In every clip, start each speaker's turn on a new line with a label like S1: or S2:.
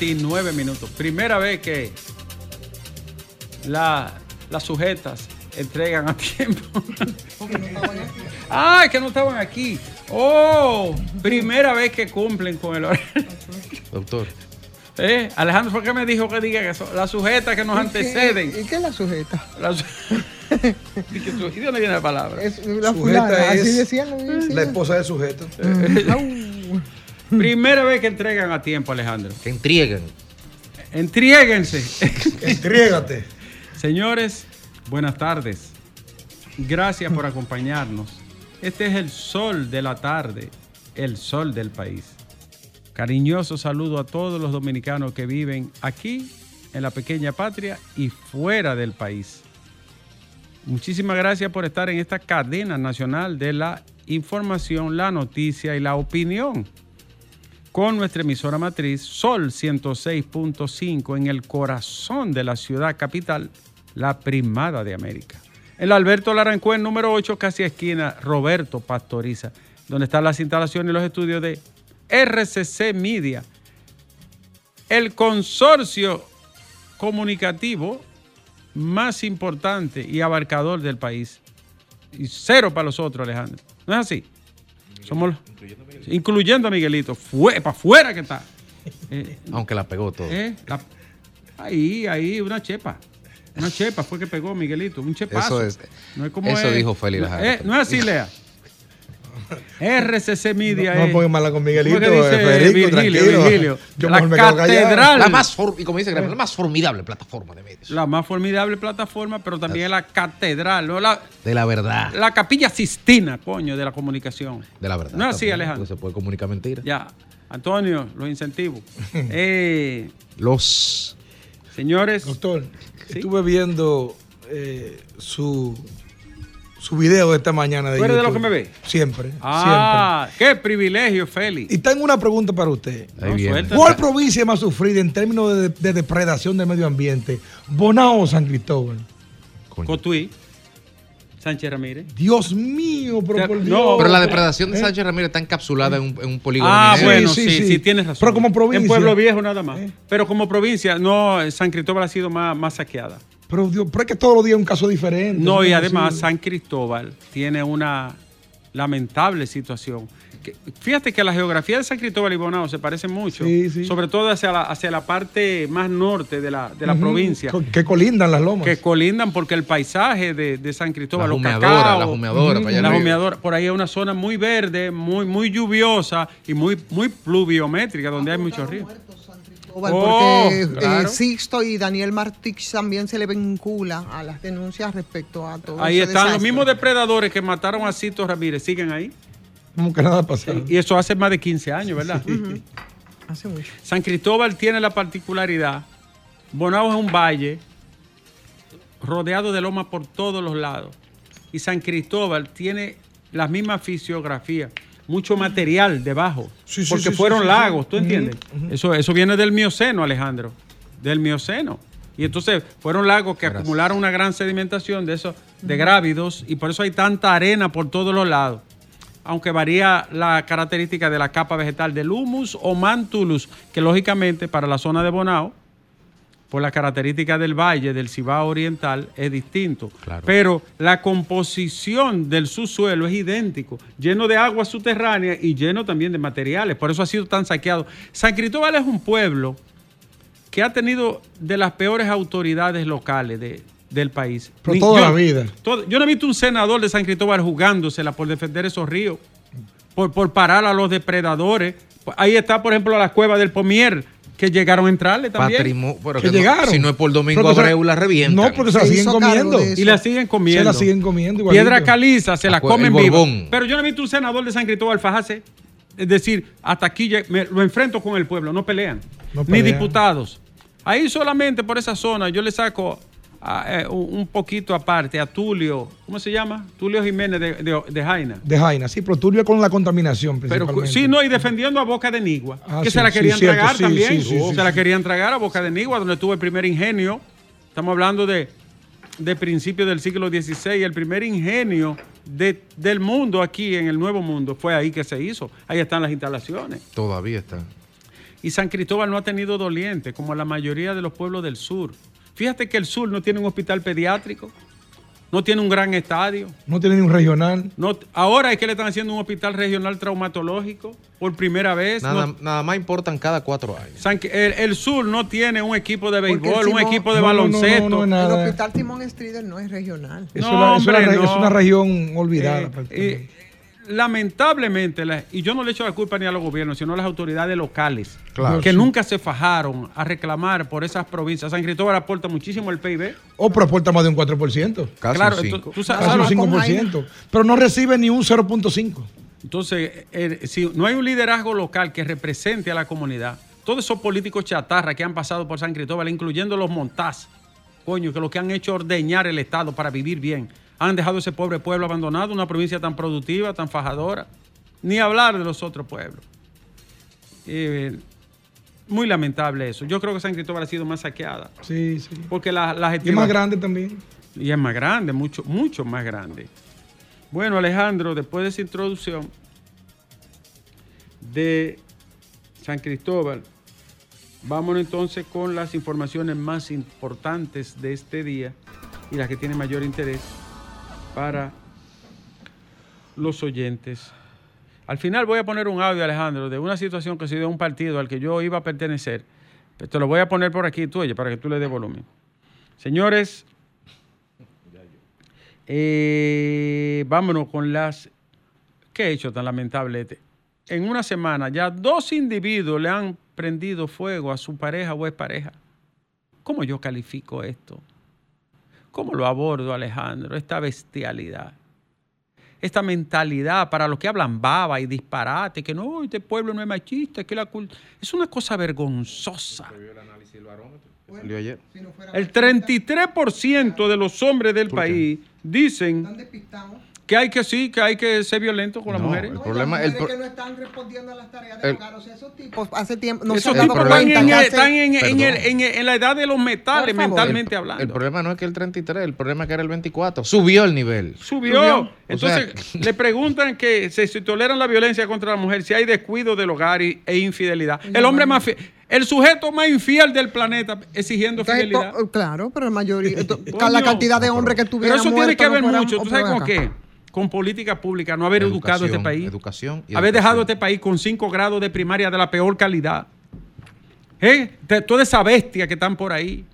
S1: 2.29 minutos. Primera vez que la- las sujetas entregan a tiempo. ¡Ay, que no estaban aquí! ¡Oh! Primera vez que cumplen con el horario.
S2: Doctor.
S1: ¿Eh? Alejandro fue que me dijo que diga que son las sujetas que nos
S3: ¿Y qué-
S1: anteceden.
S3: ¿Y qué es la sujeta?
S1: Las- ¿Y que su- ¿Y de dónde viene la palabra?
S3: Es la
S4: Sujeta
S3: fulana, así
S4: es
S3: decían. así decían.
S4: La esposa del sujeto.
S1: Primera vez que entregan a tiempo, Alejandro.
S2: Que entregan.
S1: Entriéguense.
S4: Entriégate.
S1: Señores, buenas tardes. Gracias por acompañarnos. Este es el sol de la tarde, el sol del país. Cariñoso saludo a todos los dominicanos que viven aquí, en la pequeña patria y fuera del país. Muchísimas gracias por estar en esta cadena nacional de la información, la noticia y la opinión. Con nuestra emisora matriz Sol 106.5 en el corazón de la ciudad capital, la primada de América. El Alberto Larancuén, número 8, casi esquina Roberto Pastoriza, donde están las instalaciones y los estudios de RCC Media, el consorcio comunicativo más importante y abarcador del país. Y cero para los otros, Alejandro. ¿No es así? Somos los- incluyendo a Miguelito. Fue, para afuera que está. Eh,
S2: Aunque la pegó todo.
S1: eh, la- ahí, ahí, una chepa. Una chepa fue que pegó Miguelito. Un chepazo.
S2: Eso es-
S1: No es como
S2: eso
S1: es-
S2: dijo Félix
S1: no, eh, no es así, Lea. RCC Media
S4: No, no
S1: es-
S4: pongas mala con Miguelito,
S1: ¿Cómo que dice
S4: eh, Federico,
S1: Virgilio,
S4: tranquilo.
S1: Virgilio?
S4: Yo
S1: la
S4: me
S1: catedral.
S2: La más, for- y como dice la más formidable plataforma de medios.
S1: la más formidable plataforma, pero también la catedral, ¿no? la,
S2: De la verdad.
S1: la capilla sistina, coño, de la comunicación.
S2: De la verdad.
S1: No es así, Alejandro.
S2: Se puede comunicar mentira.
S1: Ya, Antonio, los incentivos. Eh,
S2: Los.
S1: señores,
S4: Doctor,
S1: Sí.
S4: estuve viendo eh, su, su video de esta mañana de
S1: ¿Tú eres de los que me ve?
S4: Siempre,
S1: ah, qué privilegio, Félix.
S4: siempre. Y tengo una pregunta para usted.
S2: Ahí
S1: No.
S4: ¿Cuál provincia más sufrida en términos de, de depredación del medio ambiente? ¿Bonao o San Cristóbal?
S2: Coño.
S1: Cotuí, Sánchez Ramírez.
S4: Dios mío, pero
S1: no,
S4: Dios.
S2: Pero la depredación de Sánchez Ramírez está encapsulada en un, en un polígono.
S1: Ah,
S2: minero.
S1: bueno,
S4: Sí,
S1: sí,
S4: sí,
S1: sí,
S4: sí.
S1: tienes razón.
S4: Pero como provincia.
S1: En Pueblo Viejo nada más.
S4: Eh.
S1: Pero como provincia, no, San Cristóbal ha sido más, más saqueada.
S4: Pero, Dios, pero es que todos los días es un caso diferente.
S1: No, y además
S4: posible.
S1: San Cristóbal tiene una lamentable situación. Que- Fíjate que la geografía de San Cristóbal y Bonao se parecen mucho,
S4: Sí, sí.
S1: sobre todo hacia la, hacia la parte más norte de la, de la provincia,
S4: Que colindan las lomas.
S1: que colindan porque el paisaje de, de San Cristóbal,
S2: La
S1: los
S2: humeadora,
S1: cacaos,
S2: la humeadora, allá
S1: la humeadora, por ahí es una zona muy verde, muy, muy lluviosa y muy, muy pluviométrica, donde hay muchos ríos.
S3: Cristóbal,
S1: Oh,
S3: porque eh. Sixto y Daniel Martix también se le vincula a las denuncias respecto a todo
S1: Ahí
S3: ese
S1: están los mismos depredadores que mataron a Cito Ramírez, siguen ahí.
S4: Como que nada ha pasado.
S1: Y eso hace más de 15 años, ¿verdad?
S3: Hace mucho.
S1: San Cristóbal tiene la particularidad, Bonao es un valle rodeado de lomas por todos los lados. Y San Cristóbal tiene la misma fisiografía, mucho material debajo,
S4: Sí, sí,
S1: porque
S4: sí,
S1: fueron
S4: sí, sí,
S1: lagos. ¿tú entiendes? Eso, eso viene del Mioceno, Alejandro, del Mioceno. Y entonces fueron lagos que
S2: Gracias.
S1: acumularon una gran sedimentación de esos, de grávidos, y por eso hay tanta arena por todos los lados aunque varía la característica de la capa vegetal del humus o mantulus, que lógicamente para la zona de Bonao, por la característica del valle, del Cibao Oriental, es distinto.
S2: Claro.
S1: Pero la composición del subsuelo es idéntico, lleno de agua subterránea y lleno también de materiales. Por eso ha sido tan saqueado. San Cristóbal es un pueblo que ha tenido de las peores autoridades locales de- del país.
S4: Pero
S1: Ni-
S4: toda
S1: yo-
S4: la vida.
S1: todo- yo no he visto un senador de San Cristóbal jugándosela por defender esos ríos, por, por parar a los depredadores. Ahí está, por ejemplo, la cueva del Pomier, que llegaron a entrarle también.
S2: Patrimo- pero
S4: Que
S2: que no-
S4: llegaron.
S2: si no es por Domingo Abreu, la revientan.
S4: No, porque se la siguen comiendo.
S1: Y la siguen comiendo.
S4: Se la siguen comiendo igualito.
S1: Piedra caliza, se la comen.
S2: Borbón.
S1: Pero yo no he visto un senador de San Cristóbal fajarse. Es decir, hasta aquí me- lo enfrento con el pueblo, no pelean.
S4: No
S1: Ni
S4: pelean.
S1: diputados. Ahí solamente por esa zona yo le saco a, eh, un poquito aparte a Tulio, ¿cómo se llama? Tulio Jiménez de, de- de Jaina.
S4: De Jaina, sí, pero turbio con la contaminación
S1: Pero
S4: principalmente.
S1: sí, no, y defendiendo a Boca de Nigua,
S4: Ah,
S1: que
S4: sí,
S1: se la querían tragar
S4: sí,
S1: también.
S4: sí, sí,
S1: se
S4: sí,
S1: la querían tragar a Boca de Nigua, donde tuvo el primer ingenio. Estamos hablando de de principios del siglo XVI, el primer ingenio de- del mundo aquí en el Nuevo Mundo fue ahí que se hizo. Ahí están las instalaciones.
S2: Todavía está.
S1: Y San Cristóbal no ha tenido doliente, como la mayoría de los pueblos del sur. Fíjate que el sur no tiene un hospital pediátrico, no tiene un gran estadio.
S4: No tiene ni un regional.
S1: No, ahora es que le están haciendo un hospital regional traumatológico por primera vez.
S2: Nada,
S1: No-
S2: nada más importan cada cuatro años.
S1: San- el, el sur no tiene un equipo de béisbol, un equipo de
S4: No, no, no,
S1: baloncesto.
S4: no, no es
S3: El hospital Timón Strider no es regional.
S4: Eso
S1: No,
S4: es una- es una
S1: hombre,
S4: re- es
S1: no.
S4: una región olvidada.
S1: Eh, eh, lamentablemente, la- y yo no le echo la culpa ni a los gobiernos, sino a las autoridades locales,
S2: Claro.
S1: que
S4: Sí.
S1: nunca se fajaron a reclamar por esas provincias. San Cristóbal aporta muchísimo el PIB.
S4: o pero aporta más de un 4%.
S2: Casi
S1: claro,
S2: un
S1: ento-
S2: cinco.
S1: tú sabes-
S4: Casi un
S1: ahora-
S4: 5%. Pero no recibe ni un 0.5.
S1: entonces, eh, si no hay un liderazgo local que represente a la comunidad, todos esos políticos chatarra que han pasado por San Cristóbal, incluyendo los montás, coño, que lo que han hecho es ordeñar el Estado para vivir bien. Han dejado ese pobre pueblo abandonado, una provincia tan productiva, tan fajadora. Ni hablar de los otros pueblos. Eh, muy lamentable eso. Yo creo que San Cristóbal ha sido más saqueada.
S4: Sí, sí.
S1: Porque la, la
S4: Y es más grande también.
S1: y es más grande, mucho, mucho más grande. Bueno, Alejandro, después de esa introducción de San Cristóbal, vámonos entonces con las informaciones más importantes de este día y las que tienen mayor interés para los oyentes. Al final voy a poner un audio, Alejandro, de una situación que se dio en un partido al que yo iba a pertenecer. Te lo voy a poner por aquí, tú, oye, para que tú le des volumen. Señores, eh, vámonos con las... ¿Qué hecho tan lamentable? En una semana ya dos individuos le han prendido fuego a su pareja o expareja. ¿Cómo yo califico esto? ¿Cómo lo abordo, Alejandro? Esta bestialidad. Esta mentalidad para los que hablan baba y disparate, que no, este pueblo no es machista, que la cult- Es una cosa vergonzosa.
S3: Fuera
S1: El 33% de los hombres del país dicen. Que hay que sí, que hay que ser violento con las mujeres.
S2: el problema- el pro-
S3: que no están respondiendo a las tareas de
S2: el-
S3: hogar. O sea, esos tipos hace tiempo no
S1: Esos
S3: se han
S1: tipos
S3: dado
S2: problema-
S1: están,
S3: cuenta
S1: en,
S3: que
S1: el-
S3: hace-
S1: están en, en el- en el- en la edad de los metales, mentalmente
S2: El
S1: hablando.
S2: problema no es que el 33, el problema es que era el 24. Subió el nivel.
S1: Subió.
S2: Subió.
S1: Entonces,
S2: O sea-
S1: le preguntan que si, si toleran la violencia contra la mujer, si hay descuido del hogar y- e infidelidad. El hombre más fiel, el sujeto más infiel del planeta exigiendo
S3: Entonces,
S1: fidelidad.
S3: to- claro, pero la mayoría, to- la cantidad de hombres que
S2: pero-
S1: Pero eso tiene que ver mucho. ¿Tú sabes con
S3: acá.
S1: qué? Con política pública, no haber educado a este país.
S2: educación y
S1: haber
S2: educación.
S1: dejado este país con cinco grados de primaria de la peor calidad. ¿Eh? De- toda esa bestia que están por ahí.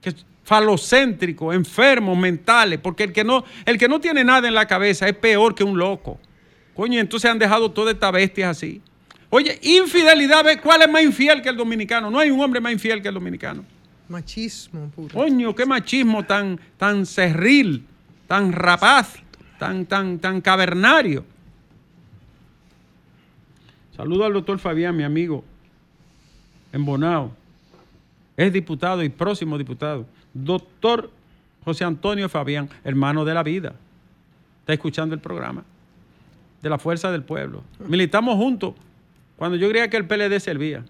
S1: Que es falocéntrico, enfermos mentales, porque el que, no, el que no tiene nada en la cabeza es peor que un loco. Coño, entonces han dejado todas estas bestias así. Oye, infidelidad. ¿cuál es más infiel que el dominicano? No hay un hombre más infiel que el dominicano.
S3: Machismo puro.
S1: Coño, qué machismo tan, tan cerril, tan rapaz, tan, tan, tan cavernario. Saludo al doctor Fabián, mi amigo, en Bonao. Es diputado y próximo diputado. Doctor José Antonio Fabián, hermano de la vida. Está escuchando el programa. De la fuerza del pueblo. Militamos juntos cuando yo creía que el PLD servía.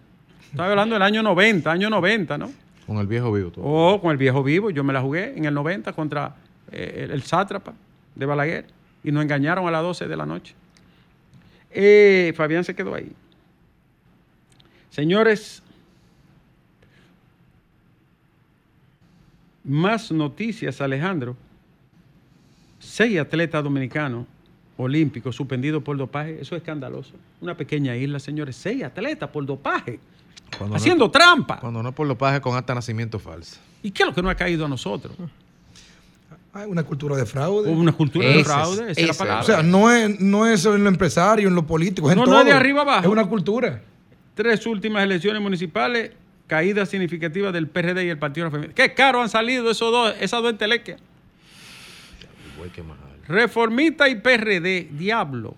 S1: Estaba hablando del año 90, año 90, ¿no?
S2: Con el viejo vivo. todo.
S1: O con el viejo vivo, yo me la jugué en el 90 contra eh, el, el sátrapa de Balaguer y nos engañaron a las 12 de la noche. Eh, Fabián se quedó ahí. Señores, más noticias, Alejandro. Seis atletas dominicanos olímpicos suspendidos por dopaje. Eso es escandaloso. Una pequeña isla, señores. Seis atletas por dopaje.
S2: Cuando no-
S1: haciendo trampa.
S2: Cuando no por los pajes con hasta nacimiento falso.
S1: ¿Y qué es lo que no ha caído a nosotros?
S4: Hay una cultura de fraude.
S1: Una cultura
S2: Ese
S1: de
S2: es-
S1: fraude, esa es la
S2: ese es.
S1: palabra.
S4: O sea, no es, no es en lo empresario, en lo político, es en
S1: No,
S4: todo.
S1: no es de arriba abajo.
S4: Es una cultura.
S1: Tres últimas elecciones municipales, caídas significativas del PRD y el Partido Reformista. Qué caro han salido esos dos, esas dos entelequias. Reformista y PRD, diablo.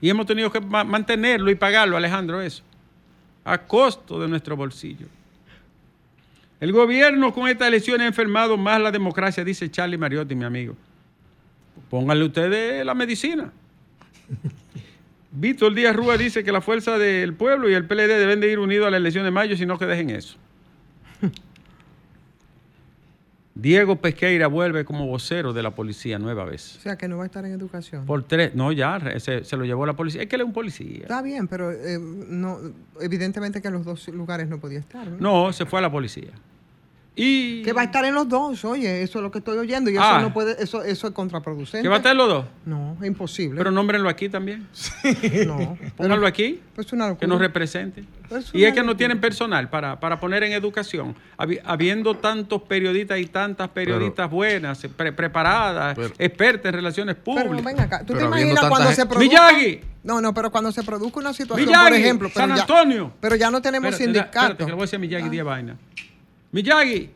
S1: Y hemos tenido que ma- mantenerlo y pagarlo, Alejandro, eso. A costo de nuestro bolsillo. El gobierno con estas elecciones ha enfermado más la democracia, dice Charlie Mariotti, mi amigo. Pónganle ustedes la medicina. Víctor Díaz Rúa dice que la fuerza del pueblo y el PLD deben de ir unidos a la elección de mayo, sino que dejen eso. Diego Pesqueira vuelve como vocero de la policía nueva vez.
S3: O sea, que no va a estar en educación.
S1: Por tres, no, ya, se, se lo llevó la policía. Es que él es un policía.
S3: Está bien, pero eh, no, evidentemente que en los dos lugares no podía estar. ¿no?
S1: No, se fue a la policía. Y.
S3: Que va a estar en los dos, oye, eso es lo que estoy oyendo. Y eso
S1: Ah.
S3: no puede, eso, eso es contraproducente.
S1: ¿Que va a estar los dos?
S3: No, es imposible.
S1: Pero nómbrenlo aquí también.
S3: no.
S1: Pónganlo aquí.
S3: Pues una
S1: que nos represente.
S3: Es
S1: Y es que no tienen personal para, para poner en educación. Habi- habiendo tantos periodistas y tantas periodistas buenas, pre- preparadas,
S2: Pero-
S1: expertas en relaciones
S3: Pero
S1: públicas.
S3: ven acá, ¿tú
S2: Pero
S3: te imaginas cuando
S2: gente-
S3: se produzca...
S1: Miyagi.
S3: No, no, pero cuando se produzca una situación,
S1: Miyagi,
S3: por ejemplo... Pero
S1: San
S3: ya-
S1: Antonio.
S3: pero ya no tenemos
S1: Espérate,
S3: sindicato.
S1: espérate, que le voy a decir a Miyagi 10 vainas. Miyagi,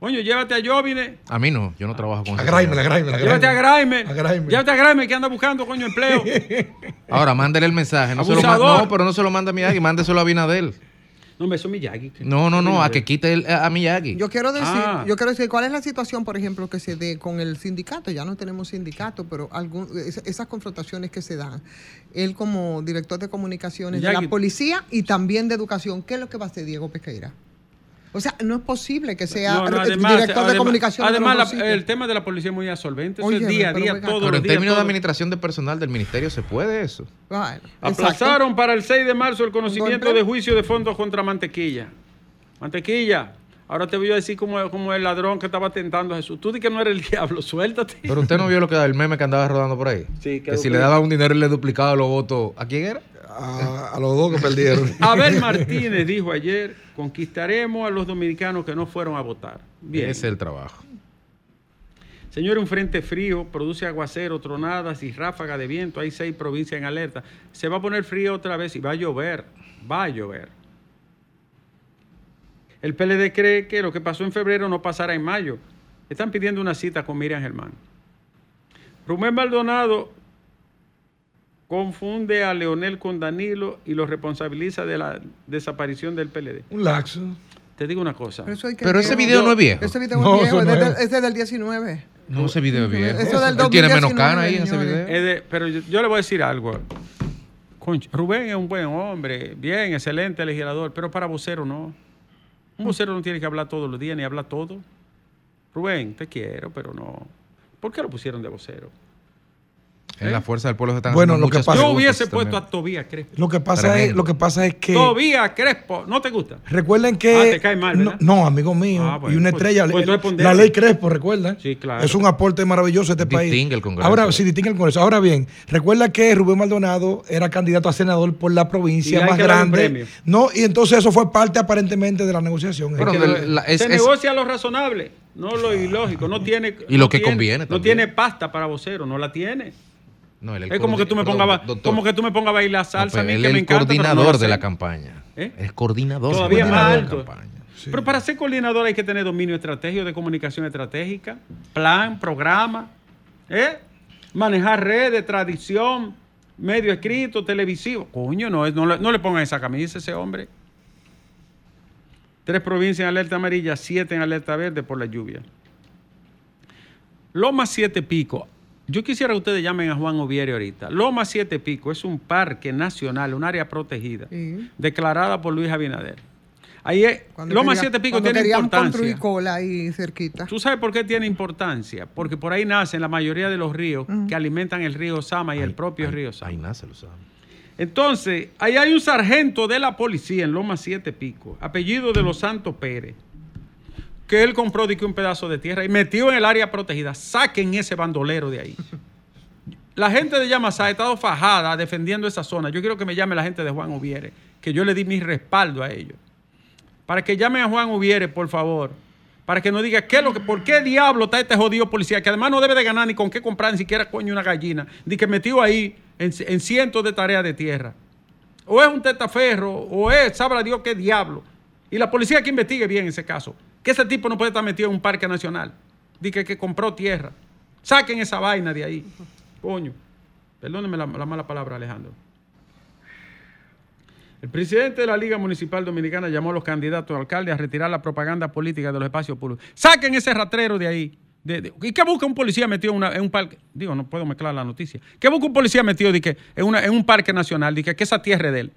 S1: coño, llévate a Jovine,
S2: A mí no, yo no trabajo con ese
S4: Agráimela,
S2: señor.
S4: agráimela,
S1: llévate a Graime,
S4: Agráime.
S1: llévate a Graime que anda buscando, coño, empleo.
S2: Ahora, mándele el mensaje. No, se lo ma-
S1: Abusador.
S2: no, pero no se lo manda a Miyagi, mándeselo a Binadel.
S1: no, me eso es Miyagi.
S2: No, no, no, a que quite el- a Miyagi.
S3: Yo quiero decir,
S1: Ah.
S3: yo quiero decir, ¿cuál es la situación, por ejemplo, que se dé con el sindicato? Ya no tenemos sindicato, pero algún, es- esas confrontaciones que se dan. Él como director de comunicaciones de la policía y también de educación, ¿qué es lo que va a hacer Diego Pesqueira? O sea, no es posible que sea
S1: No, no,
S3: re-
S1: además,
S3: director de comunicación. de
S1: Además, la- el tema de la policía es muy absorbente. Eso
S3: Óyeme,
S1: es día a día,
S3: acá.
S2: pero
S1: los
S2: en
S1: días.
S2: términos de
S1: todo-
S2: administración de personal del ministerio, ¿se puede eso?
S3: Bueno,
S1: Aplazaron para el 6 de marzo el conocimiento de juicio de fondos contra Mantequilla. Mantequilla, ahora te voy a decir como, como el ladrón que estaba tentando a Jesús. Tú di que no eres el diablo, suéltate.
S2: Pero usted no vio lo que el meme que andaba rodando por ahí.
S1: Sí,
S2: que si le daba un dinero y le duplicaba los votos. ¿A quién era?
S4: A, a los dos que perdieron.
S1: Abel Martínez dijo ayer, conquistaremos a los dominicanos que no fueron a votar. Bien.
S2: Ese es el trabajo.
S1: Señor, un frente frío produce aguacero, tronadas y ráfaga de viento. Hay seis provincias en alerta. Se va a poner frío otra vez y va a llover. Va a llover. El PLD cree que lo que pasó en febrero no pasará en mayo. Están pidiendo una cita con Miriam Germán. Rubén Maldonado confunde a Leonel con Danilo y lo responsabiliza de la desaparición del PLD.
S4: Un laxo.
S1: Te digo una cosa.
S3: Pero, eso hay que
S2: Pero ese video no es viejo.
S3: Ese video
S4: No,
S3: es viejo,
S4: no
S3: es,
S4: es
S3: del 19.
S2: No, ese video es viejo.
S3: Eso del
S2: Él tiene menos
S3: 2019,
S2: cana ahí en ese video.
S1: Es de- pero yo, yo le voy a decir algo. Rubén es un buen hombre, bien, excelente legislador, pero para vocero no. Un vocero no tiene que hablar todos los días ni hablar todo. Rubén, te quiero, pero no. ¿Por qué lo pusieron de vocero?
S2: En la fuerza del pueblo se están
S4: Bueno, lo que pasa-
S1: Yo hubiese
S2: también.
S1: puesto a Tobías Crespo.
S4: Lo que pasa es, lo que pasa es que
S1: Tobías Crespo, ¿no te gusta?
S4: recuerden que
S1: Ah, te cae mal,
S4: no,
S1: ¿verdad?
S4: no, amigo mío,
S1: Ah, bueno,
S4: y una
S1: pues-
S4: estrella,
S1: pues
S4: la ley Crespo, recuerda.
S1: Sí, claro.
S4: Es un aporte maravilloso a este país.
S2: Distingue el Congreso.
S4: Ahora sí distingue el Congreso. Ahora bien, recuerda que Rubén Maldonado era candidato a senador por la
S1: Y
S4: provincia
S1: hay
S4: más
S1: que darle un
S4: grande. No, y entonces eso fue parte aparentemente de la negociación.
S2: Pero
S1: Que
S2: de
S1: lo-
S2: la- es-
S1: se
S2: es-
S1: negocia lo razonable, no lo ilógico. No tiene,
S2: Y
S1: no
S2: lo que
S1: tiene-
S2: conviene
S1: No
S2: también.
S1: tiene pasta para vocero, no la tiene.
S2: No, él
S1: Es como que tú me pongas, como que tú me pongas a bailar salsa a mí,
S2: él
S1: que
S2: es
S1: me encanta, no
S2: coordinador de la campaña.
S1: ¿Eh?
S2: Es coordinador
S1: Todavía
S2: de
S1: más
S2: la
S1: alto.
S2: campaña.
S1: Pero para ser coordinador hay que tener dominio estratégico de comunicación estratégica, plan, programa, ¿eh? manejar redes, tradición, medio escrito, televisivo. Coño, no, no, le, no le pongan esa camisa a ese hombre. Tres provincias en alerta amarilla, siete en alerta verde por la lluvia. Loma Siete Pico. Yo quisiera que ustedes llamen a Juan Oviere ahorita. Loma Siete Pico es un parque nacional, un área protegida,
S3: Sí.
S1: declarada por Luis Abinader. Ahí es,
S3: Cuando
S1: Loma
S3: quería-
S1: Siete Pico
S3: cuando
S1: tiene
S3: querían
S1: importancia.
S3: construir cola ahí cerquita.
S1: ¿Tú sabes por qué tiene importancia? Porque por ahí nacen la mayoría de los ríos que alimentan el río Sama y el propio
S2: Ahí-
S1: río Sama.
S2: Ahí nace, lo sabe.
S1: Entonces, ahí hay un sargento de la policía en Loma Siete Pico, apellido de Los Santos Pérez, que él compró de un pedazo de tierra y metió en el área protegida. Saquen ese bandolero de ahí. La gente de Yamasá ha estado fajada defendiendo esa zona. Yo quiero que me llame la gente de Juan Ubiere, que yo le di mi respaldo a ellos. Para que llamen a Juan Ubiere, por favor. Para que nos diga qué lo que, por qué diablo está este jodido policía, que además no debe de ganar ni con qué comprar ni siquiera coño una gallina, ni que metió ahí en, en cientos de tareas de tierra. O es un testaferro, o es, sabrá Dios qué diablo. Y la policía que investigue bien ese caso. Que ese tipo no puede estar metido en un parque nacional. Dice que, compró tierra. Saquen esa vaina de ahí. Coño. Perdóneme la, la mala palabra, Alejandro. El presidente de la Liga Municipal Dominicana llamó a los candidatos a alcalde a retirar la propaganda política de los espacios públicos. Saquen ese rastrero de ahí. ¿Y qué busca un policía metido en, un parque? Digo, no puedo mezclar la noticia. ¿Qué busca un policía metido en un parque nacional? De que, que esa tierra es de él.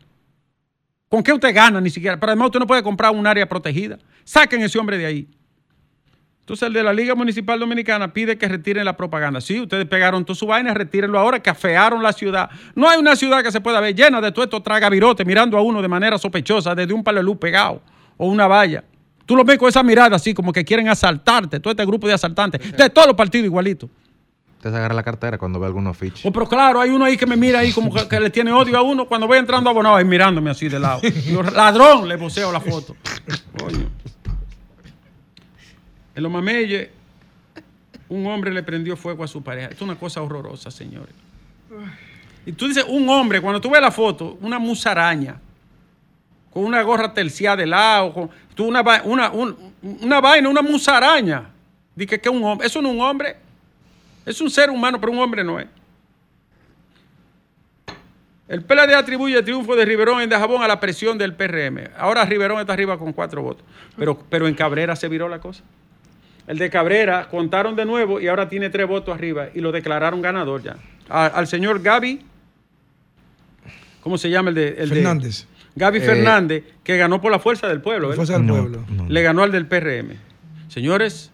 S1: ¿Con qué usted gana ni siquiera? Pero además usted no puede comprar un área protegida. Saquen ese hombre de ahí. Entonces el de la Liga Municipal Dominicana pide que retiren la propaganda. Sí, ustedes pegaron toda su vaina, retírenlo ahora, que afearon la ciudad. No hay una ciudad que se pueda ver llena de todo esto tragavirote mirando a uno de manera sospechosa desde un luz pegado o una valla. Tú lo ves con esa mirada así como que quieren asaltarte, todo este grupo de asaltantes, de todos los partidos igualitos.
S2: Usted se agarra la cartera cuando ve algunos fiches.
S1: Oh, pero claro, hay uno ahí que me mira ahí como que, que le tiene odio a uno cuando voy entrando abonado ahí mirándome así de lado. Yo, ladrón, le poseo la foto. Coño. En los mameyes, un hombre le prendió fuego a su pareja. Esto es una cosa horrorosa, señores. Y tú dices, un hombre, cuando tú ves la foto, una musaraña, con una gorra terciada de lado, con tú una, una, un- una vaina, una musaraña. Dice que es un hombre. Eso no es un hombre. Es un ser humano, pero un hombre no es. El PLD atribuye el triunfo de Riverón en Dajabón a la presión del PRM. Ahora Riverón está arriba con cuatro votos. Pero, pero en Cabrera se viró la cosa. El de Cabrera contaron de nuevo y ahora tiene tres votos arriba y lo declararon ganador ya. A- al señor Gaby, ¿cómo se llama el de? El de-
S4: Fernández.
S1: Gaby
S2: Eh,
S1: Fernández, que ganó por la fuerza del pueblo.
S4: Fuerza del
S2: No,
S4: pueblo.
S2: no.
S1: Le ganó al del PRM. Señores,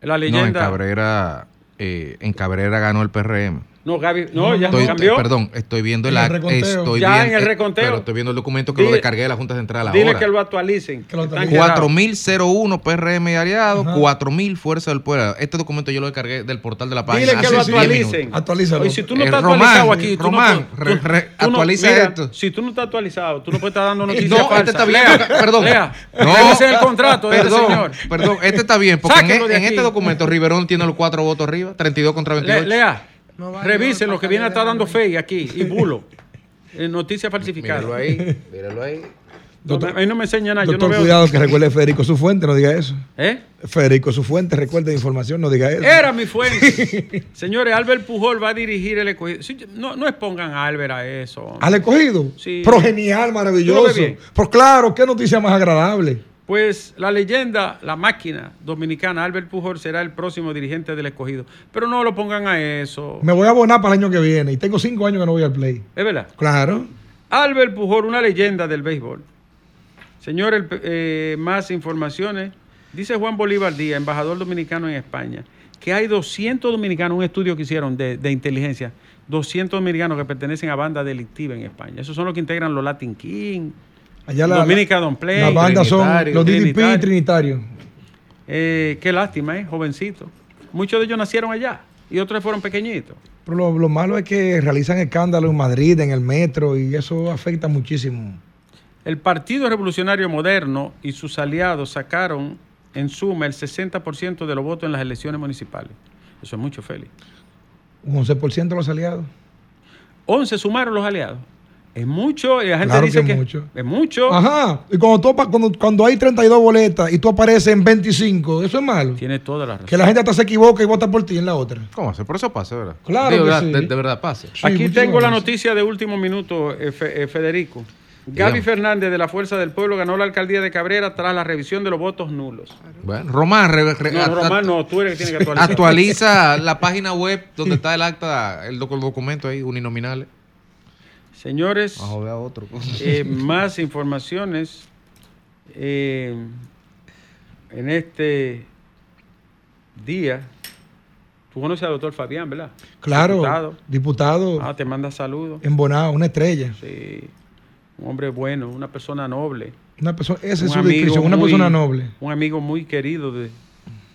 S1: la
S2: No, en
S1: leyenda.
S2: Cabrera, eh, en Cabrera ganó el PRM.
S1: No, Gaby, no, ya
S2: Estoy-
S1: cambió.
S2: eh, perdón, estoy viendo
S4: reconteo.
S2: estoy
S1: Ya
S2: viendo-
S1: en el
S2: eh,
S1: reconteo.
S2: Pero estoy viendo el documento que
S1: Dile-
S2: lo descargué de la Junta Central
S1: Dile
S2: ahora.
S1: que lo actualicen.
S4: Que lo actualicen.
S1: quedados.
S2: 4001 PRM y aliados,
S4: Ajá.
S2: 4000 Fuerza del Pueblo. Este documento yo lo descargué del portal de la página.
S1: Dile que lo
S2: 10
S1: actualicen.
S4: Actualízalo.
S1: Oye, si tú no
S2: Eh,
S1: estás
S2: Román,
S1: actualizado aquí, tú
S2: Román,
S1: no, tú-
S2: re-
S1: tú-
S2: re-
S1: tú no-
S2: actualiza
S1: mira,
S2: esto.
S1: Si tú no estás actualizado, tú no puedes estar dando
S2: No,
S1: noticias falsas.
S2: este está bien.
S1: Lea,
S2: perdón.
S1: Lea.
S2: No.
S1: Ese es el contrato de
S2: perdón,
S1: este señor.
S2: Perdón, este está bien, porque en,
S1: de
S2: en este documento Riverón tiene los cuatro votos arriba, 32 contra 28.
S1: Le- lea.
S3: No
S1: Revisen lo que viene a estar dando fe aquí y bulo. Eh, noticias falsificadas.
S2: Míralo ahí, míralo ahí.
S1: No, a mí no me enseña nada. Yo
S4: Doctor,
S1: no veo.
S4: cuidado que recuerde Federico su fuente, no diga eso.
S1: ¿Eh?
S4: Federico su fuente, recuerde información, no diga eso.
S1: Era mi fuente. Señores, Albert Pujol va a dirigir el escogido. Sí, no, no expongan a Albert a eso.
S4: ¿Al escogido?
S1: Sí.
S4: Pero genial,
S1: ¿Tú lo
S4: maravilloso. Pues claro, qué noticia más agradable.
S1: Pues la leyenda, la máquina dominicana, Albert Pujol será el próximo dirigente del escogido. Pero no lo pongan a eso.
S4: Me voy a abonar para el año que viene y tengo cinco años que no voy al play.
S1: Es verdad.
S4: Claro.
S1: Albert Pujol, una leyenda del béisbol. Señor, el pe- eh, más informaciones. Dice Juan Bolívar Díaz, embajador dominicano en España, que hay 200 dominicanos, un estudio que hicieron de, de inteligencia, 200 dominicanos que pertenecen a bandas delictivas en España. Esos son los que integran los Latin King,
S4: Allá la,
S1: Dominica Don Play,
S4: las bandas son los DDP y
S1: Trinitario. Eh, qué lástima, ¿eh? Jovencito. Muchos de ellos nacieron allá y otros fueron pequeñitos.
S4: Pero lo, lo malo es que realizan escándalos en Madrid, en el metro, y eso afecta muchísimo.
S1: El Partido Revolucionario Moderno y sus aliados sacaron en suma el 60% de los votos en las elecciones municipales. Eso es mucho, Félix.
S4: Un 11% de los aliados.
S1: 11 sumaron los aliados. Es mucho, y la gente
S4: Claro
S1: dice
S4: que
S1: que,
S4: es mucho.
S1: es mucho.
S4: Ajá. Y cuando, tú, cuando, cuando hay 32 boletas y tú apareces en 25, eso es malo.
S1: Tiene toda la razón.
S4: Que la gente hasta se equivoca y vota por ti en la otra.
S2: ¿Cómo hace? Por eso pasa, ¿verdad?
S4: Claro
S2: Digo,
S4: que
S2: de,
S4: sí.
S2: de- de verdad pasa.
S4: Sí,
S1: Aquí
S4: muchísimas
S1: tengo la noticia de último minuto, eh, Fe- eh, Federico. Gaby Fernández de la Fuerza del Pueblo ganó la alcaldía de Cabrera tras la revisión de los votos nulos.
S2: Bueno, Román, re- re-
S1: No, Román, no, tú eres el que tiene que actualizar.
S2: actualiza la página web donde está el acta, el, doc- el documento ahí, uninominales.
S1: Señores,
S2: a otro.
S1: eh, más informaciones eh, en este día. Tú conoces al doctor Fabián, ¿verdad?
S4: Claro.
S1: Diputado.
S4: Diputado.
S1: Ah, te manda saludos.
S4: Embonado, una estrella.
S1: Sí. Un hombre bueno, una persona noble.
S4: Una persona, esa es su descripción, una
S1: muy-
S4: persona noble.
S1: Un amigo muy querido de,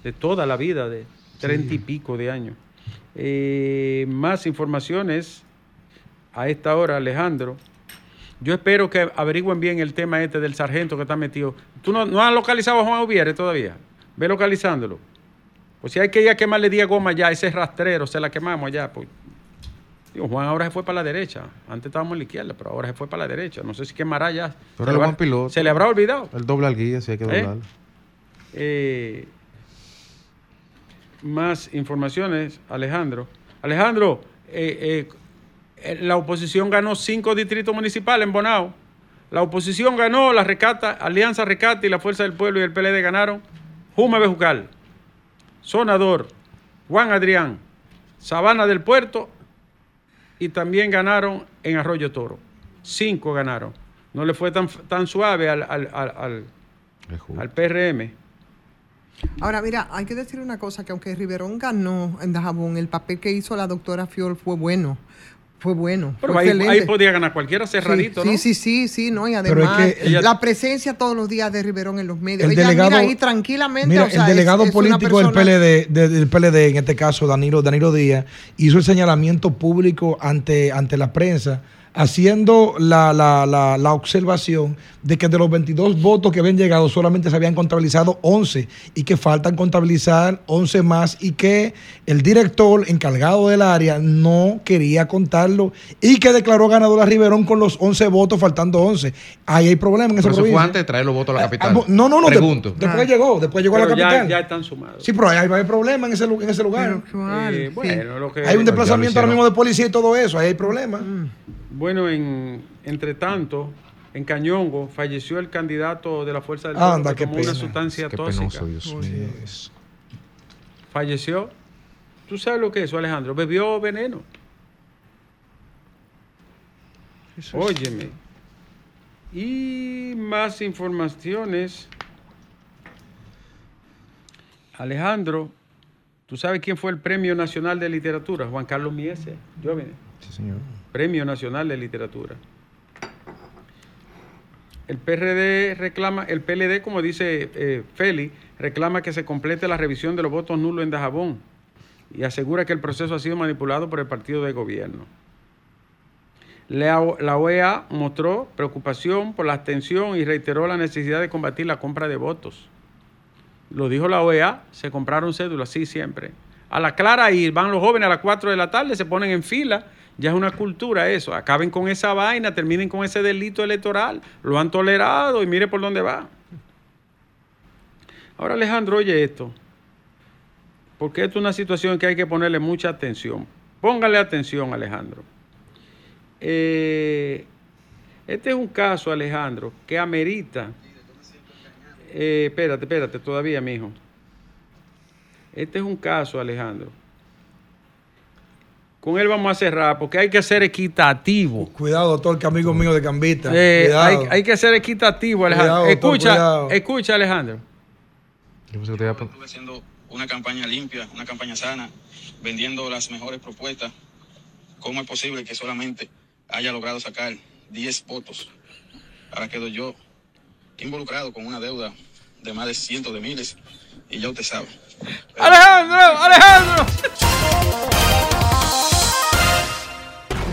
S1: de toda la vida, de treinta y pico de años. Eh, más informaciones a esta hora, Alejandro. Yo espero que averigüen bien el tema este del sargento que está metido. ¿Tú no, no has localizado a Juan Ubiere todavía? Ve localizándolo. Pues si hay que ir a quemarle 10 gomas ya, ese rastrero, se la quemamos allá. Pues. Digo, Juan ahora se fue para la derecha. Antes estábamos en la izquierda, pero ahora se fue para la derecha. No sé si quemará ya.
S2: Pero
S1: habrá-
S2: buen piloto.
S1: Se le habrá olvidado.
S2: El doble al guía, sí hay que doblarlo.
S1: Eh, más informaciones, Alejandro. Alejandro, eh, eh, eh, la oposición ganó cinco distritos municipales en Bonao. La oposición ganó, la Recata, Alianza Recata y la Fuerza del Pueblo y el PLD ganaron. Jume Bejucal, Sonador, Juan Adrián, Sabana del Puerto y también ganaron en Arroyo Toro. Cinco ganaron. No le fue tan, tan suave al, al- al- al PRM.
S3: Ahora, mira, hay que decir una cosa, que aunque Riverón ganó en Dajabón, el papel que hizo la doctora Fiol fue bueno. Fue bueno.
S1: Pero
S3: fue
S1: ahí,
S3: excelente.
S1: ahí podía ganar cualquiera cerradito,
S3: sí,
S1: ¿no?
S3: Sí, sí, sí, sí, no, y
S4: es
S3: además
S4: que
S1: ella-
S3: la presencia todos los días de Riverón en los medios.
S4: El
S3: Ella
S4: delegado-
S3: mira ahí tranquilamente.
S4: Mira,
S3: o sea,
S4: el
S3: es-
S4: delegado
S3: es
S4: político del
S3: persona-
S4: PLD, de- del PLD, en este caso Danilo, Danilo Díaz, hizo el señalamiento público ante, ante la prensa, haciendo la, la- la- la observación de que de los 22 votos que habían llegado solamente se habían contabilizado 11 y que faltan contabilizar 11 más y que el director encargado del área no quería contarlo y que declaró ganador a Riverón con los 11 votos faltando 11. Ahí hay problema en esa
S2: Pero eso fue
S4: provincia.
S2: antes de traer los votos a la
S4: Ah,
S2: capital.
S4: ah, No, no, no. de-
S2: Pregunto.
S4: después llegó, después llegó a la
S1: Pero ya,
S4: capital.
S1: ya están sumados.
S4: Sí, pero ahí hay problema en ese, en ese lugar.
S3: Pero
S1: Eh,
S3: sí.
S1: bueno, lo que-
S4: hay un desplazamiento ahora mismo de policía y todo eso, ahí hay problema.
S1: Bueno, en, entre tanto, en Cañongo falleció el candidato de la Fuerza del Pueblo
S4: Anda,
S1: que una sustancia
S2: Qué
S1: tóxica.
S2: penoso, Dios mío. eso.
S1: Falleció. ¿Tú sabes lo que es eso, Alejandro? Bebió veneno. Óyeme. Y más informaciones. Alejandro, ¿tú sabes quién fue el Premio Nacional de Literatura? Juan Carlos Miese. Jóvenes.
S2: Sí, señor.
S1: Premio Nacional de Literatura. El PRD reclama, el PLD, como dice eh, Feli, reclama que se complete la revisión de los votos nulos en Dajabón y asegura que el proceso ha sido manipulado por el partido de gobierno. La, OEA mostró preocupación por la abstención y reiteró la necesidad de combatir la compra de votos. Lo dijo la OEA, se compraron cédulas, sí, siempre. A la clara y van los jóvenes a las 4 de la tarde, se ponen en fila. Ya es una cultura eso. Acaben con esa vaina, terminen con ese delito electoral. Lo han tolerado y mire por dónde va. Ahora Alejandro, oye esto. Porque esto es una situación que hay que ponerle mucha atención. Póngale atención, Alejandro. Eh, este es un caso, Alejandro, que amerita. Eh, espérate, espérate, todavía, mijo. Este es un caso, Alejandro. Con él vamos a cerrar porque hay que ser equitativo.
S4: Cuidado, doctor, que amigo mío de Cambita.
S1: Eh, hay,
S4: Cuidado.
S1: hay que ser equitativo, Alejandro.
S4: Cuidado, doctor,
S1: escucha,
S4: cuidado.
S1: escucha, Alejandro.
S2: Yo pensé que te iba a pre-
S5: Estuve haciendo una campaña limpia, una campaña sana, vendiendo las mejores propuestas. ¿Cómo es posible que solamente haya logrado sacar 10 votos? Ahora quedo yo involucrado con una deuda de más de cientos de miles y ya usted sabe.
S1: Alejandro, Alejandro.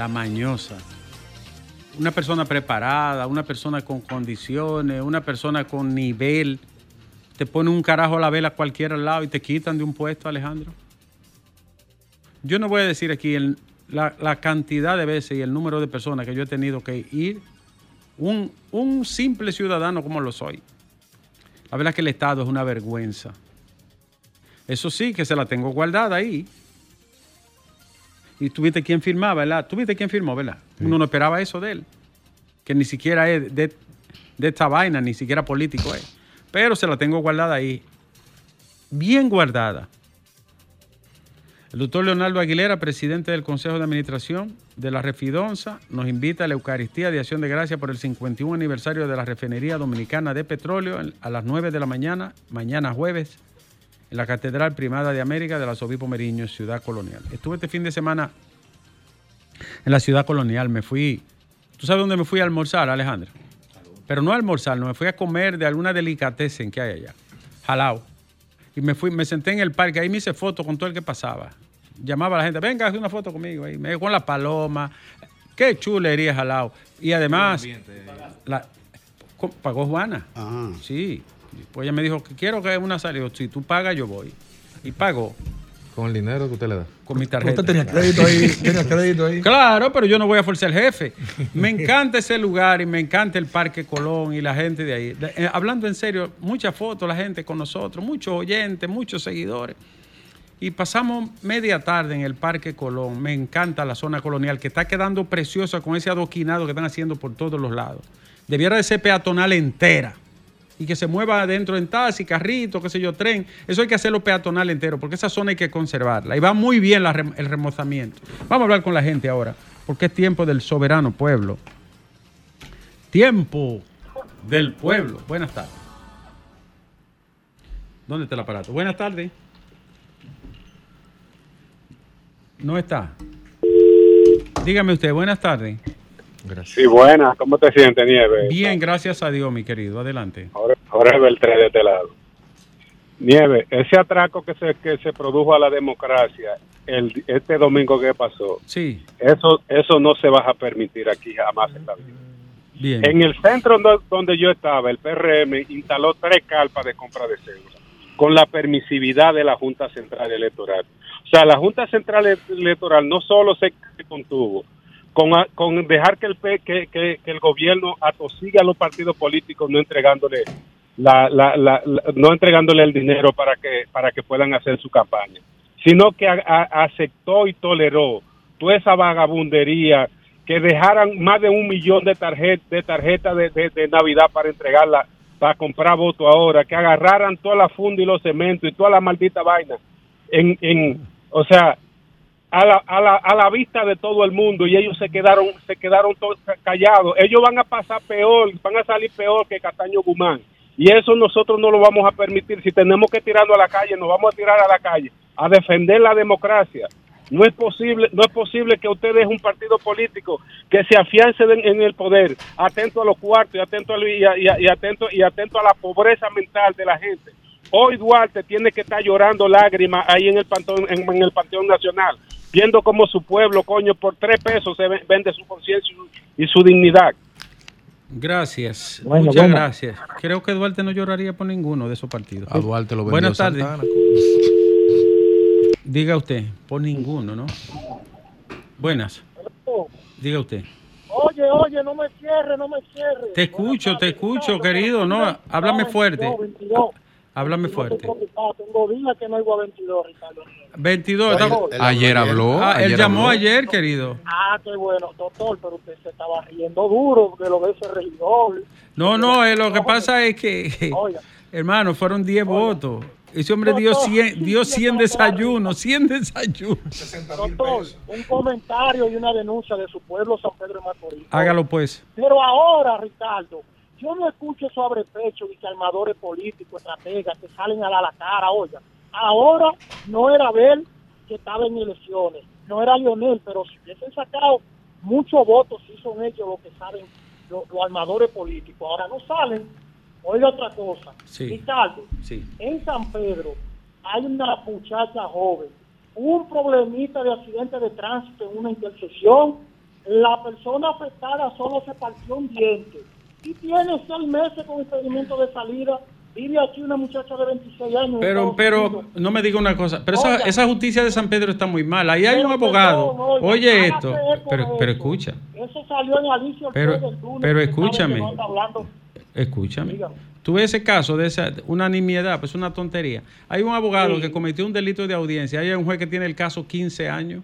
S1: La mañosa. Una persona preparada, una persona con condiciones, una persona con nivel. Te pone un carajo a la vela cualquiera al lado y te quitan de un puesto, Alejandro. Yo no voy a decir aquí la cantidad de veces y el número de personas que yo he tenido que ir, un, un simple ciudadano como lo soy. La verdad es que el Estado es una vergüenza. Eso sí, que se la tengo guardada ahí. Y tuviste quién firmaba, ¿verdad? Tuviste quién firmó, ¿verdad? Uno no esperaba eso de él. Que ni siquiera es de, de esta vaina, ni siquiera político es. Pero se la tengo guardada ahí. Bien guardada. El doctor Leonardo Aguilera, presidente del Consejo de Administración de la Refidonza, nos invita a la Eucaristía de Acción de Gracia por el 51 aniversario de la Refinería Dominicana de Petróleo a las 9 de la mañana, mañana jueves, en la Catedral Primada de América del Arzobispo Meriño, Ciudad Colonial. Estuve este fin de semana en la Ciudad Colonial. Me fui. ¿Tú sabes dónde me fui a almorzar, Alejandro? Pero no a almorzar, no, me fui a comer de alguna delicatessen que hay allá. Jalao. Y me fui, me senté en el parque, ahí me hice foto con todo el que pasaba. Llamaba a la gente, venga, haz una foto conmigo ahí. Me con la paloma. Qué chulería jalao. Y además, la- Co- Pagó Juana.
S6: Ah.
S1: Sí. Pues ella me dijo que quiero que una salida. Si tú pagas, yo voy. Y pagó
S2: Con el dinero que usted le da.
S1: con mi tarjeta.
S4: Usted tenía crédito ahí, tenía crédito ahí.
S1: Claro, pero yo no voy a forzar al jefe. Me encanta ese lugar y me encanta el Parque Colón y la gente de ahí. De- eh, hablando en serio, muchas fotos, la gente con nosotros, muchos oyentes, muchos seguidores. Y pasamos media tarde en el Parque Colón. Me encanta la zona colonial que está quedando preciosa con ese adoquinado que están haciendo por todos los lados. Debiera de ser peatonal entera y que se mueva adentro en taxi, carrito, qué sé yo, tren. Eso hay que hacerlo peatonal entero, porque esa zona hay que conservarla. Y va muy bien el remozamiento. Vamos a hablar con la gente ahora, porque es tiempo del soberano pueblo. Tiempo del pueblo. Buenas tardes. ¿Dónde está el aparato? Buenas tardes. No está. Dígame usted, buenas tardes.
S2: Gracias.
S7: Sí, buenas. ¿Cómo te sientes, Nieves?
S1: Bien, gracias a Dios, mi querido. Adelante.
S7: Ahora, ahora es Beltré de este lado. Nieve, ese atraco que se, que se produjo a la democracia el, este domingo que pasó,
S1: Sí,
S7: eso, eso no se va a permitir aquí jamás en la vida.
S1: bien.
S7: En el centro do- donde yo estaba, el PRM instaló tres carpas de compra de cédula con la permisividad de la Junta Central Electoral. O sea, la Junta Central Electoral no solo se contuvo con, con dejar que el, que, que- el gobierno atosigue a los partidos políticos no entregándole la, la- la- no entregándole el dinero para que para que puedan hacer su campaña, sino que a- aceptó y toleró toda esa vagabundería que dejaran más de un millón de tarjetas de tarjetas de, de- Navidad para entregarla para comprar votos ahora, que agarraran toda la funda y los cementos y toda la maldita vaina en, en o sea, a la, a, la, a la vista de todo el mundo y ellos se quedaron se quedaron todos callados. Ellos van a pasar peor, van a salir peor que Castaño Guzmán. Y eso nosotros no lo vamos a permitir. Si tenemos que tirarnos a la calle, nos vamos a tirar a la calle a defender la democracia. No es posible, no es posible que usted deje un partido político que se afiance en, el poder, atento a los cuartos y atento a, y, atento y atento a la pobreza mental de la gente. Hoy Duarte tiene que estar llorando lágrimas ahí en el panteón, en el panteón nacional, viendo cómo su pueblo, coño, por tres pesos se ve- vende su conciencia y su- y su dignidad.
S1: Gracias.
S7: Bueno,
S1: Muchas
S7: bueno.
S1: gracias. Creo que Duarte no lloraría por ninguno de esos partidos.
S2: A Duarte lo vendió
S1: Buenas tardes. Diga usted, por ninguno, ¿no? Buenas. Diga usted.
S8: Oye, oye, no me cierre, no me cierre.
S1: Te escucho, te escucho, querido. No, háblame fuerte.
S8: 22.
S1: Háblame fuerte.
S8: Tengo días que no oigo a 22, Ricardo.
S1: 22. estamos-
S2: Ayer habló.
S1: Ah, él
S2: ayer
S1: llamó
S2: habló.
S1: ayer, querido.
S8: Ah, qué bueno, doctor, pero usted se estaba riendo duro de lo de ese regidor.
S1: No, no, eh, lo que pasa es que,
S8: Oiga.
S1: hermano, fueron 10 votos. Ese hombre dio 100, dio 100 desayunos, 100 desayunos.
S8: Doctor, un comentario y una denuncia de su pueblo, San Pedro de Macorís.
S1: Hágalo pues.
S8: Pero ahora, Ricardo, yo no escucho sobre pecho y que armadores políticos, estrategas, que salen a dar la cara, oiga. Ahora no era Abel que estaba en elecciones, no era Lionel, pero si hubiesen sacado muchos votos, sí son ellos los que saben, lo- los, armadores políticos. Ahora no salen. Oiga otra cosa.
S1: Sí.
S8: Ricardo,
S1: Sí.
S8: en San Pedro hay una muchacha joven, un problemita de accidente de tránsito en una intersección, la persona afectada solo se partió un diente y tiene seis meses con impedimento de salida. Vive aquí una muchacha de 26 años.
S1: Pero, pero,
S8: Unidos.
S1: no me diga una cosa, pero esa,
S8: Oiga.
S1: esa justicia de San Pedro está muy mal. Ahí hay un abogado.
S8: oiga,
S1: Oye esto, pero, pero
S8: eso.
S1: escucha,
S8: Eso salió en Alicia
S1: Pero- pero escúchame.
S8: no
S1: escúchame.
S8: Dígame.
S1: Tú ves ese caso de esa una nimiedad, pues una tontería. Hay un abogado
S8: Sí.
S1: que cometió un delito de audiencia. Hay un juez que tiene el caso 15 años.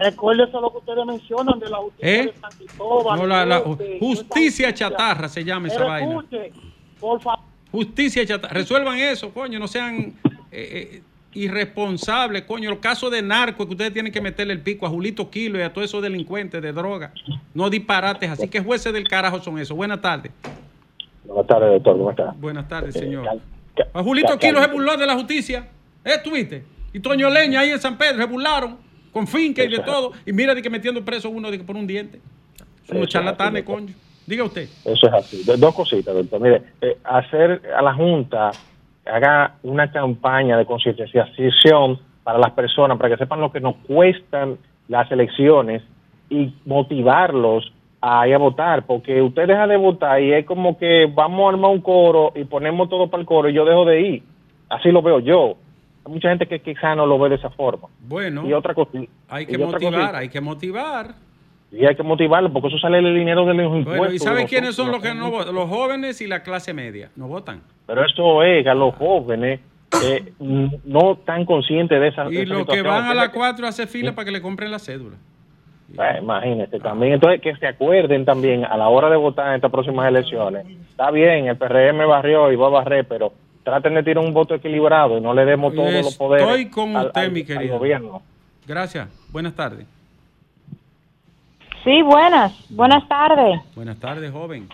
S8: Recuérdese lo que ustedes mencionan de la justicia
S1: ¿Eh?
S8: de San Cristóbal.
S1: No, la, la- justicia chatarra se llama esa
S8: Pero
S1: vaina.
S8: escuche, por favor.
S1: Justicia chatarra. Resuelvan eso, coño. No sean eh, eh, irresponsables, coño. Los casos de narco que ustedes tienen que meterle el pico a Julito Kilo y a todos esos delincuentes de droga. No disparates. Así que jueces del carajo son esos. Buenas tardes.
S7: Buenas tardes, doctor. ¿Cómo está?
S1: Buenas tardes,
S7: Eh,
S1: señor. A Julito
S7: cal-
S1: Kilo
S7: cal-
S1: se burló de la justicia. ¿Eh, tuviste? Y Toño Leña ahí en San Pedro se burlaron con finca y de todo. Y mira de que metiendo preso uno de que por un diente. Son unos charlatanes, coño. Diga usted.
S7: Eso es así. Do- dos cositas, doctor. Mire, eh, hacer a la Junta haga una campaña de concienciación para las personas, para que sepan lo que nos cuestan las elecciones y motivarlos
S6: a ir a votar, porque usted deja de votar y es como que vamos a armar un coro y ponemos todo para el coro y yo dejo de ir. Así lo veo yo. Hay mucha gente que quizá no lo ve de esa forma.
S1: Bueno,
S6: Y otra cosa.
S1: hay que motivar, hay que motivar.
S6: Y hay que motivarlo, porque eso sale del dinero de los impuestos.
S1: Bueno, ¿y sabe quiénes son los que no votan? Los jóvenes y la clase media. No votan.
S6: Pero eso es a los jóvenes eh, no están conscientes de esa
S1: Y
S6: esa
S1: los que van a las
S6: que-
S1: 4 a hacer fila para que le compren la cédula.
S6: Eh, imagínese también. Entonces, que se acuerden también a la hora de votar en estas próximas elecciones. Está bien, el PRM barrió y va a barrer, pero traten de tirar un voto equilibrado y no le demos todos los poderes.
S1: Estoy con
S6: al-
S1: usted,
S6: al-
S1: mi
S6: al
S1: querido.
S6: gobierno.
S1: Gracias. Buenas tardes.
S9: Sí, buenas, buenas tardes.
S1: Buenas tardes, joven.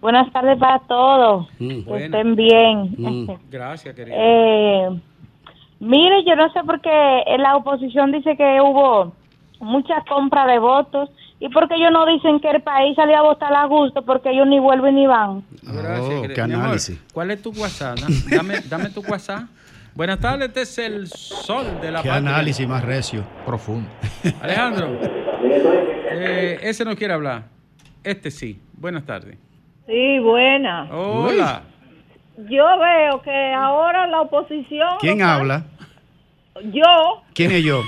S9: Buenas tardes para todos.
S1: Mm,
S9: que estén bien.
S1: Mm, Gracias, querido.
S9: Eh, mire, yo no sé por qué la oposición dice que hubo mucha compra de votos y porque ellos no dicen que el país salió a votar a gusto porque ellos ni vuelven ni van.
S1: Gracias,
S10: Oh, qué
S1: amor,
S10: análisis.
S1: ¿Cuál es tu WhatsApp? Da- Dame, dame tu WhatsApp. Buenas tardes, este es el sol de la
S10: Qué
S1: patria.
S10: análisis más recio.
S2: Profundo.
S1: Alejandro, eh, ese no quiere hablar. Este sí. Buenas tardes.
S11: Sí, buena.
S1: Hola.
S11: Yo veo que ahora la oposición...
S10: ¿Quién habla?
S11: Yo,
S10: ¿Quién es yo?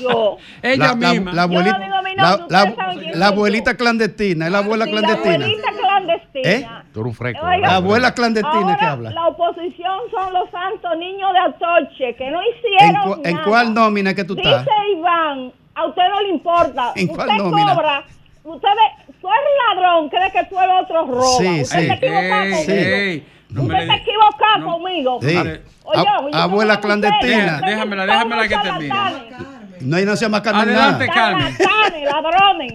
S11: yo.
S1: Ella
S10: la, la-
S1: misma.
S10: la
S11: Yo no
S10: abuelita,
S11: digo mi nombre,
S10: la- la clandestina, es la abuela
S11: Sí, La
S10: clandestina.
S11: abuelita clandestina.
S10: ¿Eh?
S2: Tú eres un freco.
S11: Oiga,
S2: ¿verdad?
S10: La abuela clandestina
S11: Ahora,
S10: que habla.
S11: La oposición son los santos niños de Atoche que no
S10: ¿En,
S11: hicieron
S10: en
S11: nada.
S10: cuál nómina que tú estás?
S11: Dice Iván, a usted no le importa.
S10: ¿En
S11: usted
S10: cuál nómina?
S11: cobra. Usted ve, tú eres ladrón, cree que tú eres otro roba.
S10: Sí,
S11: usted
S10: sí.
S11: se equivoca
S1: Ey,
S11: conmigo.
S1: No me
S11: usted
S1: le-
S11: se equivoca
S1: no.
S11: conmigo.
S10: Sí.
S11: Oye,
S10: abuela clandestina.
S1: Déjamela, déjamela que termine.
S10: No, ahí no se llama Carmen
S1: Adelante,
S10: nada.
S1: Carmen.
S11: Ladrones.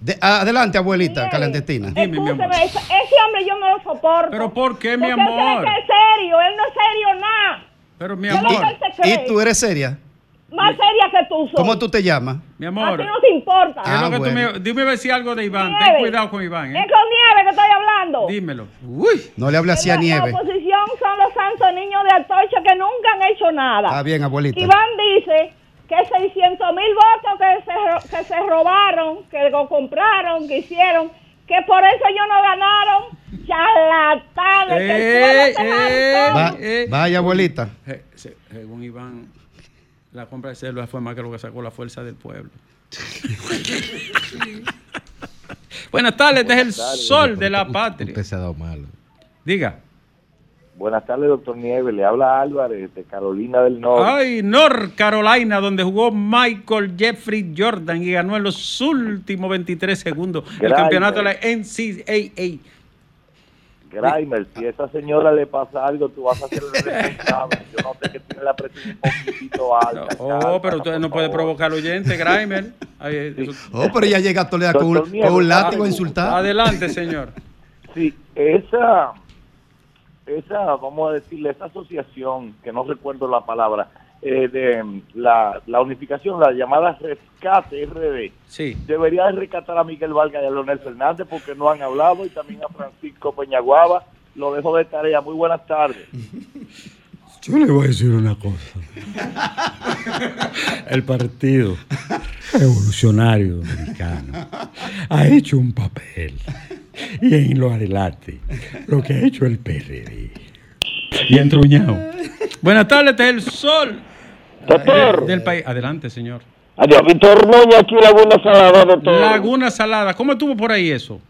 S10: De- adelante, abuelita clandestina.
S1: Dime, mi amor.
S11: Ese, ese hombre yo no lo soporto.
S1: ¿Pero por qué, mi
S11: Porque él
S1: amor?
S11: cree que es serio, él no es serio nada.
S1: Pero mi amor,
S11: se.
S10: ¿Y tú eres seria?
S11: Más seria que tú sos.
S10: ¿Cómo tú te llamas?
S1: mi
S11: A
S1: amor.
S11: ti no te importa.
S1: ¿qué es
S10: Ah,
S1: que tú
S10: bueno.
S1: me- dime a ver si algo de Iván. Ten cuidado con Iván,
S11: Es
S1: ¿eh?
S11: con nieve que estoy hablando.
S1: Dímelo.
S10: Uy, no le hable así a
S11: la,
S10: nieve.
S11: La oposición son los santos niños de Atocha que nunca han hecho nada.
S10: Está bien, abuelita.
S11: Iván dice que 600 mil votos que se, que se robaron, que lo compraron, que hicieron, que por eso ellos no ganaron. Charlatanes. hartó.
S10: Va-
S1: Eh.
S10: vaya, abuelita.
S1: Según Iván, la compra de células fue más que lo que sacó la fuerza del pueblo. Buenas tardes, este es el sol de la patria.
S2: Usted se ha dado mal.
S1: Diga.
S12: Buenas tardes, doctor Nieves. Le habla Álvarez de Carolina del Norte.
S1: Ay, North Carolina, donde jugó Michael Jeffrey Jordan y ganó en los últimos 23 segundos el campeonato de la NCAA.
S12: Grimer, si a esa señora le pasa algo, tú vas a ser el responsable. Yo no sé que tiene la presión un poquitito alta.
S1: Oh, pero usted no puede provocar al oyente, Grimer. Ay, eso-
S10: Oh, pero ella llega a Toledo con, un- con látigo a insultar.
S1: Adelante, señor.
S12: Sí, esa, esa, vamos a decirle, esa asociación, que no recuerdo la palabra, eh, de la, la unificación, la llamada Rescate RD,
S1: Sí.
S12: debería de rescatar a Miguel Vargas y a Leonel Fernández porque no han hablado y también a Francisco Peñaguaba. Lo dejo de tarea. Muy buenas tardes.
S13: Yo le voy a decir una cosa. El Partido Revolucionario Dominicano ha hecho un papel y en lo adelante lo que ha hecho el PRD. Y entruñado.
S1: Buenas tardes, este es el sol
S12: Doctor.
S1: del país. Adelante, señor.
S12: Adiós, Víctor aquí Laguna Salada, doctor.
S1: Laguna Salada, ¿cómo estuvo por ahí eso?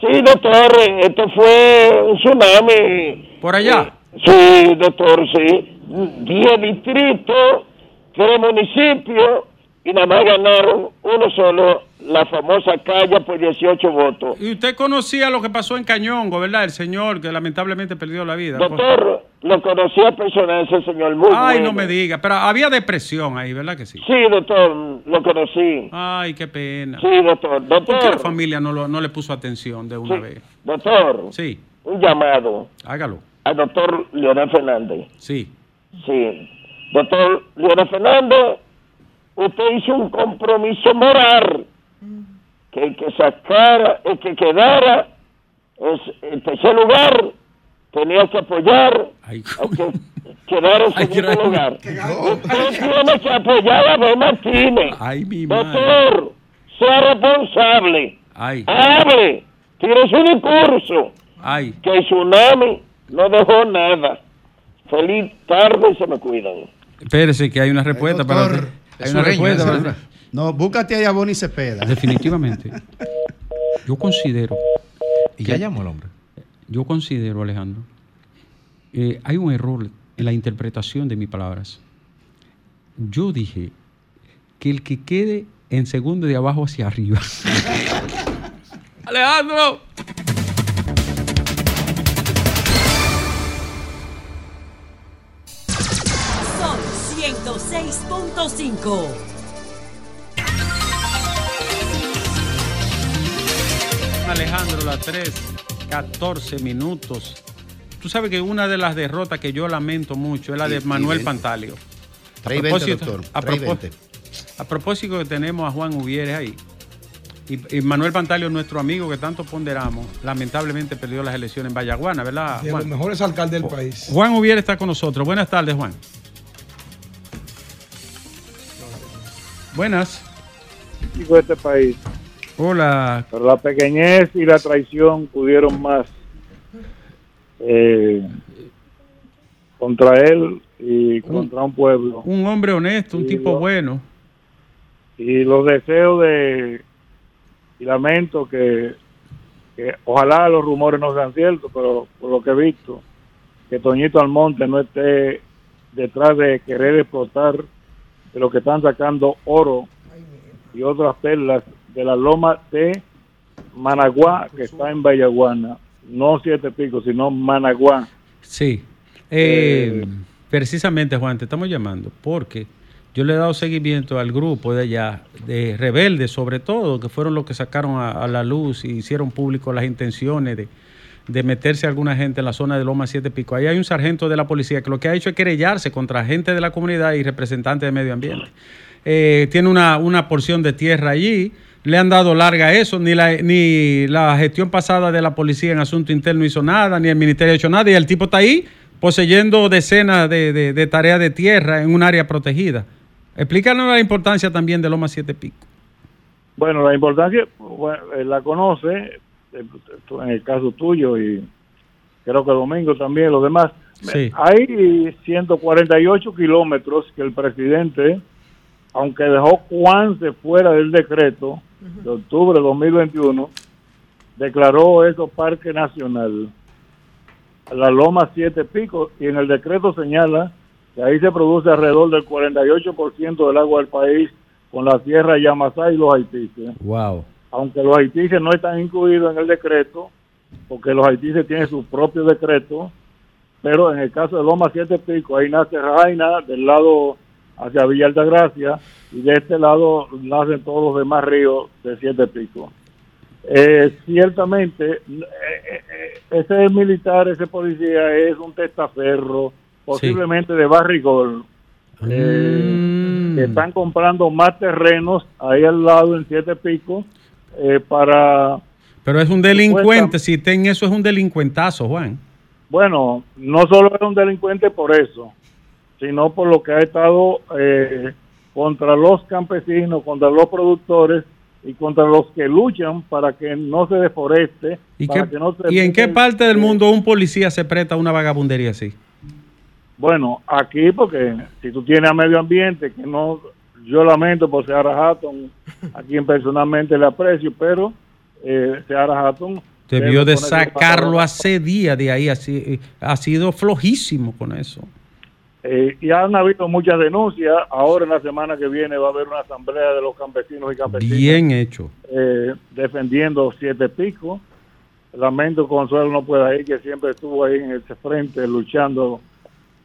S12: Sí, doctor, esto fue un tsunami.
S1: ¿Por allá?
S12: Sí, doctor, sí. Diez distritos, tres municipios y nada más ganaron uno solo, la famosa calle por 18 votos.
S1: Y usted conocía lo que pasó en Cañongo, ¿verdad? El señor que lamentablemente perdió la vida.
S12: Doctor, lo conocía personal ese señor muy
S1: Ay,
S12: bueno.
S1: no me diga. Pero había depresión ahí, ¿verdad que sí?
S12: Sí, doctor, lo conocí.
S1: Ay, qué pena.
S12: Sí, doctor.
S1: ¿Por qué la
S12: Doctor,
S1: familia no, lo- no le puso atención de una vez?
S12: doctor,
S1: Sí,
S12: un llamado
S1: hágalo.
S12: al doctor Leonel Fernández.
S1: Sí.
S12: Sí. Doctor Leonel Fernández, usted hizo un compromiso moral que el que sacara, el que quedara es, en tercer lugar, tenía que apoyar al que quedara en
S1: Ay,
S12: segundo lugar. Usted tiene que apoyar a Ben Martínez.
S1: Ay, mi
S12: Doctor, sea responsable.
S1: Ay.
S12: hable, tire su discurso.
S1: Ay.
S12: Que el tsunami no dejó nada. Feliz tarde y se me cuidan.
S1: Espérese que hay una respuesta para
S10: doctor,
S1: usted. Hay una
S10: sureño,
S1: respuesta
S10: es
S1: para.
S10: No, búscate ahí a Bonnie Cepeda.
S1: Definitivamente. Yo considero.
S2: Y ya llamó el hombre.
S1: Yo considero, Alejandro, eh, hay un error en la interpretación de mis palabras. Yo dije que el que quede en segundo de abajo hacia arriba. Alejandro.
S14: Son 106.5.
S1: Alejandro, las 3, 14 minutos. Tú sabes que una de las derrotas que yo lamento mucho es la de
S10: Y- y
S1: Manuel Pantalio. A
S10: Trae 20,
S1: propósito,
S10: doctor,
S1: a,
S10: trae
S1: propó-
S10: 20.
S1: a propósito que tenemos a Juan Uvieres ahí. Y, y Manuel Pantalio, nuestro amigo que tanto ponderamos, lamentablemente perdió las elecciones en Vallaguana, ¿verdad?
S4: De los
S1: Juan?
S4: mejores alcaldes del país.
S1: Juan Uvieres está con nosotros. Buenas tardes, Juan. Buenas.
S15: de este país.
S1: Hola.
S15: Pero la pequeñez y la traición pudieron más eh, contra él y contra un pueblo.
S1: Un hombre honesto, un
S15: Y
S1: tipo
S15: lo-
S1: bueno.
S15: Y los deseos de y lamento que, que ojalá los rumores no sean ciertos, pero por lo que he visto, que Toñito Almonte no esté detrás de querer explotar de lo que están sacando oro y otras perlas de la loma de Managua, que está en Vallaguana. No Siete Picos, sino Managua.
S1: Sí. Eh, precisamente, Juan, te estamos llamando porque yo le he dado seguimiento al grupo de allá, de rebeldes sobre todo, que fueron los que sacaron a, a la luz y hicieron público las intenciones de, de meterse alguna gente en la zona de Loma Siete Pico. Ahí hay un sargento de la policía que lo que ha hecho es querellarse contra gente de la comunidad y representantes de medio ambiente. Eh, tiene una, una porción de tierra allí, le han dado larga a eso, ni la, ni la gestión pasada de la policía en asunto interno hizo nada, ni el ministerio ha hecho nada, y el tipo está ahí poseyendo decenas de, de- de tareas de tierra en un área protegida. Explícanos la importancia también de Loma Siete Pico.
S15: Bueno, la importancia bueno, la conoce, en el caso tuyo y creo que Domingo también, los demás.
S1: Sí.
S15: Hay 148 kilómetros que el presidente, aunque dejó Juanse fuera del decreto de octubre de 2021, declaró eso parque nacional. La Loma Siete Picos, y en el decreto señala que ahí se produce alrededor del 48% del agua del país con la sierra Yamasá y los haitises
S1: Wow.
S15: aunque los haitises no están incluidos en el decreto, porque los haitises tienen su propio decreto, pero en el caso de Loma Siete Pico, ahí nace Jaina, del lado hacia Villa Altagracia, y de este lado nacen todos los demás ríos de Siete Pico. Eh, ciertamente, eh, eh, ese militar, ese policía es un testaferro, posiblemente de barrigol, eh, que están comprando más terrenos ahí al lado en Siete Pico eh, para,
S1: Pero es un delincuente, si está en eso es un delincuentazo, Juan.
S15: bueno, no solo es un delincuente por eso, sino por lo que ha estado eh, contra los campesinos, contra los productores y contra los que luchan para que no se deforeste.
S1: ¿Y,
S15: para
S1: qué-
S15: que no se
S1: ¿y en qué parte del mundo un policía se presta a una vagabundería así?
S15: Bueno, aquí porque si tú tienes a medio ambiente, que no, yo lamento por Seara Hatton, a quien personalmente le aprecio, pero eh, Seara Hatton...
S1: Debió de sacarlo hace días de ahí, así, ha sido flojísimo con eso.
S15: Eh, y han habido muchas denuncias. Ahora en la semana que viene va a haber una asamblea de los campesinos y campesinas
S1: Bien hecho.
S15: eh, defendiendo siete picos. Lamento que Consuelo no pueda ir, que siempre estuvo ahí en ese frente luchando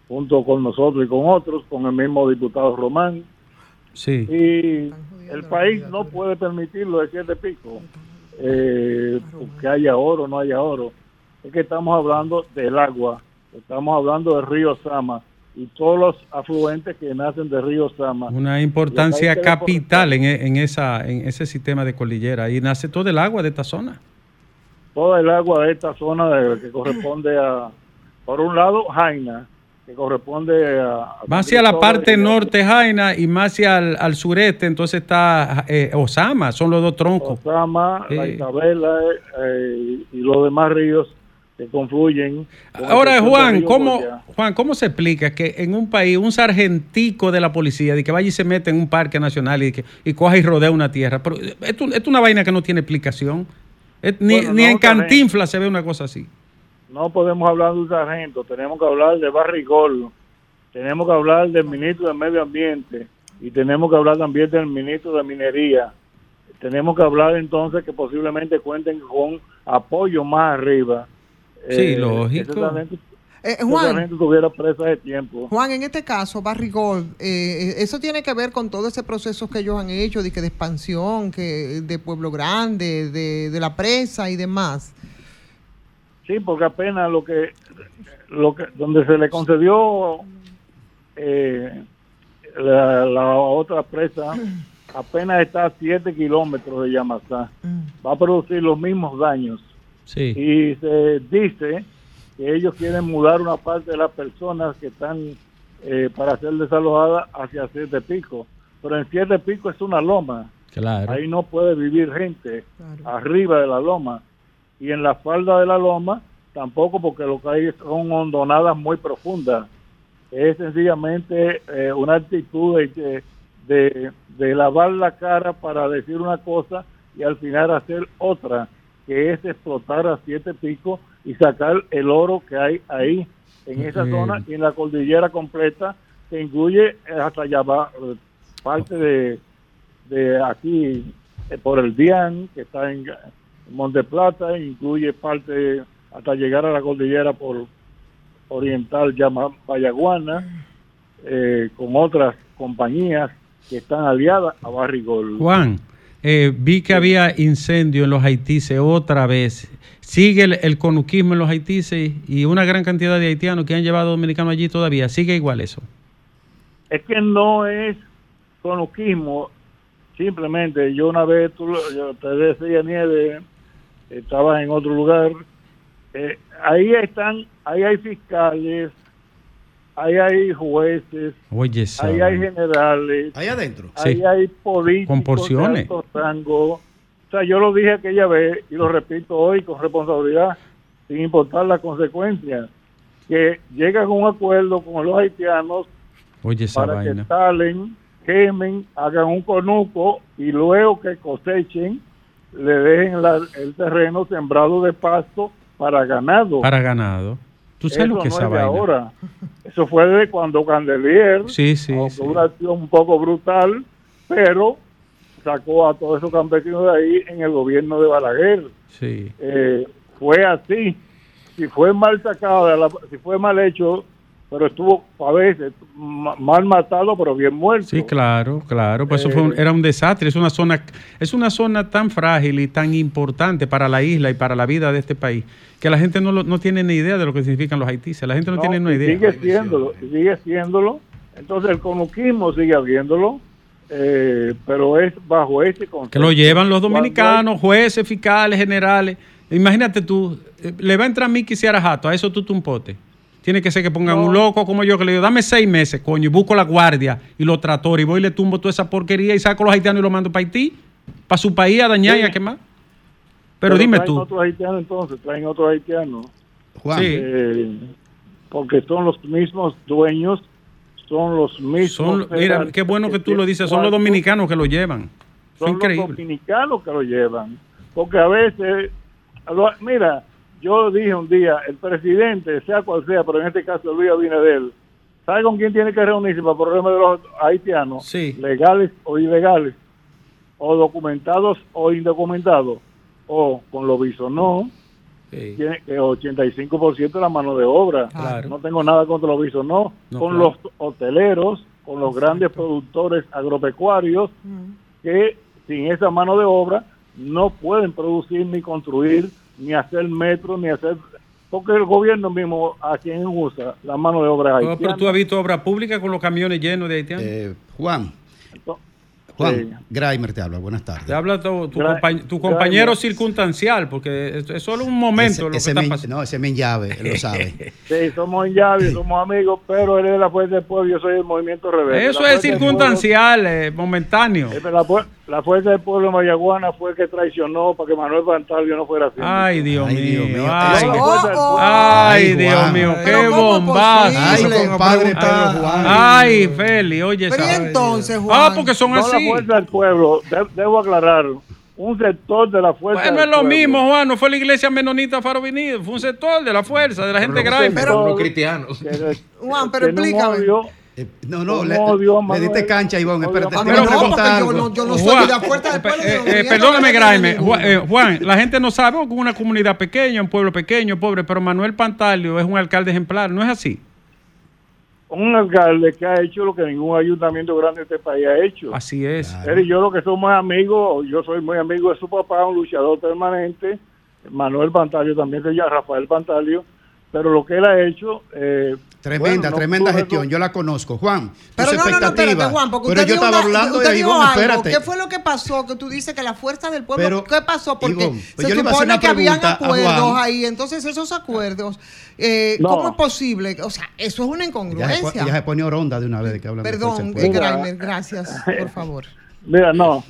S15: junto con nosotros y con otros, con el mismo diputado Román.
S1: Sí.
S15: Y el país no puede permitirlo de siete picos, eh, que haya oro o no haya oro. Es que estamos hablando del agua, estamos hablando del río Sama y todos los afluentes que nacen del río Sama.
S1: Una importancia capital en, e- en esa, en ese sistema de cordillera. Y nace todo el agua de esta zona.
S15: toda el agua de esta zona de- que corresponde a, por un lado, Jaina, que corresponde a...
S1: Más hacia la parte norte Jaina y más hacia al, al sureste, entonces está eh, Osama, son los dos troncos.
S15: Osama, la. Isabela eh, y los demás ríos que confluyen. con
S1: Ahora, Juan, ¿cómo. Juan, ¿cómo se explica que en un país un sargentico de la policía de que vaya y se mete en un parque nacional y, que, y coja y rodea una tierra? Pero esto, es una vaina que no tiene explicación. Es- ni
S15: Bueno,
S1: ni
S15: no,
S1: en
S15: también.
S1: Cantinflas se ve una cosa así.
S15: No podemos hablar de un sargento, tenemos que hablar de Barrigol, tenemos que hablar del ministro de Medio Ambiente y tenemos que hablar también del ministro de Minería. Tenemos que hablar entonces que posiblemente cuenten con apoyo más arriba.
S1: Sí, lógico.
S15: ese sargento-
S3: Eh, Juan.
S15: preso de tiempo.
S3: Juan, en este caso, Barrigol, eh, eso tiene que ver con todo ese proceso que ellos han hecho de, que de expansión, que de Pueblo Grande, de, de la presa y demás.
S15: Sí, porque apenas lo que, lo que donde se le concedió eh, la, la otra presa, apenas está a 7 kilómetros de Yamasá. Va a producir los mismos daños.
S1: Sí.
S15: Y se dice que ellos quieren mudar una parte de las personas que están eh, para ser desalojadas hacia Siete Pico. Pero en Siete Pico es una loma.
S1: Claro.
S15: Ahí no puede vivir gente arriba de la loma. Y en la falda de la loma tampoco porque lo que hay son hondonadas muy profundas. Es sencillamente eh, una actitud de, de, de lavar la cara para decir una cosa y al final hacer otra, que es explotar a siete picos y sacar el oro que hay ahí en esa zona y en la cordillera completa que incluye hasta allá va, eh, parte de, de aquí eh, por el Dian que está en Monte Plata incluye parte hasta llegar a la cordillera por oriental llama Vallaguana eh, con otras compañías que están aliadas a Barrigol.
S1: Juan, eh, vi que había incendio en los haitises otra vez. Sigue el, el conuquismo en los haitises y una gran cantidad de haitianos que han llevado dominicanos allí todavía. Sigue igual eso.
S15: Es que no es conuquismo, simplemente yo una vez, tú, yo te decía Nieve, estabas en otro lugar, eh, ahí están, ahí hay fiscales, ahí hay jueces, ahí hay generales,
S10: Ahí adentro.
S15: ahí
S1: Sí.
S15: hay políticos
S1: Con porciones.
S15: de alto rango. O sea, yo lo dije aquella vez y lo repito hoy con responsabilidad, sin importar las consecuencias, que llegan a un acuerdo con los haitianos
S1: Oye,
S15: para que
S1: vaina.
S15: talen, quemen, hagan un conuco y luego que cosechen, le dejen la- el terreno sembrado de pasto para ganado.
S1: Para ganado. ¿Tú sabes
S15: Eso
S1: lo que
S15: no es de ahora. Eso fue de cuando Candelier,
S1: Sí, sí, sí.
S15: una acción un poco brutal, pero sacó a todos esos campesinos de ahí en el gobierno de Balaguer.
S1: Sí.
S15: Eh, fue así. Si fue mal la- si fue mal hecho, pero estuvo a veces ma- mal matado, pero bien muerto.
S1: Sí, claro, claro. Pues eso fue un-
S15: Eh,
S1: era un desastre. Es una zona, es una zona tan frágil y tan importante para la isla y para la vida de este país que la gente no, lo- no tiene ni idea de lo que significan los haitises. La gente no,
S15: No,
S1: tiene ni idea.
S15: Sigue siéndolo, sigue siéndolo. Entonces el conuquismo sigue habiéndolo, eh, pero es bajo ese concepto.
S1: Que lo llevan los dominicanos, jueces, fiscales, generales. Imagínate tú, eh, le va a entrar Miki Ciarajato, a eso tú te un pote. Tiene que ser que pongan un loco como yo que le digo, dame seis meses, coño, y busco la guardia y los tratores y voy y le tumbo toda esa porquería y saco a los haitianos y los mando para Haití, para su país a dañar y a quemar. Pero, dime
S15: traen
S1: tú.
S15: otros haitianos entonces, traen otros haitianos.
S10: Juan.
S1: Sí.
S15: Eh, porque son los mismos dueños, son los mismos.
S1: Son, mira, qué bueno que tú lo dices, son los dominicanos que lo llevan.
S15: Son los dominicanos que lo llevan. Porque a veces, lo- mira, yo dije un día, el presidente, sea cual sea, pero en este caso Luis Abinadel, ¿sabe con quién tiene que reunirse para el problema de los haitianos? Legales o ilegales, o documentados o indocumentados, o con lo visto no. Tiene que 85% de la mano de obra.
S1: Claro.
S15: No tengo nada contra los visos, no.
S1: No,
S15: con
S1: claro.
S15: los hoteleros, con los grandes productores agropecuarios, que sin esa mano de obra no pueden producir ni construir, ni hacer metro, ni hacer... Porque el gobierno mismo a quien usa la mano de obra
S1: Oh,
S15: haitiana.
S1: pero tú has visto obra pública con los camiones llenos de haitianos.
S10: Eh, Juan. Juan, Graimer te habla, buenas tardes.
S1: Te habla tu, tu
S10: Gra-
S1: compañ- tu
S10: Graimer.
S1: compañero circunstancial, porque es, es solo un momento lo que
S10: ese
S1: está
S10: men-
S1: pasando.
S10: no, ese men llave, él lo sabe.
S15: Sí, somos en llave, somos amigos, pero él es la Fuerza del Pueblo, yo soy el Movimiento Rebelde.
S1: Eso es circunstancial, eh, momentáneo.
S15: La, la Fuerza del Pueblo de Mayaguana fue el que traicionó para que Manuel Bantalio no fuera así.
S1: Ay, Dios
S10: Ay,
S1: mío.
S10: Dios mío.
S1: Ay, Ay,
S10: Ay,
S1: Dios mío, qué
S3: Pero ¿cómo es
S1: bombazo.
S10: Ay, compadre Pedro
S4: preguntar-
S10: Juan.
S1: Ay, Feli, oye
S3: Pero ¿y
S1: esa.
S3: entonces,
S1: Ah,
S3: Juan?
S1: porque son
S15: No la
S1: así.
S15: Fuerza del Pueblo, de- debo aclarar, un sector de la Fuerza
S1: Pues no es lo
S15: Pueblo.
S1: mismo, Juan. No fue la iglesia menonita Faro Venido. Fue un sector de la fuerza, de la gente
S2: Pero-
S1: grave.
S2: pero los cristianos.
S3: Juan, pero explícame.
S10: Eh, no, no, le,
S15: Manuel.
S10: diste cancha, Ivonne. Espérate, te
S15: Manuel.
S10: voy a
S3: No, yo no, yo no soy
S1: Juan,
S3: de la Fuerza del Pueblo.
S1: eh, eh, perdóname,
S3: de
S1: Graeme. eh, Juan, la gente no sabe que es una comunidad pequeña, un pueblo pequeño, pobre, pero Manuel Pantalio es un alcalde ejemplar, ¿no es así?
S15: un alcalde que ha hecho lo que ningún ayuntamiento grande de este país ha hecho.
S1: Así es.
S15: Él y yo lo que somos amigos, yo soy muy amigo de su papá, un luchador permanente, Manuel Pantalio también se llama Rafael Pantalio, pero lo que él ha hecho... eh,
S10: Tremenda,
S15: bueno, no
S10: tremenda gestión. Yo la conozco. Juan,
S3: Pero no, no, no, espérate, Juan, porque
S10: pero
S3: usted
S10: yo
S3: dijo
S10: estaba
S3: una-
S10: hablando
S3: usted
S10: de Ivonne,
S3: algo.
S10: espérate.
S3: ¿Qué fue lo que pasó? Que tú dices que la fuerza del pueblo.
S10: Pero,
S3: ¿Qué pasó? Porque
S10: Ivonne, pues
S3: se
S10: yo le iba a hacer
S3: supone que habían acuerdos ahí. Entonces, esos acuerdos, eh,
S15: No.
S3: ¿cómo es posible? O sea, eso es una
S10: Ya se,
S3: incongruencia.
S10: ya se pone oronda de una vez de que hablan de
S3: Perdón. Graimer, gracias, por favor.
S15: Mira, no.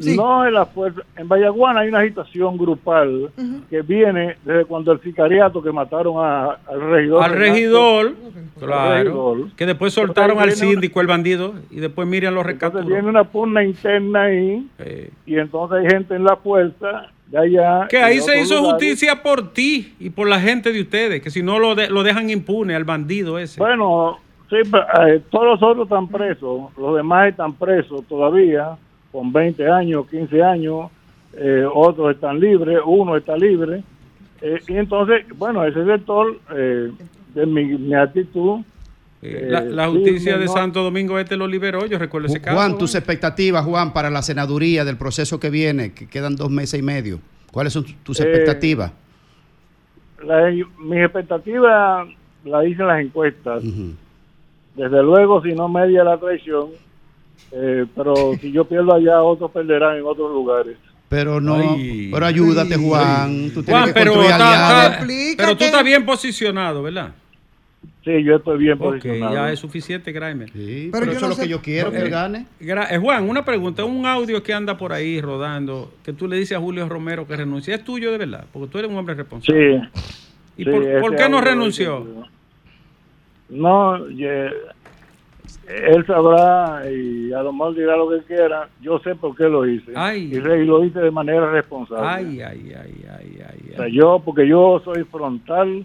S3: Sí.
S15: No es la fuerza. En Vallaguana hay una agitación grupal que viene desde cuando el sicariato que mataron a- al regidor.
S1: Al regidor, claro,
S15: regidor.
S1: que después soltaron al síndico, el bandido, y después Miriam lo
S15: Entonces
S1: recapturó.
S15: viene una pugna interna ahí
S1: Eh,
S15: y entonces hay gente en la fuerza de allá.
S1: que ahí se hizo
S15: lugares.
S1: justicia por ti y por la gente de ustedes, que si no lo, de- lo dejan impune al bandido ese.
S15: Bueno, sí, pero, eh, todos los otros están presos, los demás están presos todavía, con 20 años, 15 años, eh, otros están libres, uno está libre. eh, y entonces, bueno, ese sector, eh, de mi, mi actitud.
S1: Eh, la,
S15: sí,
S1: justicia de
S15: no-
S1: Santo Domingo Este lo liberó, yo recuerdo ese caso.
S10: Juan, tus expectativas, Juan, para la senaduría del proceso que viene, que quedan dos meses y medio. ¿Cuáles son tus
S15: Eh,
S10: expectativas?
S15: La, mis expectativas las hice en las encuestas. Desde luego, si no media la traición, eh, pero si yo pierdo allá, otros perderán en otros lugares.
S10: Pero no,
S1: Ay.
S10: pero ayúdate, Juan. Tú tienes
S1: Juan,
S10: que
S1: pero, pero tú estás bien posicionado, ¿verdad?
S15: Sí, yo estoy bien posicionado.
S1: ya es suficiente, Graimer.
S10: Sí,
S3: Pero
S10: pero,
S3: yo
S10: eso
S3: no
S10: es lo
S3: sé-
S10: que yo quiero, que
S1: Eh,
S10: él gane.
S1: Gra- eh, Juan, una pregunta, un audio que anda por ahí rodando, que tú le dices a Julio Romero que renuncie, ¿es tuyo de verdad? Porque tú eres un hombre responsable.
S15: Sí.
S1: ¿Y
S15: sí,
S1: por, qué no renunció?
S15: No, ye- él sabrá y a lo mejor dirá lo que quiera. Yo sé por qué lo hice.
S1: Ay.
S15: Y, lo hice de manera responsable.
S1: Ay, ay, ay, ay, ay.
S15: O sea, yo, porque yo soy frontal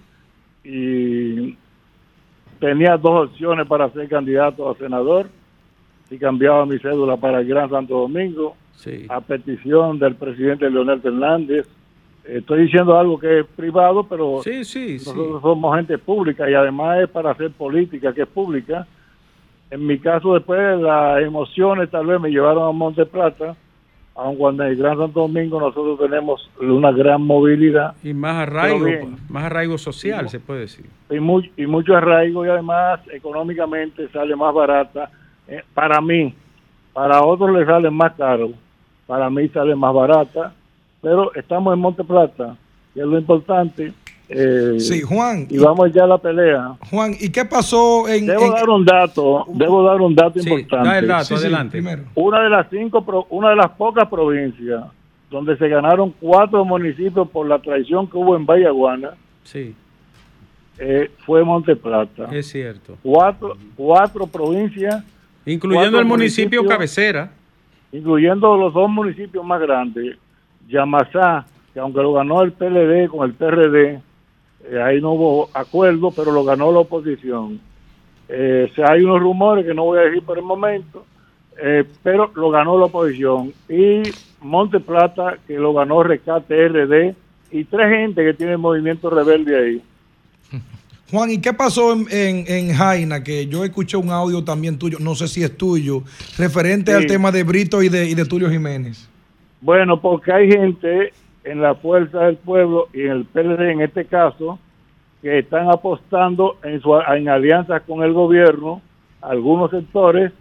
S15: y tenía dos opciones para ser candidato a senador. Si cambiaba mi cédula para el Gran Santo Domingo,
S1: Sí.
S15: a petición del presidente Leonel Fernández. Estoy diciendo algo que es privado, pero
S1: Sí, sí, sí.
S15: nosotros somos gente pública y además es para hacer política que es pública. En mi caso, después las emociones tal vez me llevaron a Monte Plata, aun cuando en el Gran Santo Domingo nosotros tenemos una gran movilidad
S1: Y más arraigo,
S15: bien.
S1: más arraigo social, se puede decir.
S15: y, muy, y mucho arraigo y además económicamente sale más barata. eh, para mí, para otros le sale más caro, para mí sale más barata, pero estamos en Monte Plata, que es lo importante. Eh,
S4: Sí, Juan.
S15: Y vamos ya a la pelea.
S4: Juan, ¿y qué pasó en...
S15: Debo
S4: en-
S15: dar un dato, debo dar un dato
S1: Sí,
S15: importante.
S1: da el dato,
S4: Sí, sí,
S1: adelante.
S4: primero.
S15: Una de las cinco, pro- una de las pocas provincias donde se ganaron cuatro municipios por la traición que hubo en Vallaguana
S1: Sí,
S15: eh, fue Monte Plata.
S1: es cierto.
S15: Cuatro, cuatro provincias,
S1: Incluyendo
S15: Cuatro
S1: el municipio cabecera.
S15: incluyendo los dos municipios más grandes, Yamasá, que aunque lo ganó el PLD con el PRD, eh, ahí no hubo acuerdo, pero lo ganó la oposición. Eh, hay unos rumores que no voy a decir por el momento, eh, pero lo ganó la oposición. Y Monte Plata, que lo ganó Rescate RD, y tres gente que tiene movimiento rebelde ahí.
S4: Juan, ¿y qué pasó en, en, en Jaina? Que yo escuché un audio también tuyo, no sé si es tuyo, referente
S15: Sí.
S4: al tema de Brito y de, y de Tulio Jiménez.
S15: Bueno, porque hay gente en la Fuerza del Pueblo y en el PLD en este caso que están apostando en, su, en alianzas con el gobierno, algunos sectores,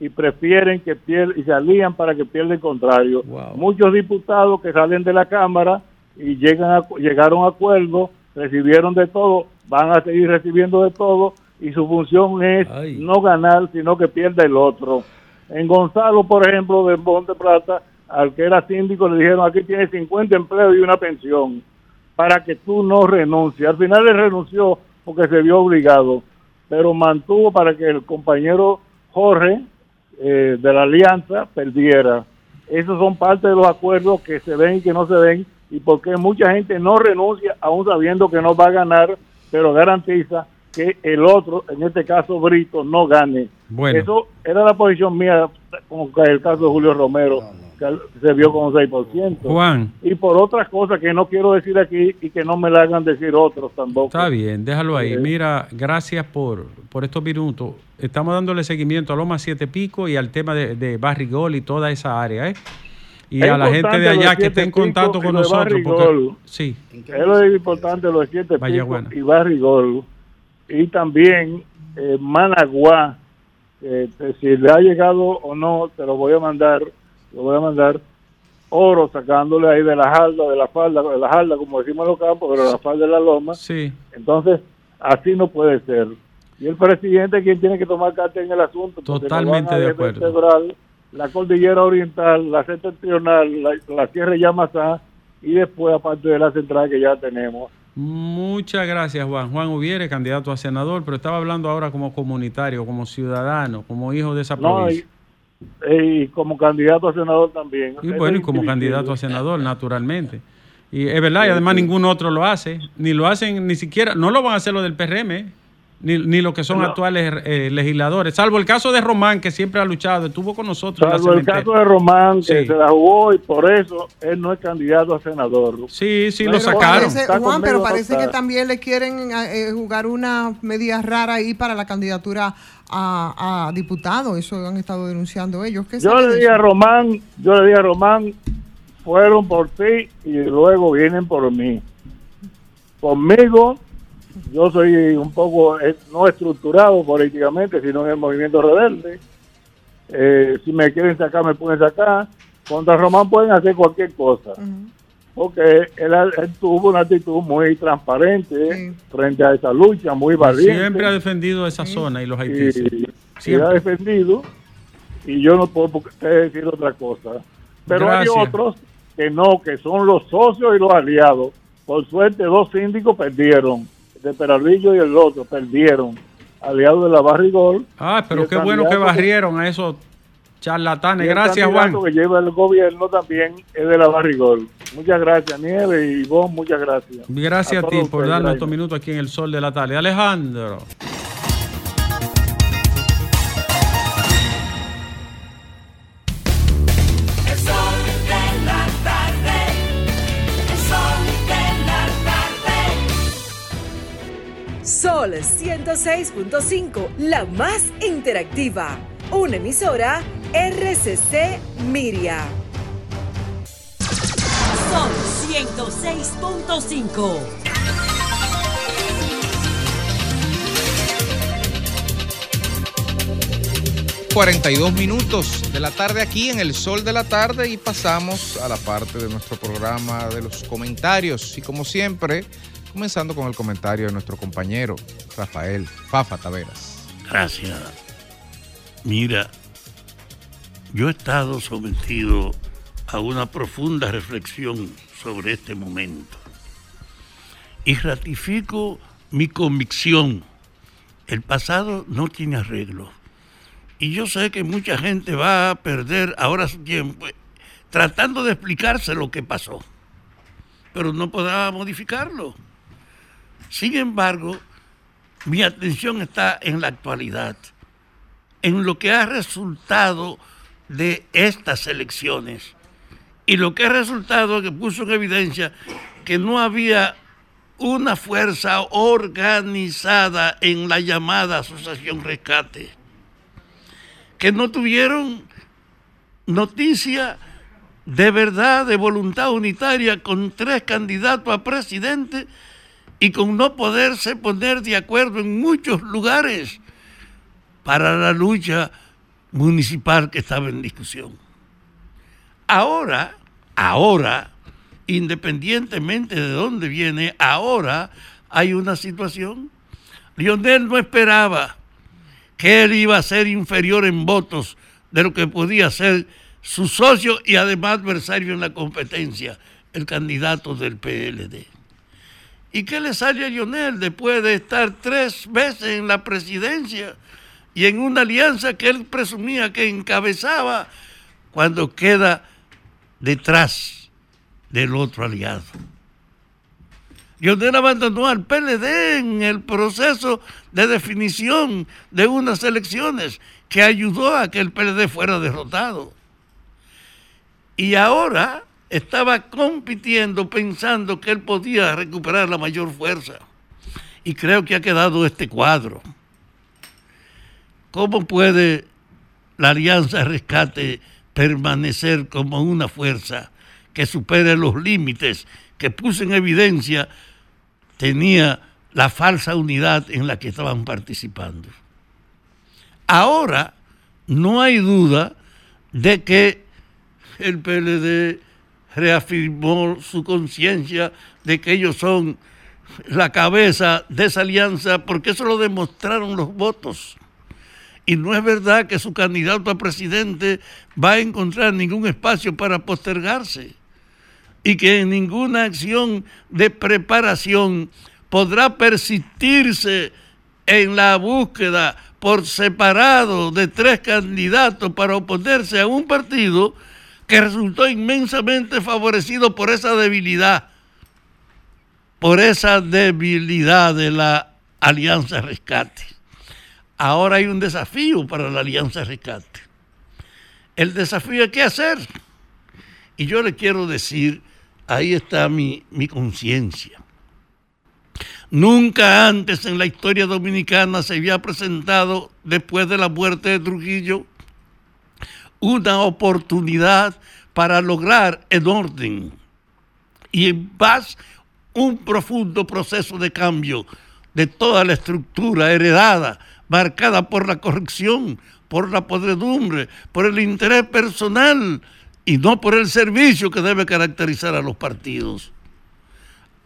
S15: y prefieren que pierda y se alían para que pierda el contrario. Muchos diputados que salen de la Cámara y llegan a, llegaron a acuerdos, recibieron de todo, van a seguir recibiendo de todo y su función es no ganar, sino que pierda el otro. En Gonzalo, por ejemplo, de Monte Plata, al que era síndico le dijeron, aquí tienes 50 empleos y una pensión para que tú no renuncies. Al final él renunció porque se vio obligado, pero mantuvo para que el compañero Jorge eh, de la alianza perdiera. Esos son parte de los acuerdos que se ven y que no se ven y porque mucha gente no renuncia aún sabiendo que no va a ganar, pero garantiza que el otro, en este caso Brito, no gane.
S1: Bueno.
S15: Eso era la posición mía con el caso de Julio Romero, se vio con un 6%.
S1: Juan.
S15: Y por otras cosas que no quiero decir aquí y que no me la hagan decir otros tampoco.
S1: Está bien, déjalo ahí.
S15: Eh.
S1: Mira, gracias por, por estos minutos. Estamos dándole seguimiento a Loma Siete Pico y al tema de, de Barrigol y toda esa área, ¿eh? Y
S15: Es
S1: a la gente de allá que esté en contacto con nosotros. Porque, sí.
S15: Es lo importante los siete Picos y Barrigol. Y también eh, Managua, que te- si le ha llegado o no, te lo voy a mandar, lo voy a mandar oro sacándole ahí de la falda, de la falda, de la falda, como decimos en los campos, pero de la falda de la loma.
S1: Sí.
S15: Entonces, así no puede ser. Y el presidente es quien tiene que tomar carta en el asunto.
S1: Totalmente de acuerdo.
S15: desvertebrar La cordillera oriental, la septentrional, la, la sierra de Yamasá y después aparte de la central que ya tenemos.
S1: Muchas gracias, Juan. Juan Ubiere, candidato a senador, pero estaba hablando ahora como comunitario, como ciudadano, como hijo de esa
S15: No,
S1: provincia.
S15: y, y como candidato a senador también.
S1: Y bueno, y como candidato a senador, naturalmente. Y es verdad, y además ningún otro lo hace, ni lo hacen, ni siquiera, no lo van a hacer lo del PRM, ¿eh? Ni, ni los que son
S15: No.
S1: actuales eh, legisladores, salvo el caso de Román, que siempre ha luchado, estuvo con nosotros. en la
S15: Salvo el caso de Román, que
S1: Sí.
S15: se la jugó y por eso él no es candidato a senador.
S1: Sí, sí,
S3: Pero parece-
S15: Está
S3: Juan, pero parece que también le quieren eh, jugar una medida rara ahí para la candidatura a, a diputado. Eso han estado denunciando ellos. ¿Qué
S15: Yo le dije a? Román, yo le dije a Román, fueron por ti y luego vienen por mí. Conmigo, yo soy un poco eh, no estructurado políticamente, sino en el movimiento rebelde. Eh, si me quieren sacar, me pueden sacar. Contra Román pueden hacer cualquier cosa. Porque él, él tuvo una actitud muy transparente frente a esa lucha, muy valiente.
S1: Siempre ha defendido esa zona y los
S15: y,
S1: haitises.
S15: y ha defendido y yo no puedo decir otra cosa. Pero
S1: Gracias.
S15: hay otros que no, que son los socios y los aliados. Por suerte, dos síndicos perdieron. De Peralvillo y el otro perdieron. Aliados de la Barrigol.
S1: Ah, pero qué bueno que barrieron a esos charlatanes. Gracias, Juan.
S15: que lleva el gobierno también es de la Barrigol. Muchas gracias, Nieve y vos, muchas gracias.
S1: Gracias a, ti
S15: todos
S1: por darnos estos minutos aquí en el sol de la tarde. Alejandro.
S14: Sol
S16: 106.5, la más interactiva. Una emisora RCC Miria.
S14: Sol 106.5.
S2: 42 minutos de la tarde aquí en el sol de la tarde y pasamos a la parte de nuestro programa de los comentarios. Y como siempre, comenzando con el comentario de nuestro compañero Rafael Fafa Taveras.
S17: Gracias. Mira, yo he estado sometido a una profunda reflexión sobre este momento y ratifico mi convicción. El pasado no tiene arreglo. Y yo sé que mucha gente va a perder ahora su tiempo tratando de explicarse lo que pasó, pero no podrá modificarlo. Sin embargo, mi atención está en la actualidad, en lo que ha resultado de estas elecciones y lo que ha resultado que puso en evidencia que no había una fuerza organizada en la llamada Asociación Rescate, que no tuvieron noticia de verdad, de voluntad unitaria con tres candidatos a presidente y con no poderse poner de acuerdo en muchos lugares para la lucha municipal que estaba en discusión. Ahora, ahora, independientemente de dónde viene, ahora hay una situación. Lionel no esperaba que él iba a ser inferior en votos de lo que podía ser su socio y además adversario en la competencia, el candidato del PLD. ¿Y qué le sale a Lionel después de estar tres veces en la presidencia y en una alianza que él presumía que encabezaba cuando queda detrás del otro aliado? Lionel abandonó al PLD en el proceso de definición de unas elecciones que ayudó a que el PLD fuera derrotado. Y ahora estaba compitiendo pensando que él podía recuperar la mayor fuerza. Y creo que ha quedado este cuadro. ¿Cómo puede la Alianza Rescate permanecer como una fuerza que supere los límites que puso en evidencia tenía la falsa unidad en la que estaban participando? Ahora no hay duda de que el PLD reafirmó su conciencia de que ellos son la cabeza de esa alianza, porque eso lo demostraron los votos. Y no es verdad que su candidato a presidente va a encontrar ningún espacio para postergarse y que en ninguna acción de preparación podrá persistirse en la búsqueda por separado de tres candidatos para oponerse a un partido que resultó inmensamente favorecido por esa debilidad, por esa debilidad de la Alianza Rescate. Ahora hay un desafío para la Alianza Rescate. El desafío es qué hacer. Y yo le quiero decir, ahí está mi, mi conciencia. Nunca antes en la historia dominicana se había presentado, después de la muerte de Trujillo, una oportunidad para lograr en orden y en paz un profundo proceso de cambio de toda la estructura heredada, marcada por la corrección, por la podredumbre, por el interés personal y no por el servicio que debe caracterizar a los partidos.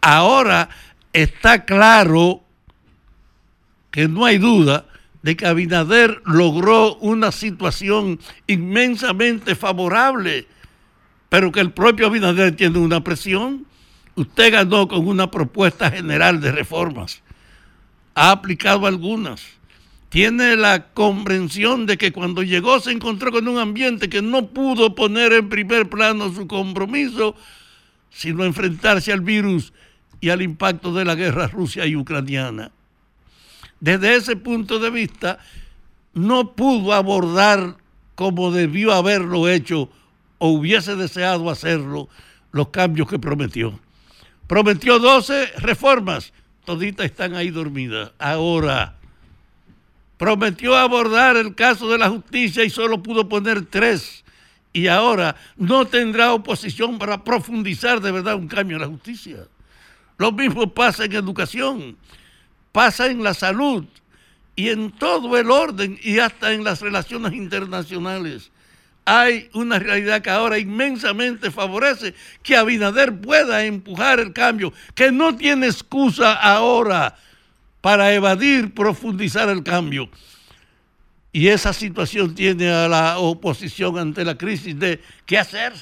S17: Ahora está claro que no hay duda de que Abinader logró una situación inmensamente favorable, pero que el propio Abinader tiene una presión. Usted ganó con una propuesta general de reformas, ha aplicado algunas, tiene la comprensión de que cuando llegó se encontró con un ambiente que no pudo poner en primer plano su compromiso, sino enfrentarse al virus y al impacto de la guerra rusia y ucraniana desde ese punto de vista, no pudo abordar como debió haberlo hecho o hubiese deseado hacerlo los cambios que prometió. Prometió 12 reformas, toditas están ahí dormidas. Ahora, prometió abordar el caso de la justicia y solo pudo poner tres. Y ahora no tendrá oposición para profundizar de verdad un cambio en la justicia. Lo mismo pasa en educación pasa en la salud y en todo el orden y hasta en las relaciones internacionales. Hay una realidad que ahora inmensamente favorece que Abinader pueda empujar el cambio, que no tiene excusa ahora para evadir, profundizar el cambio. Y esa situación tiene a la oposición ante la crisis de ¿qué hacer?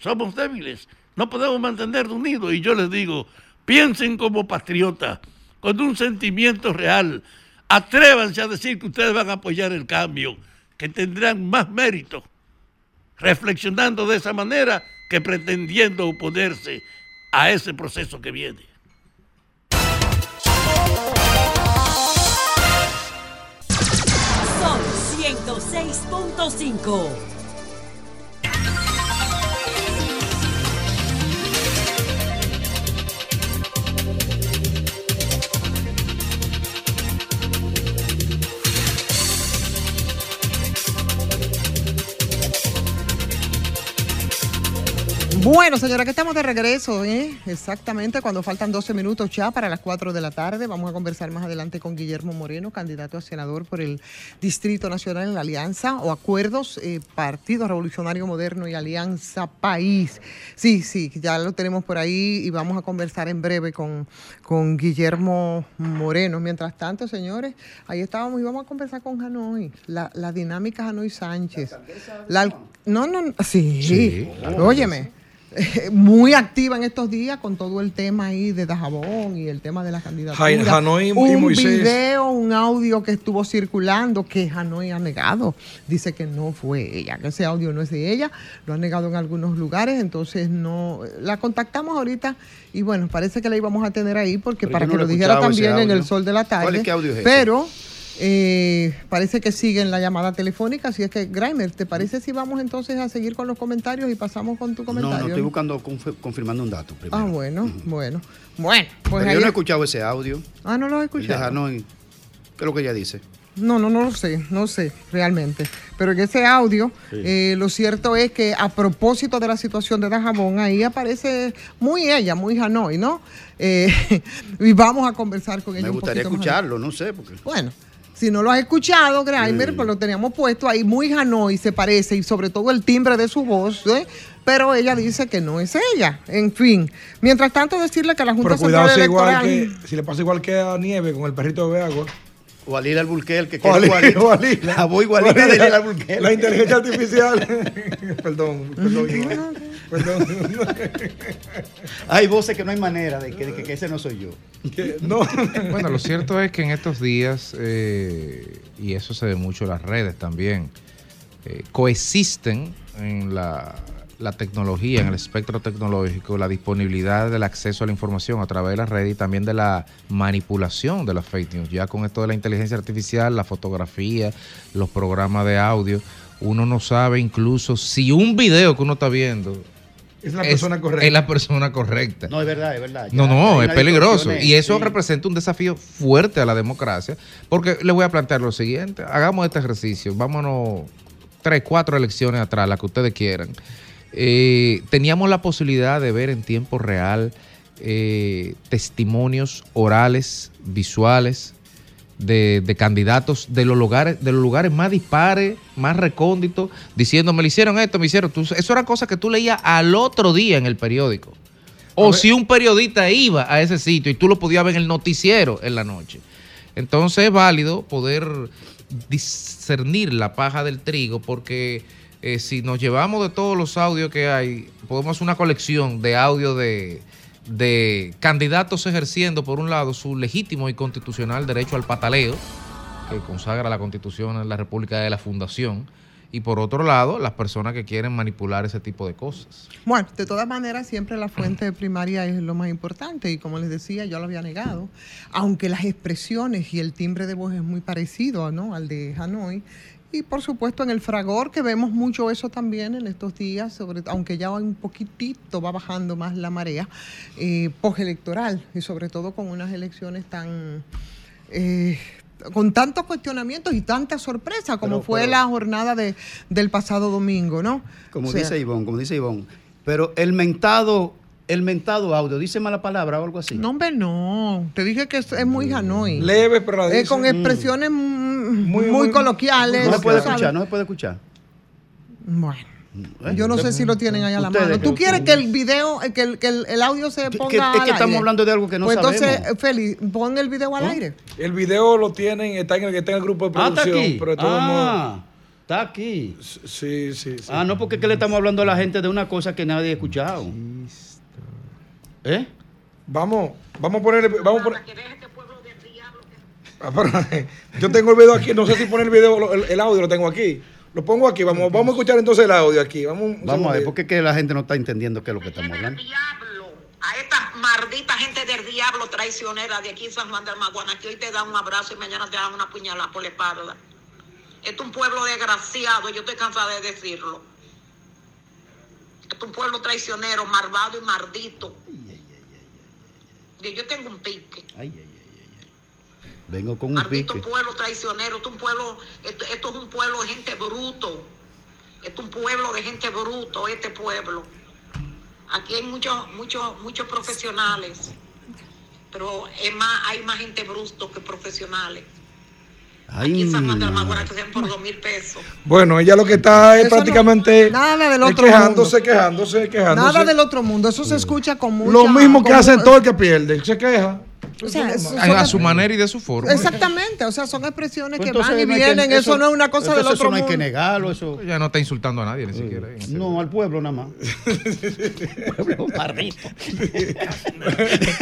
S17: Somos débiles, no podemos mantener unidos. Y yo les digo, piensen como patriotas con un sentimiento real. Atrévanse a decir que ustedes van a apoyar el cambio, que tendrán más mérito reflexionando de esa manera que pretendiendo oponerse a ese proceso que viene.
S16: Son 106.5.
S3: Bueno, señora, que estamos de regreso, ¿eh? Exactamente, cuando faltan 12 minutos ya para las 4 de la tarde. Vamos a conversar más adelante con Guillermo Moreno, candidato a senador por el Distrito Nacional en la Alianza o Acuerdos, eh, Partido Revolucionario Moderno y Alianza País. Sí, sí, ya lo tenemos por ahí y vamos a conversar en breve con, con Guillermo Moreno. Mientras tanto, señores, ahí estábamos y vamos a conversar con Hanoi, la, la dinámica Hanoi Sánchez. La no, no, no, sí,
S4: Sí.
S3: óyeme muy activa en estos días con todo el tema ahí de Dajabón y el tema de la candidatura.
S4: Hanoi y
S3: un
S4: Moisés.
S3: video, un audio que estuvo circulando que Hanoi ha negado. Dice que no fue ella, que ese audio no es de ella. Lo ha negado en algunos lugares, entonces no. La contactamos ahorita y bueno, parece que la íbamos a tener ahí porque
S10: Pero
S3: para
S10: no
S3: que
S10: lo
S3: dijera también en el sol de la tarde.
S10: ¿Cuál es qué audio es ese?
S3: Pero. Eh, parece que sigue en la llamada telefónica, así es que, Grimer, ¿te parece si vamos entonces a seguir con los comentarios y pasamos con tu
S10: No,
S3: comentario?
S10: no, estoy buscando, conf- confirmando un dato primero.
S3: Ah, bueno, bueno. Bueno, pues
S10: Pero yo no he
S3: es-
S10: escuchado ese audio.
S3: Ah, no lo he escuchado.
S10: Hanoi. ¿Qué es lo que ella dice?
S3: No, no, no lo sé, no sé realmente. Pero en ese audio,
S10: Sí.
S3: eh, lo cierto es que a propósito de la situación de Dajabón, ahí aparece muy ella, muy Hanoi, ¿no? Eh, y vamos a conversar con ella
S10: Me
S3: un
S10: gustaría
S3: más
S10: escucharlo, no sé, porque...
S3: Bueno, si no lo has escuchado, Grimer, pues lo teníamos puesto ahí muy Hanoi, se parece, y sobre todo el timbre de su voz, ¿eh? pero ella dice que no es ella. En fin, mientras tanto decirle que la Junta
S4: Pero cuidado
S3: Central
S4: si, igual
S3: Electoral...
S4: que, si le pasa igual que a Nieve con el perrito de agua.
S10: O a Lila Alburquerque, que
S4: O a
S10: es
S4: Lila-
S10: igualita. La voz igualita de
S4: Lila. La inteligencia artificial. perdón, perdón. Perdón.
S10: Hay voces que no hay manera de que, de que- que ese no soy yo.
S2: Bueno, lo cierto es que en estos días, eh, y eso se ve mucho en las redes también, eh, coexisten en la, la tecnología, en el espectro tecnológico, la disponibilidad del acceso a la información a través de las redes y también de la manipulación de las fake news. Ya con esto de la inteligencia artificial, la fotografía, los programas de audio, uno no sabe incluso si un video que uno está viendo
S4: Es la persona correcta.
S2: Es la persona correcta.
S10: No, es verdad, es verdad.
S2: No,
S10: Ya
S2: no, es peligroso. Y eso
S10: sí.
S2: representa un desafío fuerte a la democracia. Porque le voy a plantear lo siguiente. Hagamos este ejercicio. Vámonos tres, cuatro elecciones atrás, las que ustedes quieran. Eh, teníamos la posibilidad de ver en tiempo real eh, testimonios orales, visuales, de, de candidatos de los lugares, de los lugares más dispares, más recónditos, diciendo, me le hicieron esto, me hicieron. Tú, eso eran cosas que tú leías al otro día en el periódico. O si un periodista iba a ese sitio y tú lo podías ver en el noticiero en la noche. Entonces es válido poder discernir la paja del trigo porque eh, si nos llevamos de todos los audios que hay, podemos hacer una colección de audio de, de candidatos ejerciendo, por un lado, su legítimo y constitucional derecho al pataleo, que consagra la constitución en la República de la Fundación, y por otro lado, las personas que quieren manipular ese tipo de cosas.
S3: Bueno, de todas maneras, siempre la fuente primaria es lo más importante y como les decía, yo lo había negado, aunque las expresiones y el timbre de voz es muy parecido ¿no? al de Hanoi. Y por supuesto en el fragor, que vemos mucho eso también en estos días, sobre, aunque ya un poquitito va bajando más la marea, eh, postelectoral, y sobre todo con unas elecciones tan... eh, con tantos cuestionamientos y tanta sorpresa como
S10: Pero-
S3: fue
S10: pero-
S3: la jornada de, del pasado domingo, ¿no?
S10: Como
S3: O sea,
S10: dice Ivonne, como dice Ivonne. Pero el mentado, el mentado audio, dice mala palabra o algo así.
S3: No, hombre, no. Te dije que es, es muy Hanoi.
S4: Leve, pero la
S3: Eh, con
S4: Mm.
S3: expresiones Muy- coloquiales.
S10: No se puede escuchar, no se puede escuchar.
S3: Bueno. Yo no sé si lo tienen ahí a la mano. ¿Tú quieres que el video, eh, que el, que el, el audio se ponga
S10: que- es que
S3: al
S10: estamos
S3: aire?
S10: hablando de algo que no
S3: pues entonces,
S10: sabemos.
S3: eh, Félix, pon el video al aire.
S4: El video lo tienen, está en el que está en el grupo de
S10: Ah, está
S4: producción,
S10: aquí.
S4: pero de todos modos.
S10: Ah, está aquí.
S4: Sí, sí, sí.
S10: Ah, no, porque es que le estamos hablando a la gente de una cosa que nadie ha escuchado. ¿Eh?
S4: Vamos, vamos a poner, vamos a poner. Ah, pero, yo tengo el video aquí, no sé si poner el video, el, el audio lo tengo aquí. Lo pongo aquí, vamos, vamos a escuchar entonces el audio aquí. Vamos,
S10: Vamos a ver, porque es que la gente no está entendiendo qué es lo que estamos hablando.
S18: a esta maldita gente del diablo traicionera de aquí San Juan del Maguana, que hoy te dan un abrazo y mañana te dan una puñalada por la espalda. Esto es un pueblo desgraciado, yo estoy cansada de decirlo. Esto es un pueblo traicionero, malvado y maldito. Y yo tengo un pique.
S10: Vengo con un
S18: Maldito
S10: pique.
S18: pueblo traicionero, esto es un pueblo, esto, esto es un pueblo de gente bruto. Esto es un pueblo de gente bruto, este pueblo. Aquí hay muchos, muchos, muchos profesionales, pero es más, hay más gente bruto que profesionales. Aquí en San Juan de que sean por dos mil pesos.
S4: Bueno, ella lo que está es
S3: Eso no-
S4: prácticamente
S3: nada del
S4: es
S3: otro
S4: quejándose,
S3: mundo.
S4: quejándose, quejándose.
S3: Nada del otro mundo. Eso se escucha con mucha...
S4: Lo mismo que hace todo el que pierde, se queja.
S3: O sea, eso
S2: A,
S3: son-
S2: a su manera y de su forma.
S3: Exactamente, o sea, son expresiones
S10: Pues
S3: que van y
S10: no que-
S3: vienen, eso, no es una cosa del otro
S10: eso no hay
S3: mundo.
S10: que negarlo, eso.
S2: Ya no está insultando a nadie ni siquiera.
S10: No, al pueblo nada más.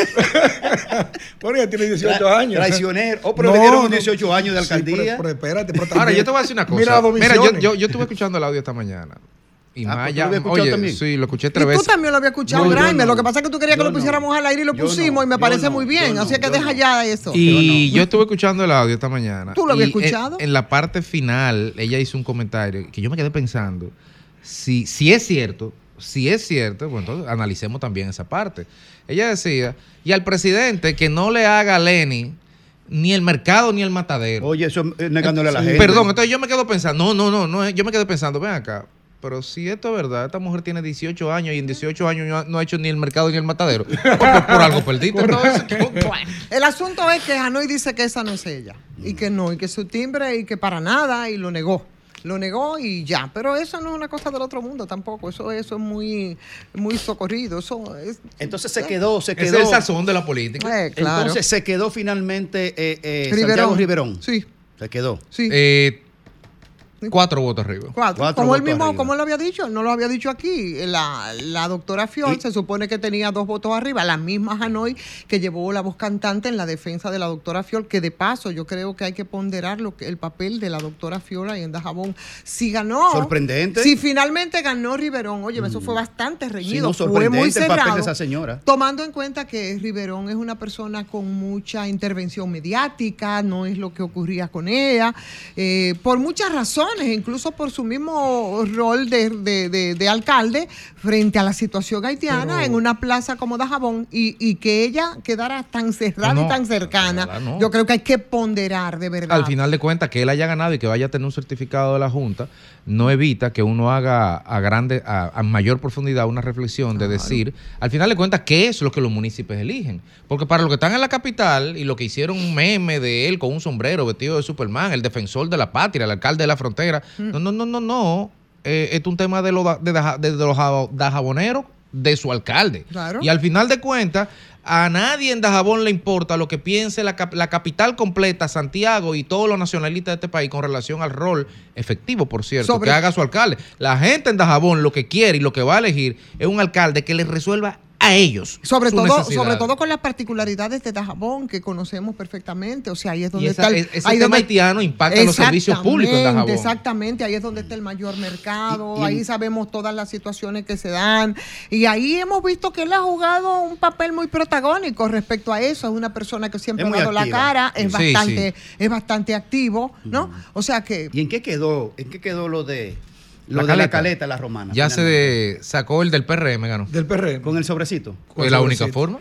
S4: Bueno, ya tiene 18 años.
S10: Traicionero. Oh, pero le dieron 18 años de alcaldía.
S4: pero, pero espérate, pero
S2: Ahora, yo te voy a decir una cosa.
S4: Mira,
S2: Mira, yo, yo, yo estuve escuchando el audio esta mañana. Y
S10: Ah,
S2: más
S10: pues, ¿tú
S2: allá-
S10: lo
S2: oye,
S10: también?
S2: sí, lo escuché
S3: Y
S2: tres
S3: tú
S2: veces.
S3: también lo había escuchado,
S2: No, yo
S3: Graeme.
S2: no.
S3: Lo que pasa es que tú querías que
S2: Yo
S3: lo
S2: no.
S3: pusiéramos al aire y lo pusimos
S2: no,
S3: y me parece
S2: no,
S3: muy bien.
S2: yo
S3: Así
S2: no,
S3: que
S2: yo
S3: deja
S2: no.
S3: ya eso.
S2: Y yo estuve escuchando el audio esta mañana.
S3: ¿Tú lo habías
S2: en-
S3: escuchado?
S2: En, la parte final, ella hizo un comentario que yo me quedé pensando. Si, si es cierto, si es cierto, bueno, entonces analicemos también esa parte. Ella decía, y al presidente que no le haga a Lenny ni el mercado ni el matadero.
S10: Oye, eso es negándole a la
S2: Sí,
S10: gente.
S2: Perdón, entonces yo me quedo pensando, no, no, no, no, yo me quedé pensando, ven acá. Pero si esto es verdad, esta mujer tiene 18 años y en 18 años no ha, no ha hecho ni el mercado ni el matadero. Por, por- por algo perdiste. Entonces,
S3: El asunto es que Hanoi dice que esa no es ella. Y que no, y que su timbre y que para nada, y lo negó. Lo negó y ya. Pero eso no es una cosa del otro mundo tampoco. Eso, eso es muy, muy socorrido. Eso es,
S10: Entonces se quedó, se quedó.
S2: es el sazón de la política.
S3: Eh, claro.
S10: Entonces se quedó finalmente eh, eh,
S3: Riverón.
S10: Santiago Riverón.
S3: Sí.
S10: Se quedó.
S3: Sí.
S2: Cuatro votos arriba.
S3: Cuatro.
S10: Cuatro
S3: como él mismo,
S10: arriba.
S3: como él lo había dicho, no lo había dicho aquí. La, la doctora Fiol se supone que tenía dos votos arriba, la misma Hanoi que llevó la voz cantante en la defensa de la doctora Fiol, que de paso yo creo que hay que ponderar lo que, el papel de la doctora Fiol ahí en Dajabón. Si ganó.
S10: Sorprendente.
S3: Si finalmente ganó Riverón, oye, eso fue bastante
S10: Sí,
S3: reñido.
S10: no,
S3: fue muy
S10: el papel
S3: cerrado.
S10: de esa señora.
S3: Tomando en cuenta que Riverón es una persona con mucha intervención mediática, no es lo que ocurría con ella, eh, por muchas razones, incluso por su mismo rol de, de- de- de alcalde frente a la situación haitiana
S2: Pero-
S3: en una plaza como Dajabón y, y que ella quedara tan cerrada
S2: No,
S3: y tan cercana,
S2: no.
S3: yo creo que hay que ponderar de verdad.
S2: Al final de cuentas, que él haya ganado y que vaya a tener un certificado de la Junta, no evita que uno haga a grande, a, a mayor profundidad una reflexión de decir, al final de cuentas, qué es lo que los municipios eligen. Porque para los que están en la capital y lo que hicieron un meme de él con un sombrero vestido de Superman, el defensor de la patria, el alcalde de la frontera, no, no, no, no, no. Eh, es un tema de, los da- de, daja- de los jabo- dajaboneros de su alcalde.
S3: Claro.
S2: Y al final de cuentas, a nadie en Dajabón le importa lo que piense la, cap- la capital completa, Santiago y todos los nacionalistas de este país con relación al rol efectivo, por cierto,
S3: Sobre-
S2: que haga su alcalde. La gente en Dajabón lo que quiere y lo que va a elegir es un alcalde que les resuelva a ellos.
S3: Sobre todo, sobre todo con las particularidades de Dajabón que conocemos perfectamente. O sea, ahí es donde
S2: esa-
S3: está el,
S2: es- ese
S3: ahí
S2: tema
S3: donde-
S2: haitiano impacta en los servicios públicos en
S3: Exactamente,
S2: Dajabón.
S3: Exactamente, ahí es donde está el mayor mercado,
S10: Y- y-
S3: ahí sabemos todas las situaciones que se dan. Y ahí hemos visto que él ha jugado un papel muy protagónico respecto a eso. Es una persona que siempre ha dado la cara, es
S10: Sí,
S3: bastante, es bastante activo, ¿no? O sea que
S10: ¿Y en qué quedó? ¿En qué quedó lo de lo
S2: La
S10: de
S2: caleta.
S10: la caleta, la romana?
S2: Ya se de- sacó el del PRM, ganó.
S4: Del PRM.
S10: Con el sobrecito.
S2: Es la única forma.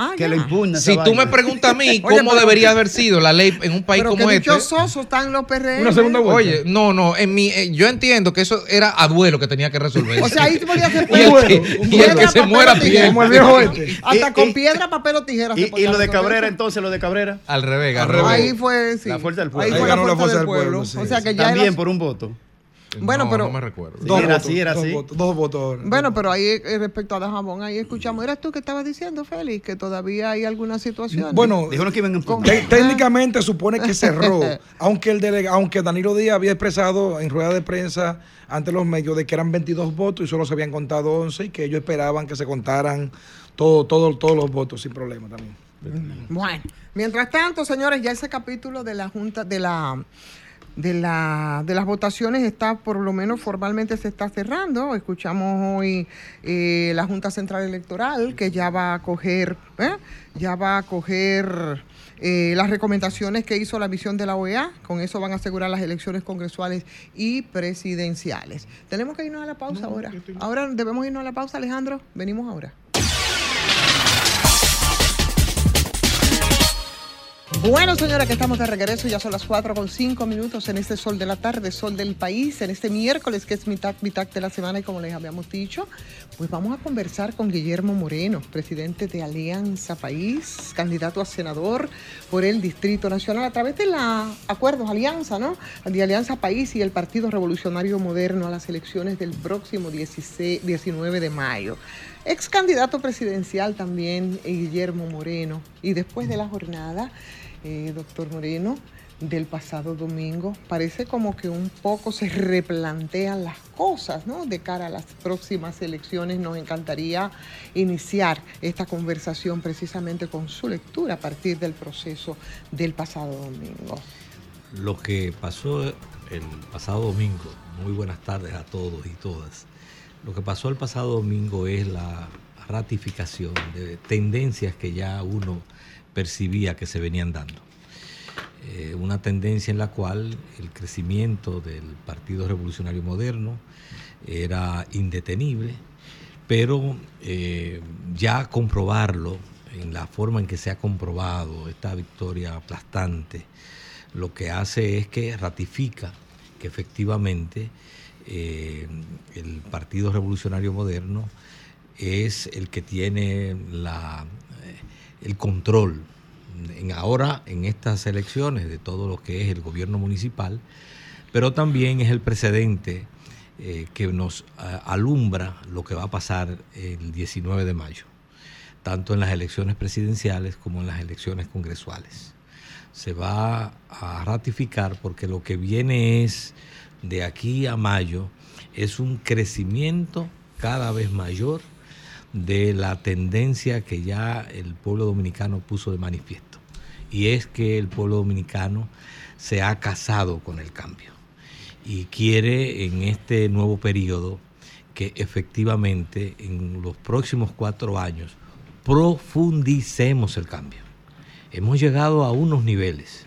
S3: Ah,
S10: que lo impugna.
S2: Si tú me preguntas a mí
S3: Oye,
S2: cómo
S3: pero-
S2: debería haber sido la ley en un país
S3: pero
S2: como
S3: que
S2: este.
S3: dichosos están los PRM.
S2: Oye, no, no, en mi, eh, yo entiendo que eso era a duelo que tenía que resolver.
S3: O sea, ahí podía ser
S2: y el que, y el que se muera bien.
S3: Hasta
S10: Y-
S3: con
S10: y-
S3: piedra, papel o tijera. se
S10: ¿Y, y lo de Cabrera
S3: eso.
S10: entonces, lo de Cabrera?
S2: Al revés,
S10: Al revés.
S3: Ahí fue, sí.
S10: La fuerza del pueblo.
S3: Ahí fue
S10: ganó
S3: la fuerza del pueblo. o sea que ya
S10: También por un voto.
S3: Bueno,
S2: No,
S3: pero.
S2: no me recuerdo.
S10: Sí, era así, era
S4: dos
S10: así.
S4: votos, dos votos.
S3: Bueno, pero ahí eh, respecto a Dajabón, ahí escuchamos. ¿Eras tú que estabas diciendo, Félix, que todavía hay algunas situaciones?
S4: Bueno,
S10: Dijeron que iban
S4: te- técnicamente supone que cerró, aunque el delega- aunque Danilo Díaz había expresado en rueda de prensa ante los medios de que eran 22 votos y solo se habían contado 11 y que ellos esperaban que se contaran todo, todo, todos los votos sin problema también.
S3: Bueno, mientras tanto, señores, ya ese capítulo de la Junta, de la de la de las votaciones está por lo menos formalmente se está cerrando. Escuchamos hoy eh, la Junta Central Electoral que ya va a coger, ¿eh? ya va a coger eh, las recomendaciones que hizo la misión de la OEA. Con eso van a asegurar las elecciones congresuales y presidenciales. Tenemos que irnos a la pausa ahora. Ahora debemos irnos a la pausa, Alejandro. Venimos ahora. Bueno, señora, que estamos de regreso, ya son las 4 con 5 minutos en este sol de la tarde, sol del país, en este miércoles que es mitad, mitad de la semana y como les habíamos dicho, pues vamos a conversar con Guillermo Moreno, presidente de Alianza País, candidato a senador por el Distrito Nacional a través de la acuerdos Alianza, ¿no? De Alianza País y el Partido Revolucionario Moderno a las elecciones del próximo 16 19 de mayo. Ex candidato presidencial también, eh, Guillermo Moreno. Y después de la jornada, eh, doctor Moreno, del pasado domingo, parece como que un poco se replantean las cosas, ¿no? De cara a las próximas elecciones, nos encantaría iniciar esta conversación precisamente con su lectura a partir del proceso del pasado domingo.
S19: Lo que pasó el pasado domingo, muy buenas tardes a todos y todas. Lo que pasó el pasado domingo es la ratificación de tendencias que ya uno percibía que se venían dando. Eh, una tendencia en la cual el crecimiento del Partido Revolucionario Moderno era indetenible, pero eh, ya comprobarlo en la forma en que se ha comprobado esta victoria aplastante, lo que hace es que ratifica que efectivamente eh, el Partido Revolucionario Moderno es el que tiene la, el control en ahora en estas elecciones de todo lo que es el gobierno municipal, pero también es el precedente eh, que nos ah, alumbra lo que va a pasar el 19 de mayo, tanto en las elecciones presidenciales como en las elecciones congresuales. Se va a ratificar porque lo que viene es de aquí a mayo es un crecimiento cada vez mayor de la tendencia que ya el pueblo dominicano puso de manifiesto. Y es que el pueblo dominicano se ha casado con el cambio y quiere en este nuevo periodo que efectivamente en los próximos cuatro años profundicemos el cambio. Hemos llegado a unos niveles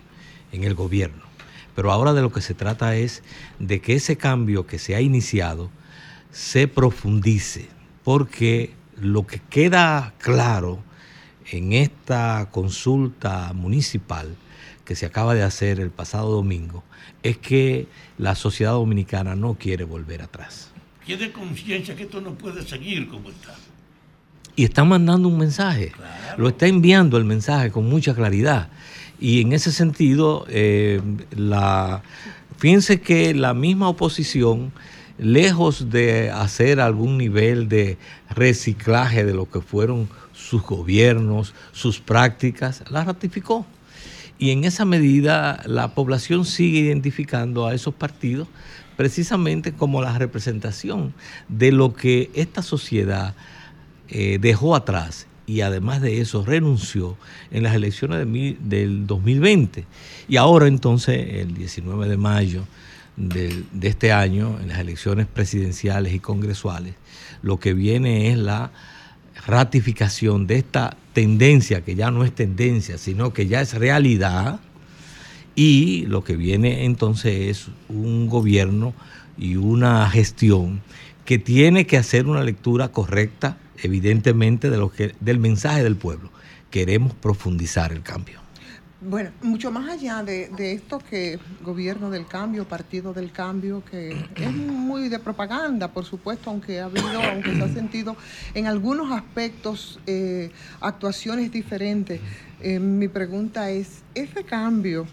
S19: en el gobierno, pero ahora de lo que se trata es de que ese cambio que se ha iniciado se profundice, porque lo que queda claro en esta consulta municipal que se acaba de hacer el pasado domingo es que la sociedad dominicana no quiere volver atrás.
S17: Tiene conciencia que esto no puede seguir como está.
S19: Y está mandando un mensaje, lo está enviando el mensaje con mucha claridad. Y en ese sentido, eh, la, fíjense que la misma oposición lejos de hacer algún nivel de reciclaje de lo que fueron sus gobiernos, sus prácticas, la ratificó. Y en esa medida la población sigue identificando a esos partidos precisamente como la representación de lo que esta sociedad eh, dejó atrás y además de eso renunció en las elecciones de del 2020. Y ahora entonces, el 19 de mayo, de, este año, en las elecciones presidenciales y congresuales, lo que viene es la ratificación de esta tendencia, que ya no es tendencia, sino que ya es realidad, y lo que viene entonces es un gobierno y una gestión que tiene que hacer una lectura correcta, evidentemente, de lo que, del mensaje del pueblo. Queremos profundizar el cambio.
S3: Bueno, mucho más allá de, de esto que gobierno del cambio, partido del cambio, que es muy de propaganda, por supuesto, aunque ha habido, aunque se ha sentido en algunos aspectos eh, actuaciones diferentes. Eh, mi pregunta es, ese cambio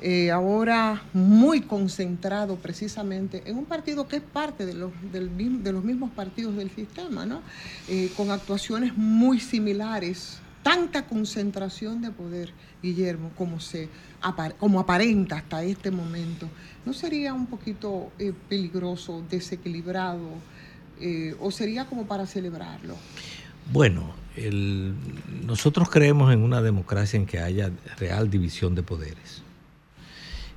S3: eh, ahora muy concentrado precisamente en un partido que es parte de los, del de los mismos partidos del sistema, ¿no? Eh, con actuaciones muy similares, tanta concentración de poder, Guillermo, como, se, como aparenta hasta este momento, ¿no sería un poquito eh, peligroso, desequilibrado, eh, o sería como para celebrarlo?
S19: Bueno, nosotros creemos en una democracia en que haya real división de poderes.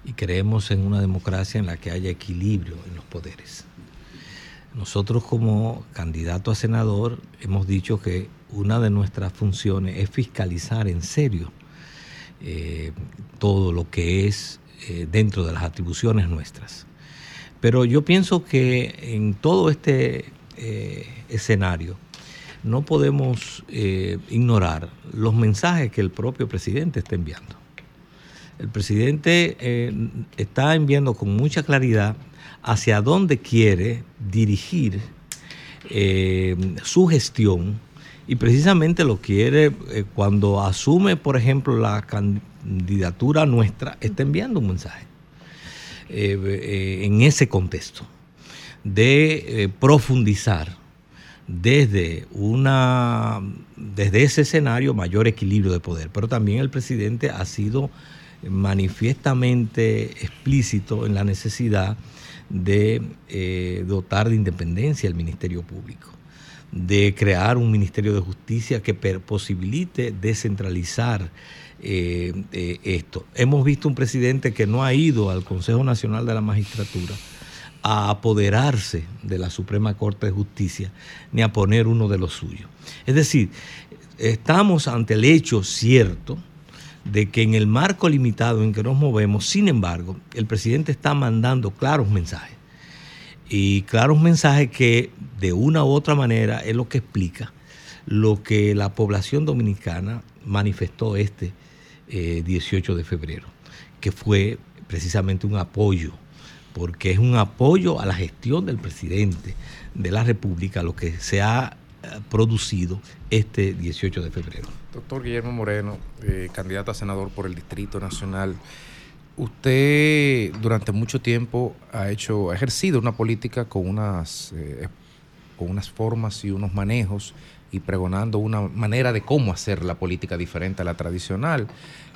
S19: Y creemos en una democracia en la que haya equilibrio en los poderes. Nosotros como candidato a senador hemos dicho que una de nuestras funciones es fiscalizar en serio eh, todo lo que es eh, dentro de las atribuciones nuestras. Pero yo pienso que en todo este eh, escenario no podemos ignorar los mensajes que el propio presidente está enviando. El presidente está enviando con mucha claridad hacia dónde quiere dirigir su gestión y precisamente lo quiere eh, cuando asume, por ejemplo, la candidatura nuestra, está enviando un mensaje eh, eh, en ese contexto de profundizar desde una desde ese escenario mayor equilibrio de poder, pero también el presidente ha sido manifiestamente explícito en la necesidad de dotar de independencia al Ministerio Público, de crear un Ministerio de Justicia que posibilite descentralizar eh, eh, esto. Hemos visto un presidente que no ha ido al Consejo Nacional de la Magistratura a apoderarse de la Suprema Corte de Justicia ni a poner uno de los suyos. Es decir, estamos ante el hecho cierto de que en el marco limitado en que nos movemos, sin embargo, el presidente está mandando claros mensajes. Y claros mensajes que de una u otra manera es lo que explica lo que la población dominicana manifestó este eh, 18 de febrero, que fue precisamente un apoyo, porque es un apoyo a la gestión del presidente de la República, lo que se ha eh, producido este 18 de febrero.
S2: Doctor Guillermo Moreno, eh, candidato a senador por el Distrito Nacional. Usted durante mucho tiempo ha hecho, ha ejercido una política con unas, eh, con unas formas y unos manejos y pregonando una manera de cómo hacer la política diferente a la tradicional,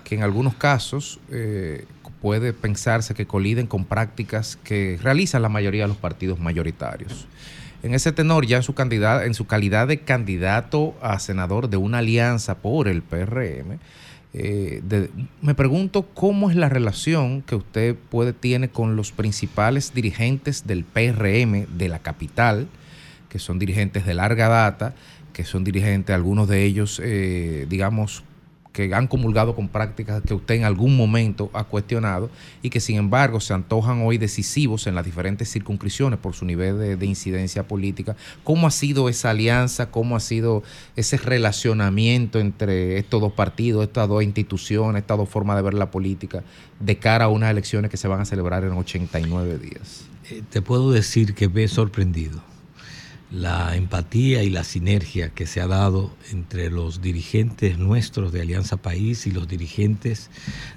S2: que en algunos casos eh, puede pensarse que coliden con prácticas que realizan la mayoría de los partidos mayoritarios. En ese tenor, ya en su, candidata, en su calidad de candidato a senador de una alianza por el PRM, eh, me pregunto cómo es la relación que usted puede tiene con los principales dirigentes del PRM de la capital, que son dirigentes de larga data, que son dirigentes, algunos de ellos, eh, digamos, que han comulgado con prácticas que usted en algún momento ha cuestionado y que sin embargo se antojan hoy decisivos en las diferentes circunscripciones por su nivel de, de incidencia política. ¿Cómo ha sido esa alianza? ¿Cómo ha sido ese relacionamiento entre estos dos partidos, estas dos instituciones, estas dos formas de ver la política de cara a unas elecciones que se van a celebrar en 89 días?
S19: Eh, te puedo decir que me he sorprendido la empatía y la sinergia que se ha dado entre los dirigentes nuestros de Alianza País y los dirigentes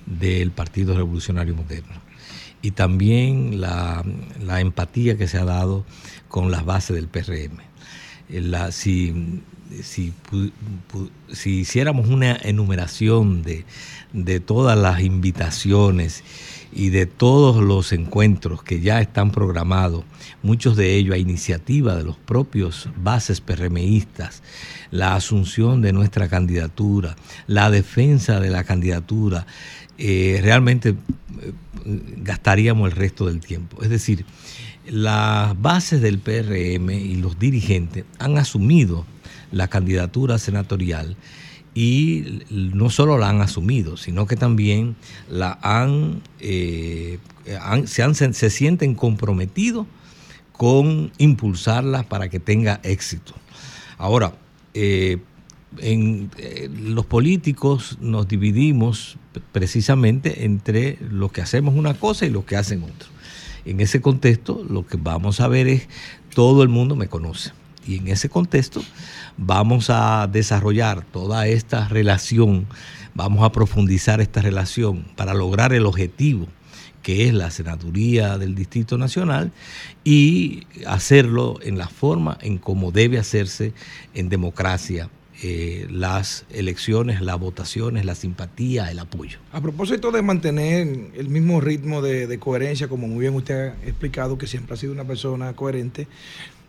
S19: del Partido Revolucionario Moderno. Y también la, empatía que se ha dado con las bases del PRM. Eh, si, si, si hiciéramos una enumeración de, de todas las invitaciones y de todos los encuentros que ya están programados, muchos de ellos a iniciativa de los propios bases PRMistas, la asunción de nuestra candidatura, la defensa de la candidatura, eh, realmente eh, gastaríamos el resto del tiempo. Es decir, las bases del PRM y los dirigentes han asumido la candidatura senatorial y no solo la han asumido, sino que también la han, eh, se, han- se sienten comprometidos con impulsarla para que tenga éxito. Ahora, eh, en, eh, los políticos nos dividimos precisamente entre los que hacemos una cosa y los que hacen otra. En ese contexto, lo que vamos a ver es todo el mundo me conoce. Y en ese contexto vamos a desarrollar toda esta relación, vamos a profundizar esta relación para lograr el objetivo que es la senaduría del Distrito Nacional y hacerlo en la forma en como debe hacerse en democracia eh, las elecciones, las votaciones, la simpatía, el apoyo.
S4: A propósito de mantener el mismo ritmo de, de coherencia, como muy bien usted ha explicado, que siempre ha sido una persona coherente,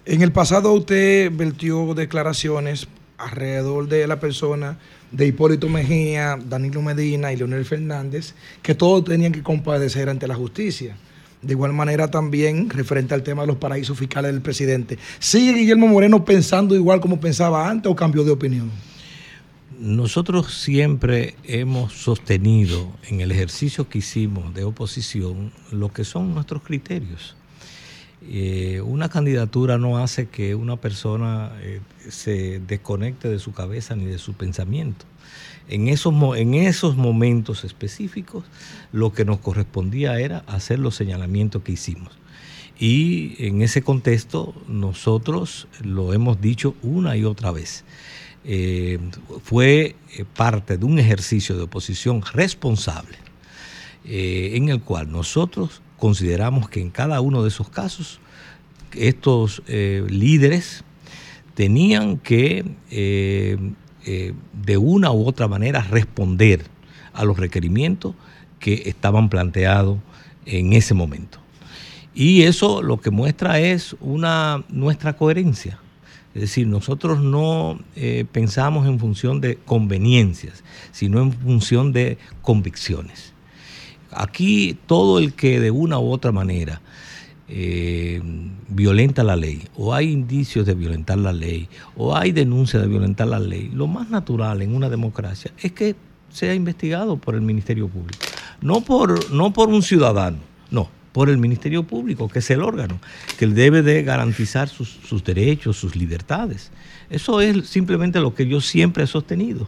S4: en el pasado usted vertió declaraciones alrededor de la persona de Hipólito Mejía, Danilo Medina y Leonel Fernández, que todos tenían que compadecer ante la justicia. De igual manera también referente al tema de los paraísos fiscales del presidente. ¿Sigue Guillermo Moreno pensando igual como pensaba antes o cambió de opinión?
S19: Nosotros siempre hemos sostenido en el ejercicio que hicimos de oposición lo que son nuestros criterios. Eh, una candidatura no hace que una persona eh, se desconecte de su cabeza ni de su pensamiento. En esos, en esos momentos específicos, lo que nos correspondía era hacer los señalamientos que hicimos. Y en ese contexto, nosotros lo hemos dicho una y otra vez. Eh, fue parte de un ejercicio de oposición responsable en el cual nosotros consideramos que en cada uno de esos casos estos eh, líderes tenían que eh, eh, de una u otra manera responder a los requerimientos que estaban planteados en ese momento. Y eso lo que muestra es una, nuestra coherencia. Es decir, nosotros no pensamos en función de conveniencias, sino en función de convicciones. Aquí todo el que de una u otra manera eh, violenta la ley, o hay indicios de violentar la ley, o hay denuncias de violentar la ley, lo más natural en una democracia es que sea investigado por el Ministerio Público. No por, no por un ciudadano, no, por el Ministerio Público, que es el órgano que debe de garantizar sus, sus derechos, sus libertades. Eso es simplemente lo que yo siempre he sostenido.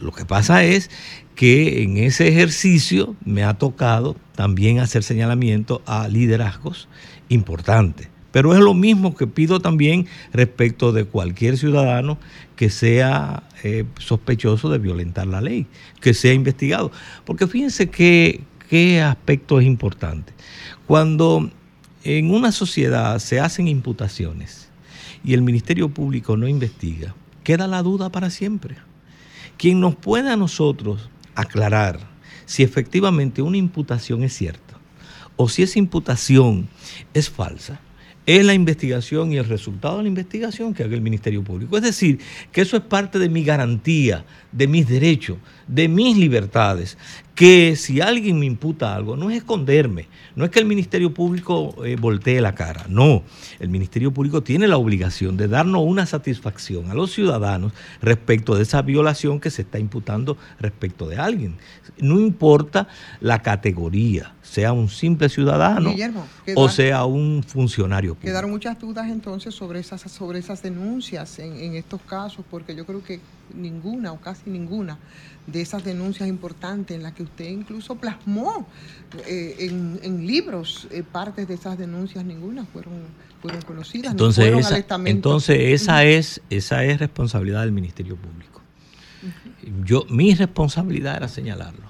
S19: Lo que pasa es que en ese ejercicio me ha tocado también hacer señalamiento a liderazgos importantes. Pero es lo mismo que pido también respecto de cualquier ciudadano que sea eh, sospechoso de violentar la ley, que sea investigado. Porque fíjense qué, qué aspecto es importante. Cuando en una sociedad se hacen imputaciones y el Ministerio Público no investiga, queda la duda para siempre. Quien nos pueda a nosotros aclarar si efectivamente una imputación es cierta o si esa imputación es falsa, es la investigación y el resultado de la investigación que haga el Ministerio Público. Es decir, que eso es parte de mi garantía, de mis derechos, de mis libertades, que si alguien me imputa algo, no es esconderme, no es que el Ministerio Público eh, voltee la cara, no, el Ministerio Público tiene la obligación de darnos una satisfacción a los ciudadanos respecto de esa violación que se está imputando respecto de alguien. No importa la categoría, sea un simple ciudadano
S3: Guillermo,
S19: o sea un funcionario público.
S3: Quedaron muchas dudas entonces sobre esas, sobre esas denuncias en, en estos casos, porque yo creo que ninguna o casi ninguna de esas denuncias importantes en las que usted incluso plasmó eh, en, en libros eh, partes de esas denuncias, ninguna fueron, fueron conocidas.
S19: Entonces,
S3: fueron al
S19: esa, entonces esa, es, esa es responsabilidad del Ministerio Público. Yo, mi responsabilidad era señalarlo,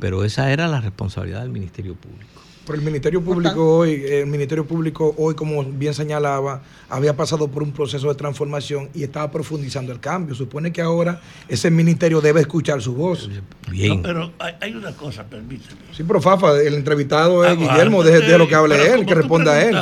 S19: pero esa era la responsabilidad del Ministerio Público.
S4: Pero el Ministerio Público hoy, el Ministerio Público hoy, como bien señalaba, había pasado por un proceso de transformación y estaba profundizando el cambio. Supone que ahora ese ministerio debe escuchar su voz.
S19: Bien.
S17: No, pero hay, hay una cosa, permíteme.
S4: Sí, pero Fafa, el entrevistado es
S17: Ah,
S4: Guillermo, deje de lo que hable él, que responda él.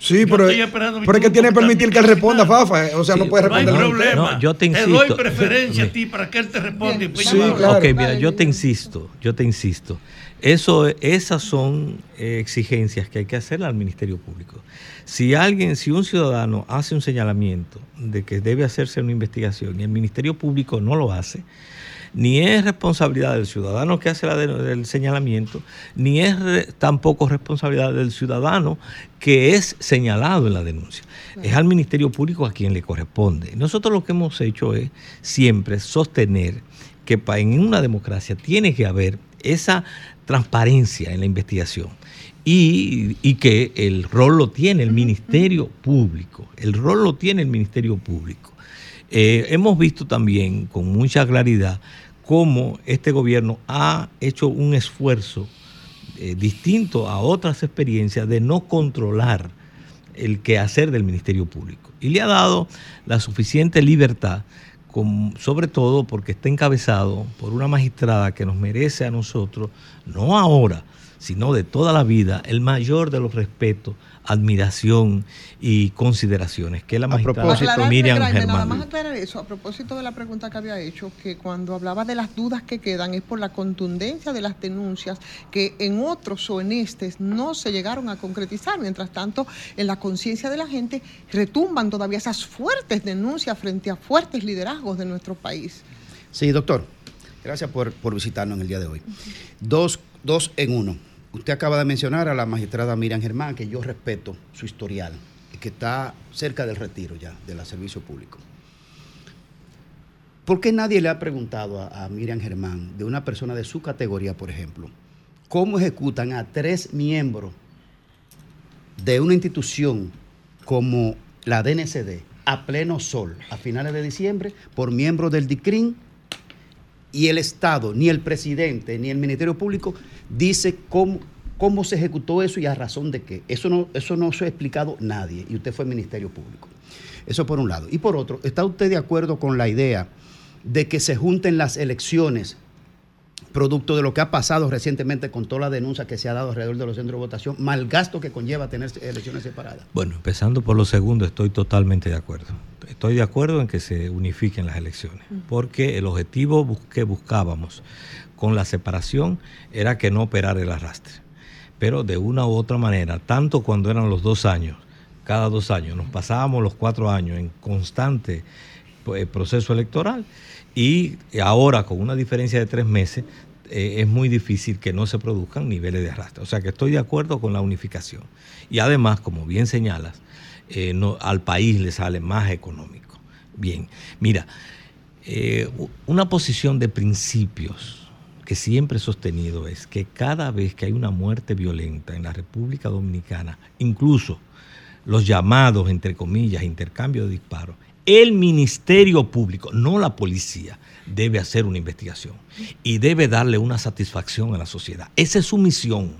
S4: Sí,
S17: yo
S4: pero,
S17: estoy esperando mi
S4: pero es que tiene que permitir que él responda, Fafa. eh, O sea, no puede
S17: No hay
S4: responder.
S17: problema.
S19: No, yo te
S17: doy
S19: insisto.
S17: preferencia a ti para que él te responda. y
S4: Sí,
S17: yo-
S4: claro.
S19: Ok, mira, yo te insisto, yo te insisto. Eso, esas son eh, exigencias que hay que hacerle al Ministerio Público. Si alguien, si un ciudadano hace un señalamiento de que debe hacerse una investigación y el Ministerio Público no lo hace, ni es responsabilidad del ciudadano que hace la de- el señalamiento, ni es re- tampoco responsabilidad del ciudadano que es señalado en la denuncia. Es al Ministerio Público a quien le corresponde. Nosotros lo que hemos hecho es siempre sostener que en una democracia tiene que haber esa transparencia en la investigación y, y que el rol lo tiene el Ministerio Público, el rol lo tiene el Ministerio Público. Eh, hemos visto también con mucha claridad cómo este gobierno ha hecho un esfuerzo eh, distinto a otras experiencias de no controlar el quehacer del Ministerio Público. Y le ha dado la suficiente libertad, sobre todo porque está encabezado por una magistrada que nos merece a nosotros, no ahora, sino de toda la vida, el mayor de los respetos, admiración y consideraciones, que es la magistrada
S3: Aclarar,
S19: Miriam
S3: Jaime, Nada
S19: Germán.
S3: más aclarar eso, a propósito de la pregunta que había hecho, que cuando hablaba de las dudas que quedan es por la contundencia de las denuncias que en otros o en estes no se llegaron a concretizar. Mientras tanto, en la conciencia de la gente retumban todavía esas fuertes denuncias frente a fuertes liderazgos de nuestro país.
S10: Sí, doctor. Gracias por, por visitarnos en el día de hoy. Dos, dos en uno. Usted acaba de mencionar a la magistrada Miriam Germán, que yo respeto su historial que está cerca del retiro ya del servicio público. ¿Por qué nadie le ha preguntado a, a Miriam Germán, de una persona de su categoría, por ejemplo, cómo ejecutan a tres miembros de una institución como la DNCD a pleno sol a finales de diciembre por miembros del DICRIN y el Estado, ni el presidente, ni el Ministerio Público dice cómo, cómo se ejecutó eso y a razón de qué. Eso no, eso no se ha explicado nadie y usted fue Ministerio Público. Eso por un lado. Y por otro, ¿está usted de acuerdo con la idea de que se junten las elecciones producto de lo que ha pasado recientemente con toda la denuncia que se ha dado alrededor de los centros de votación, mal gasto que conlleva tener elecciones separadas?
S19: Bueno, empezando por lo segundo, estoy totalmente de acuerdo. Estoy de acuerdo en que se unifiquen las elecciones, porque el objetivo que buscábamos con la separación era que no operara el arrastre. Pero de una u otra manera, tanto cuando eran los dos años, cada dos años, nos pasábamos los cuatro años en constante pues, proceso electoral y ahora con una diferencia de tres meses eh, es muy difícil que no se produzcan niveles de arrastre. O sea que estoy de acuerdo con la unificación. Y además, como bien señalas, eh, al país le sale más económico. Bien, mira, eh, una posición de principios que siempre he sostenido es que cada vez que hay una muerte violenta en la República Dominicana, incluso los llamados, entre comillas, intercambio de disparos, el Ministerio Público, no la policía, debe hacer una investigación y debe darle una satisfacción a la sociedad. Esa es su misión.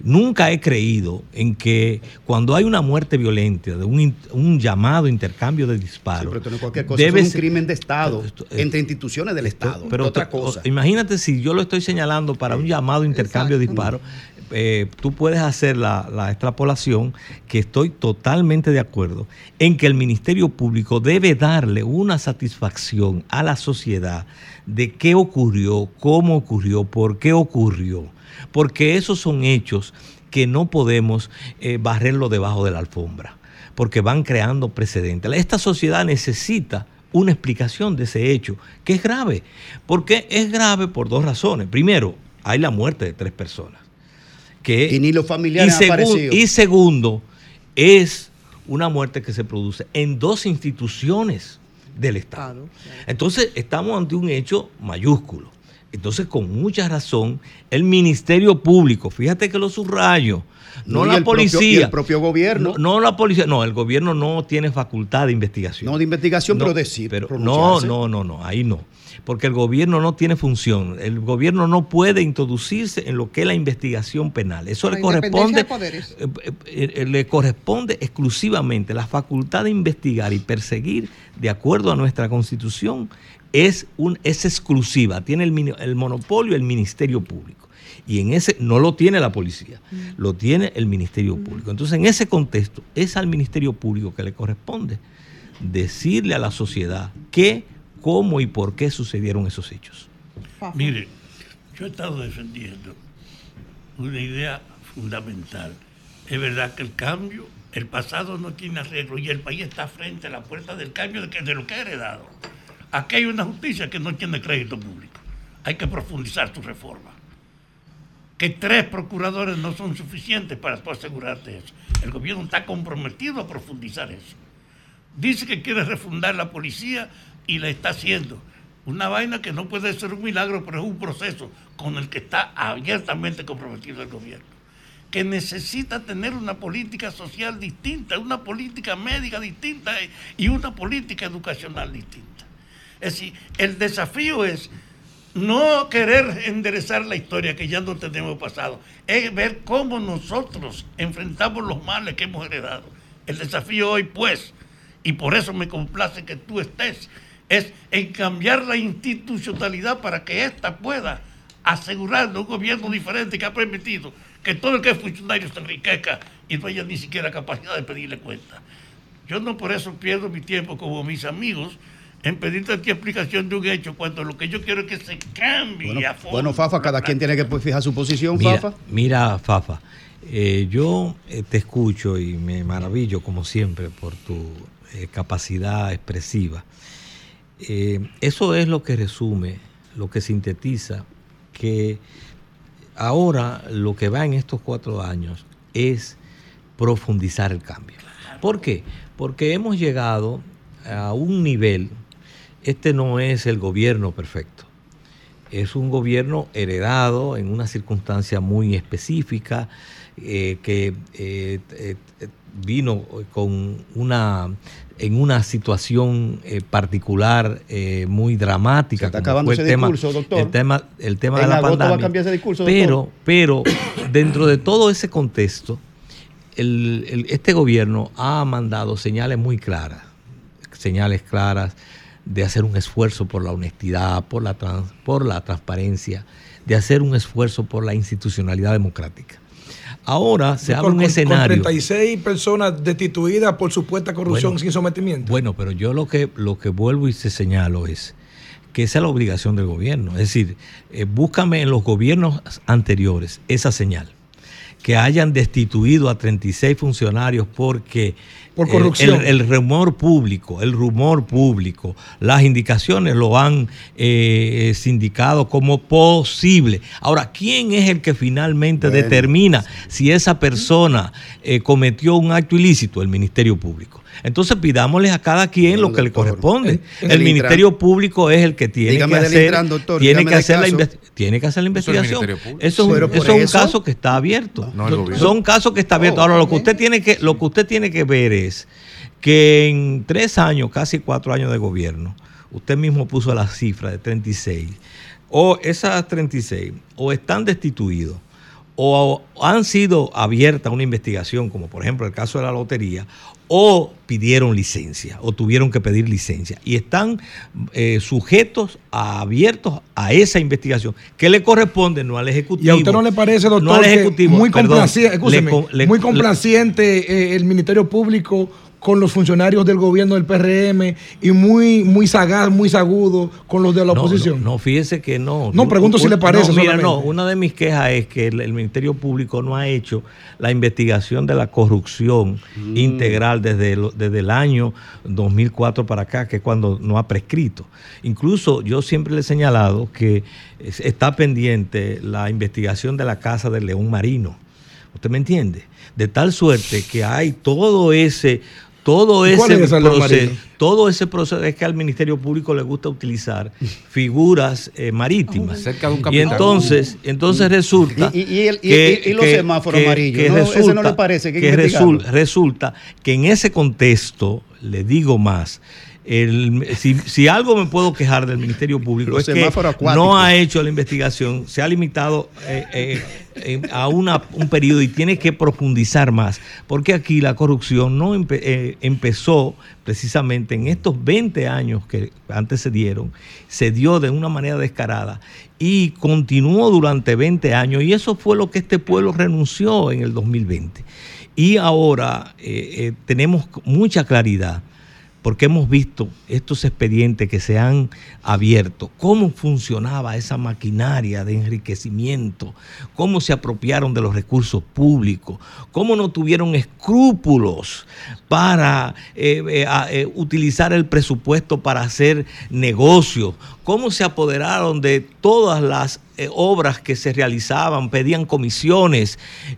S19: Nunca he creído en que cuando hay una muerte violenta, de un, llamado intercambio de disparos,
S10: Pero cualquier cosa,
S19: debe
S10: es un
S19: ser-
S10: crimen de Estado
S19: eh,
S10: entre instituciones del Estado.
S19: pero
S10: otra cosa.
S19: Imagínate si yo lo estoy señalando para un llamado intercambio de disparos, eh, tú puedes hacer la, la extrapolación que estoy totalmente de acuerdo en que el Ministerio Público debe darle una satisfacción a la sociedad de qué ocurrió, cómo ocurrió, por qué ocurrió. Porque esos son hechos que no podemos eh, barrerlo debajo de la alfombra, porque van creando precedentes. Esta sociedad necesita una explicación de ese hecho, que es grave. porque es grave? Por dos razones. Primero, hay la muerte de tres personas. Que,
S10: Y ni los familiares
S19: segun-
S10: aparecido.
S19: y segundo, es una muerte que se produce en dos instituciones del Estado. Entonces, estamos ante un hecho mayúsculo. Entonces, con mucha razón, el Ministerio Público, fíjate que lo subrayo, no,
S10: No,
S19: la
S10: propio-
S19: policía.
S10: y el propio gobierno.
S19: No, no la policía, no, el gobierno no tiene facultad de investigación.
S10: No de investigación,
S19: No,
S10: pero decir.
S19: pero no, no, no, no, ahí no. Porque el gobierno no tiene función. El gobierno no puede introducirse en lo que es la investigación penal. Eso
S3: La
S19: le corresponde,
S3: poderes.
S19: eh, eh, le corresponde exclusivamente la facultad de investigar y perseguir, de acuerdo a nuestra constitución, es, un, es exclusiva. Tiene el, monopolio el Ministerio Público. Y en ese no lo tiene la policía, lo tiene el Ministerio Público. Entonces, en ese contexto, es al Ministerio Público que le corresponde decirle a la sociedad qué, cómo y por qué sucedieron esos hechos.
S17: Mire, yo he estado defendiendo una idea fundamental. Es verdad que el cambio, el pasado no tiene arreglo y el país está frente a la puerta del cambio de, que- de lo que ha heredado. Aquí hay una justicia que no tiene crédito público. Hay que profundizar su reforma. Que tres procuradores no son suficientes para tú asegurarte eso. El gobierno está comprometido a profundizar eso. Dice que quiere refundar la policía y la está haciendo. Una vaina que no puede ser un milagro, pero es un proceso con el que está abiertamente comprometido el gobierno. Que necesita tener una política social distinta, una política médica distinta y una política educacional distinta. Es decir, el desafío es no querer enderezar la historia que ya no tenemos pasado, es ver cómo nosotros enfrentamos los males que hemos heredado. El desafío hoy, pues, y por eso me complace que tú estés, es en cambiar la institucionalidad para que ésta pueda asegurarnos un gobierno diferente que ha permitido que todo el que es funcionario se enriquezca y no haya ni siquiera capacidad de pedirle cuenta. Yo no por eso pierdo mi tiempo como mis amigos en pedirte a ti explicación de un hecho cuando lo que yo quiero es que se cambie
S10: Bueno,
S17: a fondo.
S10: bueno, Fafa, cada quien tiene que pues, fijar su posición,
S19: Mira,
S10: Fafa.
S19: mira, Fafa, eh, yo eh, te escucho y me maravillo, como siempre, por tu eh, capacidad expresiva. Eh, eso es lo que resume, lo que sintetiza que ahora lo que va en estos cuatro años es profundizar el cambio. ¿Por qué? Porque hemos llegado a un nivel, este no es el gobierno perfecto, es un gobierno heredado en una circunstancia muy específica, eh, que eh, eh, vino con una en una situación eh, particular eh, muy dramática.
S10: Se está acabando ese
S19: el tema,
S10: discurso, doctor.
S19: El tema, el tema de la
S10: agosto va a
S19: pandemia.
S10: cambiar ese discurso,
S19: pero, pero dentro de todo ese contexto, el- el- este gobierno ha mandado señales muy claras, señales claras de hacer un esfuerzo por la honestidad, por la, trans- por la transparencia, de hacer un esfuerzo por la institucionalidad democrática. Ahora se abre un escenario.
S4: Con 36 personas destituidas por supuesta corrupción
S19: Bueno,
S4: sin sometimiento.
S19: Bueno, pero yo lo que, lo que vuelvo y se señalo es que esa es la obligación del gobierno. Es decir, eh, búscame en los gobiernos anteriores esa señal. Que hayan destituido a 36 funcionarios porque
S4: Por
S19: eh,
S4: corrupción.
S19: el, el rumor público, el rumor público, las indicaciones lo han eh, sindicado como posible. Ahora, ¿quién es el que finalmente
S10: Bueno.
S19: determina si esa persona eh, cometió un acto ilícito? El Ministerio Público. Entonces pidámosle a cada quien lo que le corresponde.
S10: En- en
S19: el
S10: el
S19: Ministerio
S10: Intran.
S19: Público es el que tiene
S10: Dígame
S19: que hacer,
S10: Intran, doctor,
S19: tiene que hacer la tiene que hacer la
S10: Eso es el
S19: investigación. Eso es un, eso es caso que está abierto.
S10: No, el gobierno.
S19: Son casos que está abierto. Ahora lo que usted tiene que lo que usted tiene que ver es que en tres años, casi cuatro años de gobierno, usted mismo puso la cifra de 36, o esas 36, o están destituidos, o han sido abiertas una investigación, como por ejemplo el caso de la lotería, o pidieron licencia, o tuvieron que pedir licencia, y están eh, sujetos a abiertos a esa investigación, que le corresponde no al Ejecutivo.
S4: ¿Y a usted no le parece, doctor,
S19: no al
S4: que
S19: Ejecutivo,
S4: muy, complaciente eh, el Ministerio Público con los funcionarios del gobierno del PRM y muy, muy sagaz, muy agudo con los de la
S19: No,
S4: oposición?
S19: No, no, fíjese que no.
S4: No, pregunto si le parece
S19: No, mira,
S4: solamente.
S19: no, una de mis quejas es que el, el Ministerio Público no ha hecho la investigación de la corrupción
S4: Mm.
S19: integral desde, lo- desde el año 2004 para acá, que es cuando no ha prescrito. Incluso yo siempre le he señalado que es- está pendiente la investigación de la Casa del León Marino. ¿Usted me entiende? De tal suerte que hay todo ese todo
S4: ¿Y cuál
S19: ese
S4: es
S19: proceso, todo ese proceso es que al Ministerio Público le gusta utilizar figuras eh, marítimas.
S10: Cerca de un
S19: y entonces, entonces resulta
S10: Y- y- y el- y-
S19: que-
S10: y- y los
S19: que-
S10: semáforos
S19: que-
S10: amarillos,
S19: que
S10: ¿no? ¿Ese no le parece que
S19: resulta que en ese contexto, le digo más, el- si, si algo me puedo quejar del Ministerio Público
S10: Los
S19: es que
S10: acuáticos.
S19: no ha hecho la investigación, se ha limitado eh, eh, eh, a una- un periodo y tiene que profundizar más, porque aquí la corrupción no empe- eh, empezó precisamente en estos 20 años que antecedieron, se dio de una manera descarada y continuó durante 20 años y eso fue lo que este pueblo renunció en el 2020. Y ahora tenemos mucha claridad porque hemos visto estos expedientes que se han abierto, cómo funcionaba esa maquinaria de enriquecimiento, cómo se apropiaron de los recursos públicos, cómo no tuvieron escrúpulos para eh, eh, eh, utilizar el presupuesto para hacer negocios, cómo se apoderaron de todas las eh, obras que se realizaban, pedían comisiones, eh,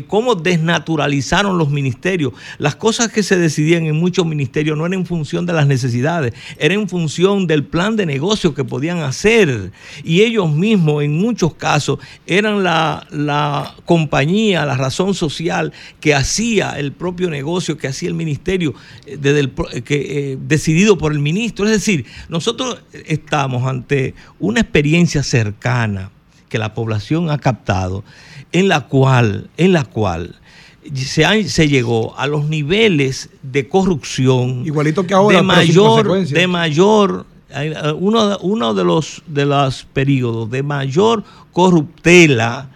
S19: eh, cómo desnaturalizaron los ministerios. Las cosas que se decidían en muchos ministerios no eran en función de las necesidades, era en función del plan de negocio que podían hacer. Y ellos mismos, en muchos casos, eran la, la compañía, la razón social que hacía el propio negocio, que hacía el ministerio, desde el que, decidido por el ministro. Es decir, nosotros estamos ante una experiencia cercana que la población ha captado, en la cual, en la cual se, ha- se llegó a los niveles de corrupción
S4: Igualito que ahora,
S19: de mayor, de mayor, eh, uno, de- uno de los de los periodos de mayor corruptela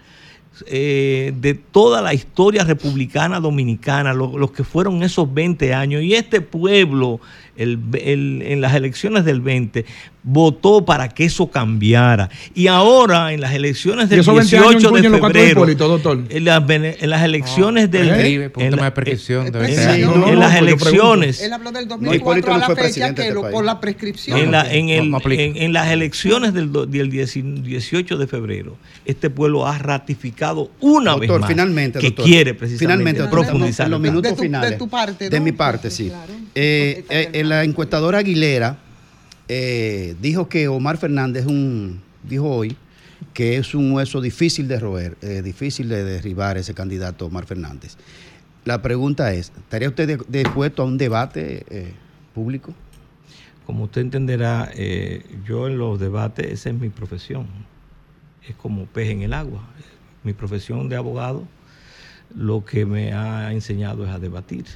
S19: eh, de toda la historia republicana dominicana, lo- los que fueron esos 20 años. Y este pueblo, el- el- en las elecciones del 20, votó para que eso cambiara. Y ahora, en las elecciones del
S4: esos 20 años
S19: 18 de febrero, en las, en las elecciones del... en
S2: tema
S19: la-
S2: de prescripción,
S19: en-
S2: No, no,
S19: las
S2: no,
S19: elecciones...
S3: Él habló del
S10: No,
S3: 2004
S10: Hipólito
S3: a
S10: no
S3: la fecha que
S10: este
S3: lo- por la prescripción.
S19: En, la- en, el-
S2: No, no aplica.
S19: en- en las elecciones del, del 18 de febrero, este pueblo ha ratificado una
S10: Doctor,
S19: vez más
S10: finalmente,
S19: que
S10: doctor.
S19: quiere precisamente
S10: Finalmente, doctor,
S19: profundizar.
S10: en los minutos
S3: De tu-
S10: finales.
S3: de tu parte,
S10: De
S3: ¿no?
S10: mi parte, sí. Eh, eh, eh, la encuestadora Aguilera eh, dijo que Omar Fernández un, dijo hoy que es un hueso difícil de roer, eh, difícil de derribar ese candidato Omar Fernández. La pregunta es, ¿estaría usted dispuesto a un debate eh, público?
S19: Como usted entenderá, yo en los debates, esa es mi profesión. Es como pez en el agua. Mi profesión de abogado lo que me ha enseñado es a debatir.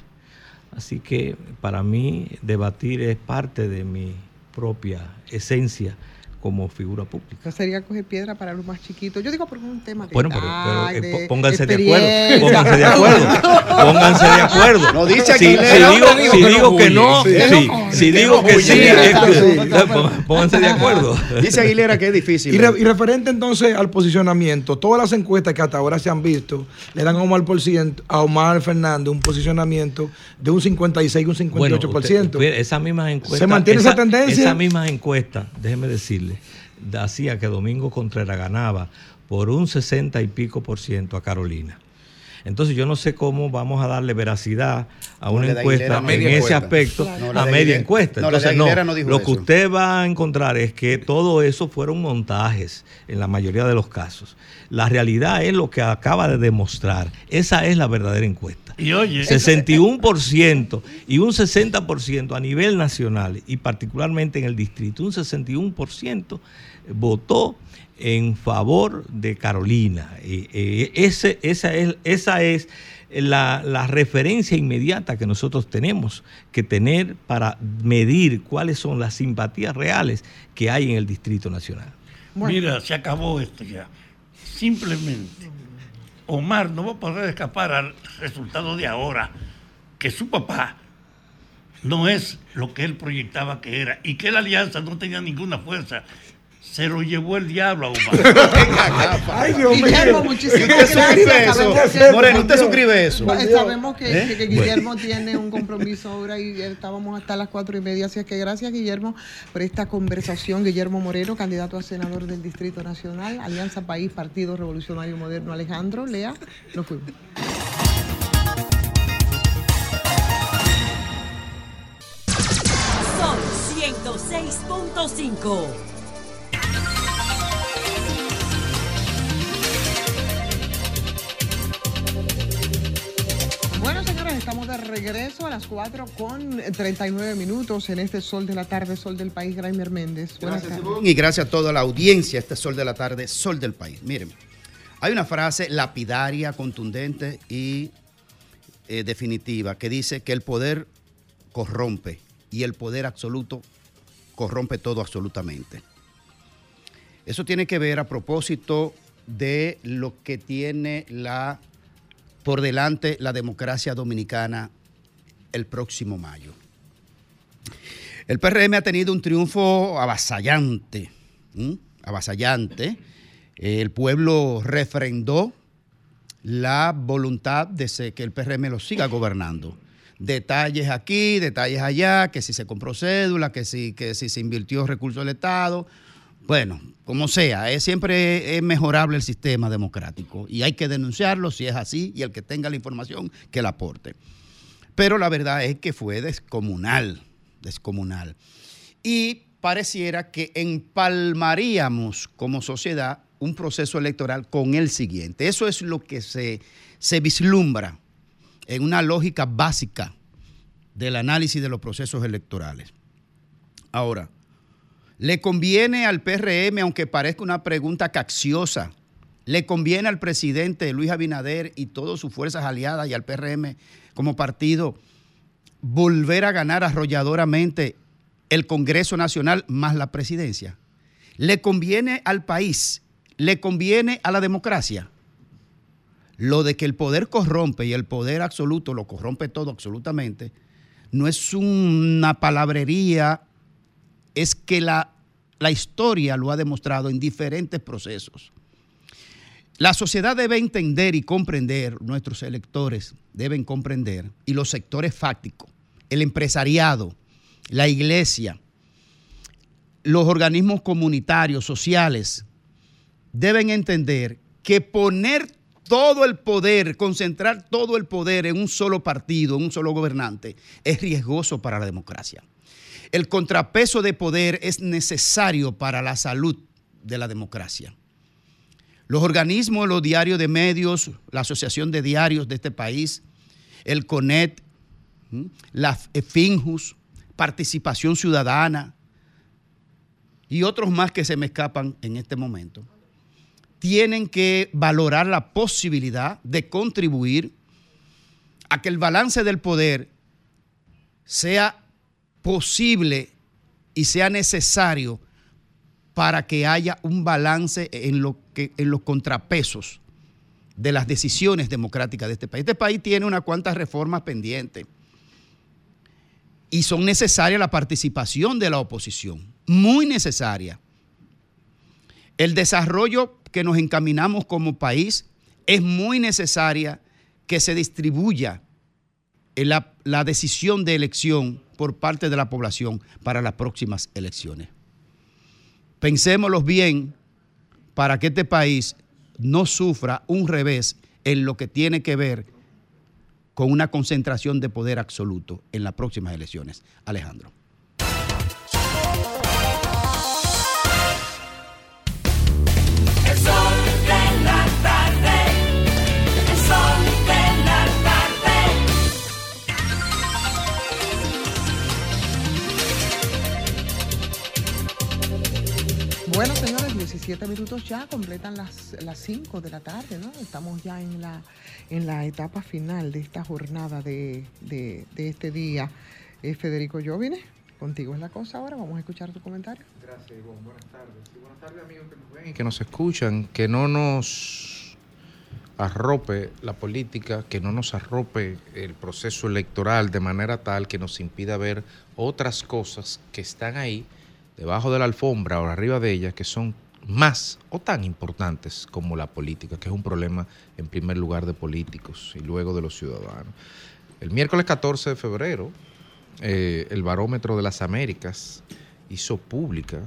S19: Así que para mí debatir es parte de mi propia esencia como figura pública.
S3: Sería coger piedra para los más chiquitos. Yo digo porque es un tema de
S19: Bueno, pero, eh,
S3: de
S19: pónganse de acuerdo. Pónganse de acuerdo. Pónganse de acuerdo.
S10: No dice
S19: si,
S10: Aguilera,
S19: si digo,
S10: digo
S19: si
S10: que no
S19: digo que no,
S10: huye.
S19: sí. si digo que sí, que- pónganse de acuerdo.
S10: Dice Aguilera que es difícil.
S4: Y, re- y referente entonces al posicionamiento, todas las encuestas que hasta ahora se han visto le dan a Omar, por ciento- a Omar Fernández un posicionamiento de un 56 y un 58%.
S19: Bueno, usted- usted- esas mismas encuestas.
S4: ¿Se mantiene esa tendencia?
S19: Esas mismas encuestas, déjeme decirle, hacía que Domingo Contreras ganaba por un 60 y pico por ciento a Carolina. Entonces yo no sé cómo vamos a darle veracidad a una encuesta en ese
S10: encuesta.
S19: aspecto,
S10: Claro. No, la
S19: a media
S10: Aguilera-
S19: encuesta.
S10: no, la de
S19: Entonces no, lo que
S10: eso.
S19: usted va a encontrar es que todo eso fueron montajes en la mayoría de los casos. La realidad es lo que acaba de demostrar. Esa es la verdadera encuesta.
S17: Y oye,
S19: 61% y un 60% a nivel nacional y particularmente en el distrito, un 61% votó en favor de Carolina. Eh, ese- esa es, esa es la, la referencia inmediata que nosotros tenemos que tener para medir cuáles son las simpatías reales que hay en el Distrito Nacional.
S17: Mira, se acabó esto ya. Simplemente, Omar no va a poder escapar al resultado de ahora, que su papá no es lo que él proyectaba que era y que la alianza no tenía ninguna fuerza. Se lo llevó el diablo a Omar.
S4: Ay, Dios mío.
S3: Guillermo, muchísimas
S10: ¿Y usted
S3: gracias.
S10: suscribe eso?
S3: Sabemos que-
S10: Moreno, ¿usted suscribe eso?
S3: Pues, Sabemos que,
S10: ¿Eh?
S3: que- Guillermo tiene un compromiso ahora y estábamos hasta las cuatro y media. Así es que gracias, Guillermo, por esta conversación. Guillermo Moreno, candidato a senador del Distrito Nacional, Alianza País, Partido Revolucionario Moderno. Alejandro, Lea, nos fuimos.
S14: Son 106.5.
S3: estamos de regreso a las 4 con 39 minutos en este Sol de la Tarde, Sol del País, Graimer Méndez. Buenas
S10: Gracias. Ivonne, y gracias a toda la audiencia, este Sol de la Tarde, Sol del País. Miren, hay una frase lapidaria, contundente y eh, definitiva que dice que el poder corrompe y el poder absoluto corrompe todo absolutamente. Eso tiene que ver a propósito de lo que tiene la por delante la democracia dominicana el próximo mayo. El PRM ha tenido un triunfo avasallante, avasallante. El pueblo refrendó la voluntad de que el PRM lo siga gobernando. Detalles aquí, detalles allá, que si se compró cédula, que si, que si se invirtió recursos del Estado. Bueno, como sea, es, siempre es mejorable el sistema democrático y hay que denunciarlo si es así y el que tenga la información que la aporte. Pero la verdad es que fue descomunal, descomunal. Y pareciera que empalmaríamos como sociedad un proceso electoral con el siguiente. Eso es lo que se, se vislumbra en una lógica básica del análisis de los procesos electorales. Ahora, le conviene al PRM, aunque parezca una pregunta cacciosa, le conviene al presidente Luis Abinader y todas sus fuerzas aliadas y al PRM como partido volver a ganar arrolladoramente el Congreso Nacional más la presidencia. Le conviene al país, le conviene a la democracia. Lo de que el poder corrompe y el poder absoluto lo corrompe todo absolutamente, no es una palabrería, es que la la historia lo ha demostrado en diferentes procesos. La sociedad debe entender y comprender, nuestros electores deben comprender, y los sectores fácticos, el empresariado, la iglesia, los organismos comunitarios, sociales, deben entender que poner todo el poder, concentrar todo el poder en un solo partido, en un solo gobernante, es riesgoso para la democracia. El contrapeso de poder es necesario para la salud de la democracia. Los organismos, los diarios de medios, la Asociación de Diarios de este país, el CONET, la FINJUS, Participación Ciudadana y otros más que se me escapan en este momento, tienen que valorar la posibilidad de contribuir a que el balance del poder sea posible y sea necesario para que haya un balance en, lo que, en los contrapesos de las decisiones democráticas de este país. Este país tiene unas cuantas reformas pendientes y son necesarias la participación de la oposición, muy necesaria. El desarrollo que nos encaminamos como país es muy necesaria que se distribuya la, la decisión de elección por parte de la población para las próximas elecciones. Pensémoslo bien para que este país no sufra un revés en lo que tiene que ver con una concentración de poder absoluto en las próximas elecciones. Alejandro.
S3: Bueno, señores, 17 minutos ya, completan las, las 5 de la tarde, ¿no? Estamos ya en la, en la etapa final de esta jornada de, de- este día. Eh, Federico Jovine, contigo es la cosa ahora, vamos a escuchar tu comentario.
S2: Gracias, Ivonne. Buenas tardes. Y buenas tardes, amigos que nos ven y que nos escuchan. Que no nos arrope la política, que no nos arrope el proceso electoral de manera tal que nos impida ver otras cosas que están ahí, debajo de la alfombra o arriba de ella, que son más o tan importantes como la política, que es un problema en primer lugar de políticos y luego de los ciudadanos. El miércoles 14 de febrero, eh, el Barómetro de las Américas hizo pública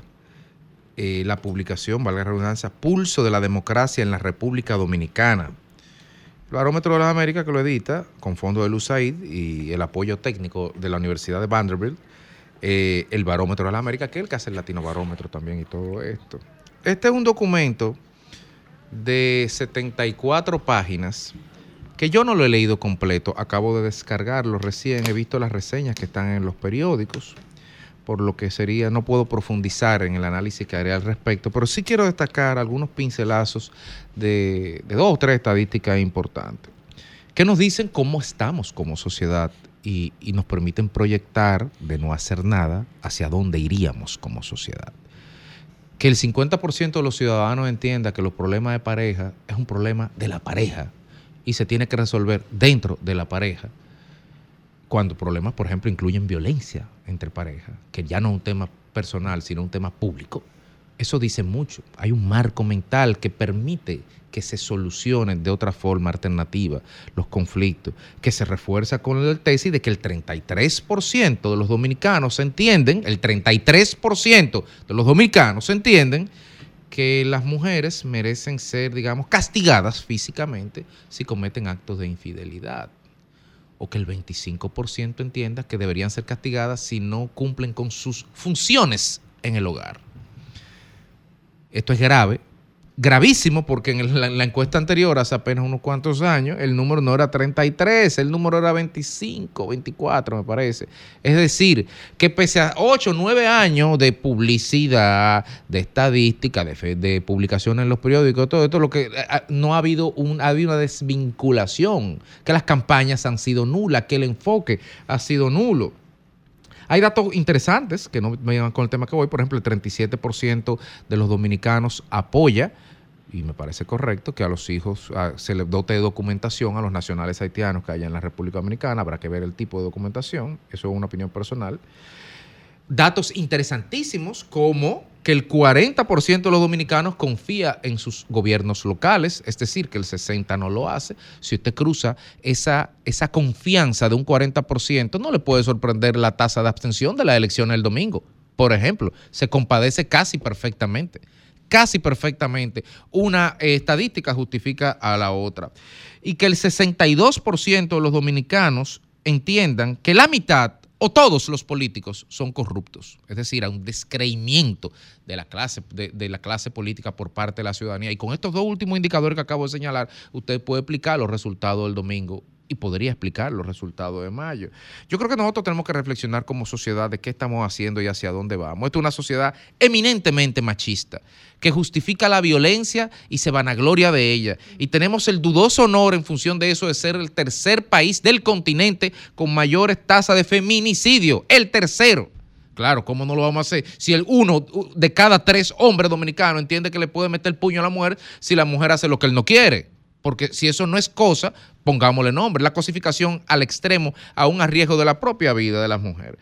S2: eh, la publicación, valga la redundancia, Pulso de la Democracia en la República Dominicana. El Barómetro de las Américas que lo edita con fondos del USAID y el apoyo técnico de la Universidad de Vanderbilt, eh, el Barómetro de las Américas, que es el que hace el Latino Barómetro también y todo esto. Este es un documento de 74 páginas que yo no lo he leído completo, acabo de descargarlo recién, he visto las reseñas que están en los periódicos, por lo que sería, no puedo profundizar en el análisis que haré al respecto, pero sí quiero destacar algunos pincelazos de dos o tres estadísticas importantes, que nos dicen cómo estamos como sociedad y, nos permiten proyectar de no hacer nada hacia dónde iríamos como sociedad que el 50% de los ciudadanos entienda que los problemas de pareja es un problema de la pareja y se tiene que resolver dentro de la pareja. Cuando problemas, por ejemplo, incluyen violencia entre parejas, que ya no es un tema personal, sino un tema público, eso dice mucho. Hay un marco mental que permite que se solucionen de otra forma alternativa los conflictos, que se refuerza con la tesis de que el 33% de los dominicanos entienden, el 33% de los dominicanos entienden que las mujeres merecen ser, digamos, castigadas físicamente si cometen actos de infidelidad. O que el 25% entienda que deberían ser castigadas si no cumplen con sus funciones en el hogar. Esto es grave, gravísimo, porque en la, la encuesta anterior, hace apenas unos cuantos años, el número no era 33, el número era 25, 24, me parece. Es decir, que pese a 8, 9 años de publicidad, de estadística, de, fe- de publicación en los periódicos, todo esto, lo que eh, ah, no ha habido, un, ha habido una desvinculación, que las campañas han sido nulas, que el enfoque ha sido nulo. Hay datos interesantes que no me llevan con el tema que voy. Por ejemplo, el 37% de los dominicanos apoya, y me parece correcto, que a los hijos se les dote de documentación a los nacionales haitianos que haya en la República Dominicana. Habrá que ver el tipo de documentación. Eso es una opinión personal. Datos interesantísimos como que el 40% de los dominicanos confía en sus gobiernos locales, es decir, que el 60% no lo hace. Si usted cruza esa, esa confianza de un 40%, no le puede sorprender la tasa de abstención de la elección el domingo. Por ejemplo, se compadece casi perfectamente casi perfectamente. Una eh, estadística justifica a la otra. Y que el 62% de los dominicanos entiendan que la mitad o todos los políticos son corruptos. Es decir, a un descreimiento de la clase, de, de la clase política por parte de la ciudadanía. Y con estos dos últimos indicadores que acabo de señalar, usted puede explicar los resultados del domingo y podría explicar los resultados de mayo. Yo creo que nosotros tenemos que reflexionar como sociedad de qué estamos haciendo y hacia dónde vamos. Esto es una sociedad eminentemente machista, que justifica la violencia y se vanagloria de ella. Y tenemos el dudoso honor en función de eso de ser el tercer país del continente con mayores tasas de feminicidio, el tercero. Claro, ¿cómo no lo vamos a hacer? Si el uno de cada tres hombres dominicanos entiende que le puede meter el puño a la mujer si la mujer hace lo que él no quiere. Porque si eso no es cosa, pongámosle nombre. La cosificación al extremo, aún a riesgo de la propia vida de las mujeres.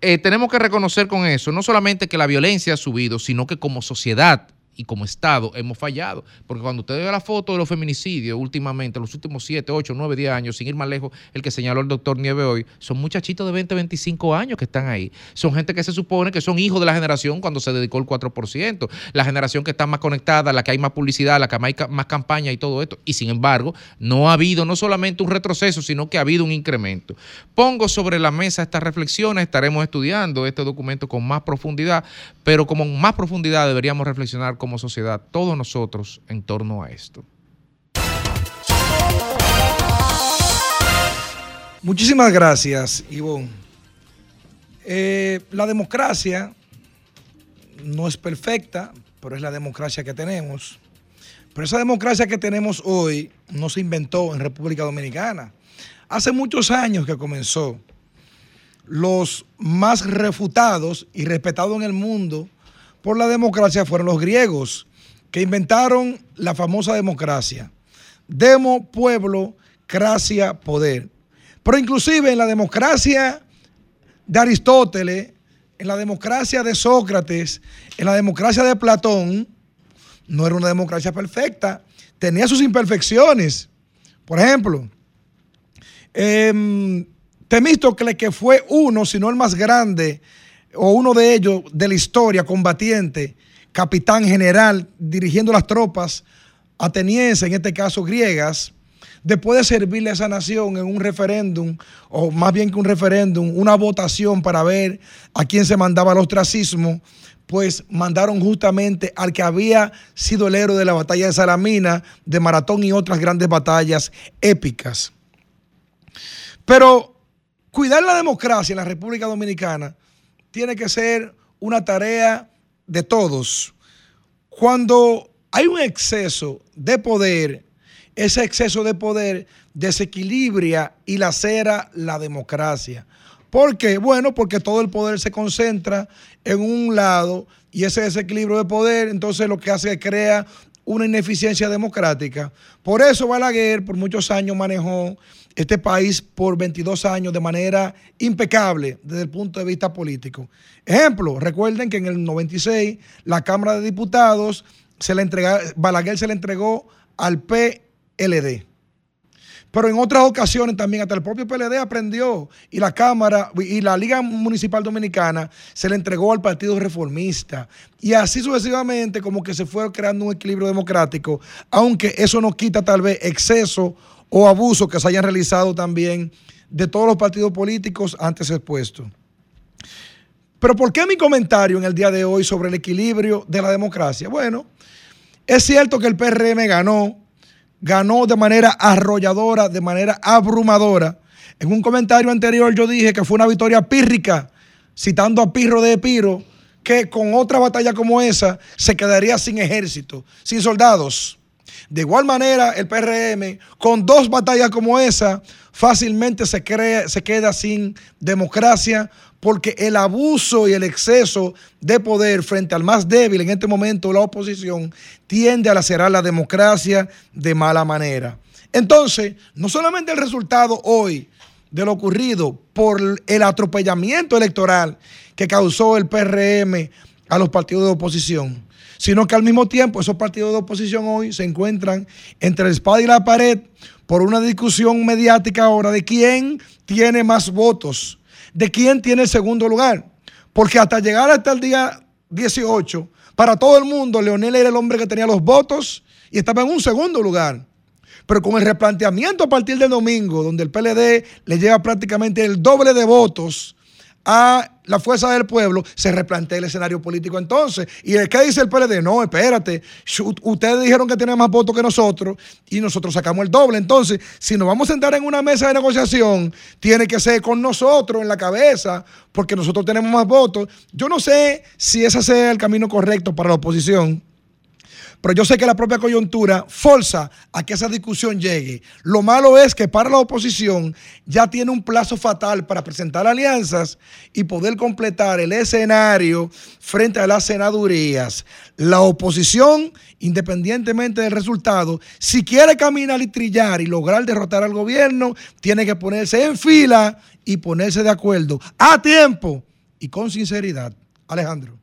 S2: Eh, tenemos que reconocer con eso, no solamente que la violencia ha subido, sino que como sociedad y como Estado hemos fallado. Porque cuando usted ve la foto de los feminicidios últimamente, los últimos 7, 8, 9, 10 años, sin ir más lejos, el que señaló el doctor Nieve hoy, son muchachitos de 20, 25 años que están ahí. Son gente que se supone que son hijos de la generación cuando se dedicó el 4%. La generación que está más conectada, la que hay más publicidad, la que hay más campaña y todo esto. Y sin embargo, no ha habido no solamente un retroceso, sino que ha habido un incremento. Pongo sobre la mesa estas reflexiones, estaremos estudiando este documento con más profundidad, pero como más profundidad deberíamos reflexionar como sociedad, todos nosotros, en torno a esto.
S4: Muchísimas gracias, Ivonne. Eh, la democracia no es perfecta, pero es la democracia que tenemos. Pero esa democracia que tenemos hoy no se inventó en República Dominicana. Hace muchos años que comenzó. Los más refutados y respetados en el mundo por la democracia fueron los griegos, que inventaron la famosa democracia. Demo, pueblo, cracia, poder. Pero inclusive en la democracia de Aristóteles, en la democracia de Sócrates, en la democracia de Platón, no era una democracia perfecta, tenía sus imperfecciones. Por ejemplo, em, Temístocles, que fue uno, si no el más grande, o uno de ellos de la historia, combatiente, capitán general, dirigiendo las tropas atenienses, en este caso griegas, después de servirle a esa nación en un referéndum, o más bien que un referéndum, una votación para ver a quién se mandaba al ostracismo, pues mandaron justamente al que había sido el héroe de la batalla de Salamina, de Maratón y otras grandes batallas épicas. Pero cuidar la democracia en la República Dominicana tiene que ser una tarea de todos. Cuando hay un exceso de poder, ese exceso de poder desequilibra y lacera la democracia. ¿Por qué? Bueno, porque todo el poder se concentra en un lado y ese desequilibrio de poder entonces lo que hace es crea una ineficiencia democrática. Por eso Balaguer por muchos años manejó este país por 22 años de manera impecable desde el punto de vista político. Ejemplo, recuerden que en el 96 la Cámara de Diputados se le entrega, Balaguer se le entregó al PLD. Pero en otras ocasiones también hasta el propio PLD aprendió y la Cámara y la Liga Municipal Dominicana se le entregó al Partido Reformista. Y así sucesivamente como que se fue creando un equilibrio democrático, aunque eso no quita tal vez exceso o abuso que se hayan realizado también de todos los partidos políticos antes expuestos. Pero ¿por qué mi comentario en el día de hoy sobre el equilibrio de la democracia? Bueno, es cierto que el PRM ganó, ganó de manera arrolladora, de manera abrumadora. En un comentario anterior yo dije que fue una victoria pírrica, citando a Pirro de Epiro, que con otra batalla como esa se quedaría sin ejército, sin soldados. De igual manera, el PRM, con dos batallas como esa, fácilmente se, crea- se queda sin democracia porque el abuso y el exceso de poder frente al más débil en este momento, la oposición, tiende a lacerar la democracia de mala manera. Entonces, no solamente el resultado hoy de lo ocurrido por el atropellamiento electoral que causó el PRM a los partidos de oposición, sino que al mismo tiempo esos partidos de oposición hoy se encuentran entre la espada y la pared por una discusión mediática ahora de quién tiene más votos, de quién tiene el segundo lugar. Porque hasta llegar hasta el día 18, para todo el mundo, Leonel era el hombre que tenía los votos y estaba en un segundo lugar. Pero con el replanteamiento a partir del domingo, donde el PLD le lleva prácticamente el doble de votos a la fuerza del pueblo, se replantea el escenario político entonces. ¿Y qué dice el PLD? No, espérate, ustedes dijeron que tienen más votos que nosotros y nosotros sacamos el doble. Entonces, si nos vamos a sentar en una mesa de negociación, tiene que ser con nosotros en la cabeza, porque nosotros tenemos más votos. Yo no sé si ese sea el camino correcto para la oposición. Pero yo sé que la propia coyuntura forza a que esa discusión llegue. Lo malo es que para la oposición ya tiene un plazo fatal para presentar alianzas y poder completar el escenario frente a las senadurías. La oposición, independientemente del resultado, si quiere caminar y trillar y lograr derrotar al gobierno, tiene que ponerse en fila y ponerse de acuerdo a tiempo y con sinceridad. Alejandro.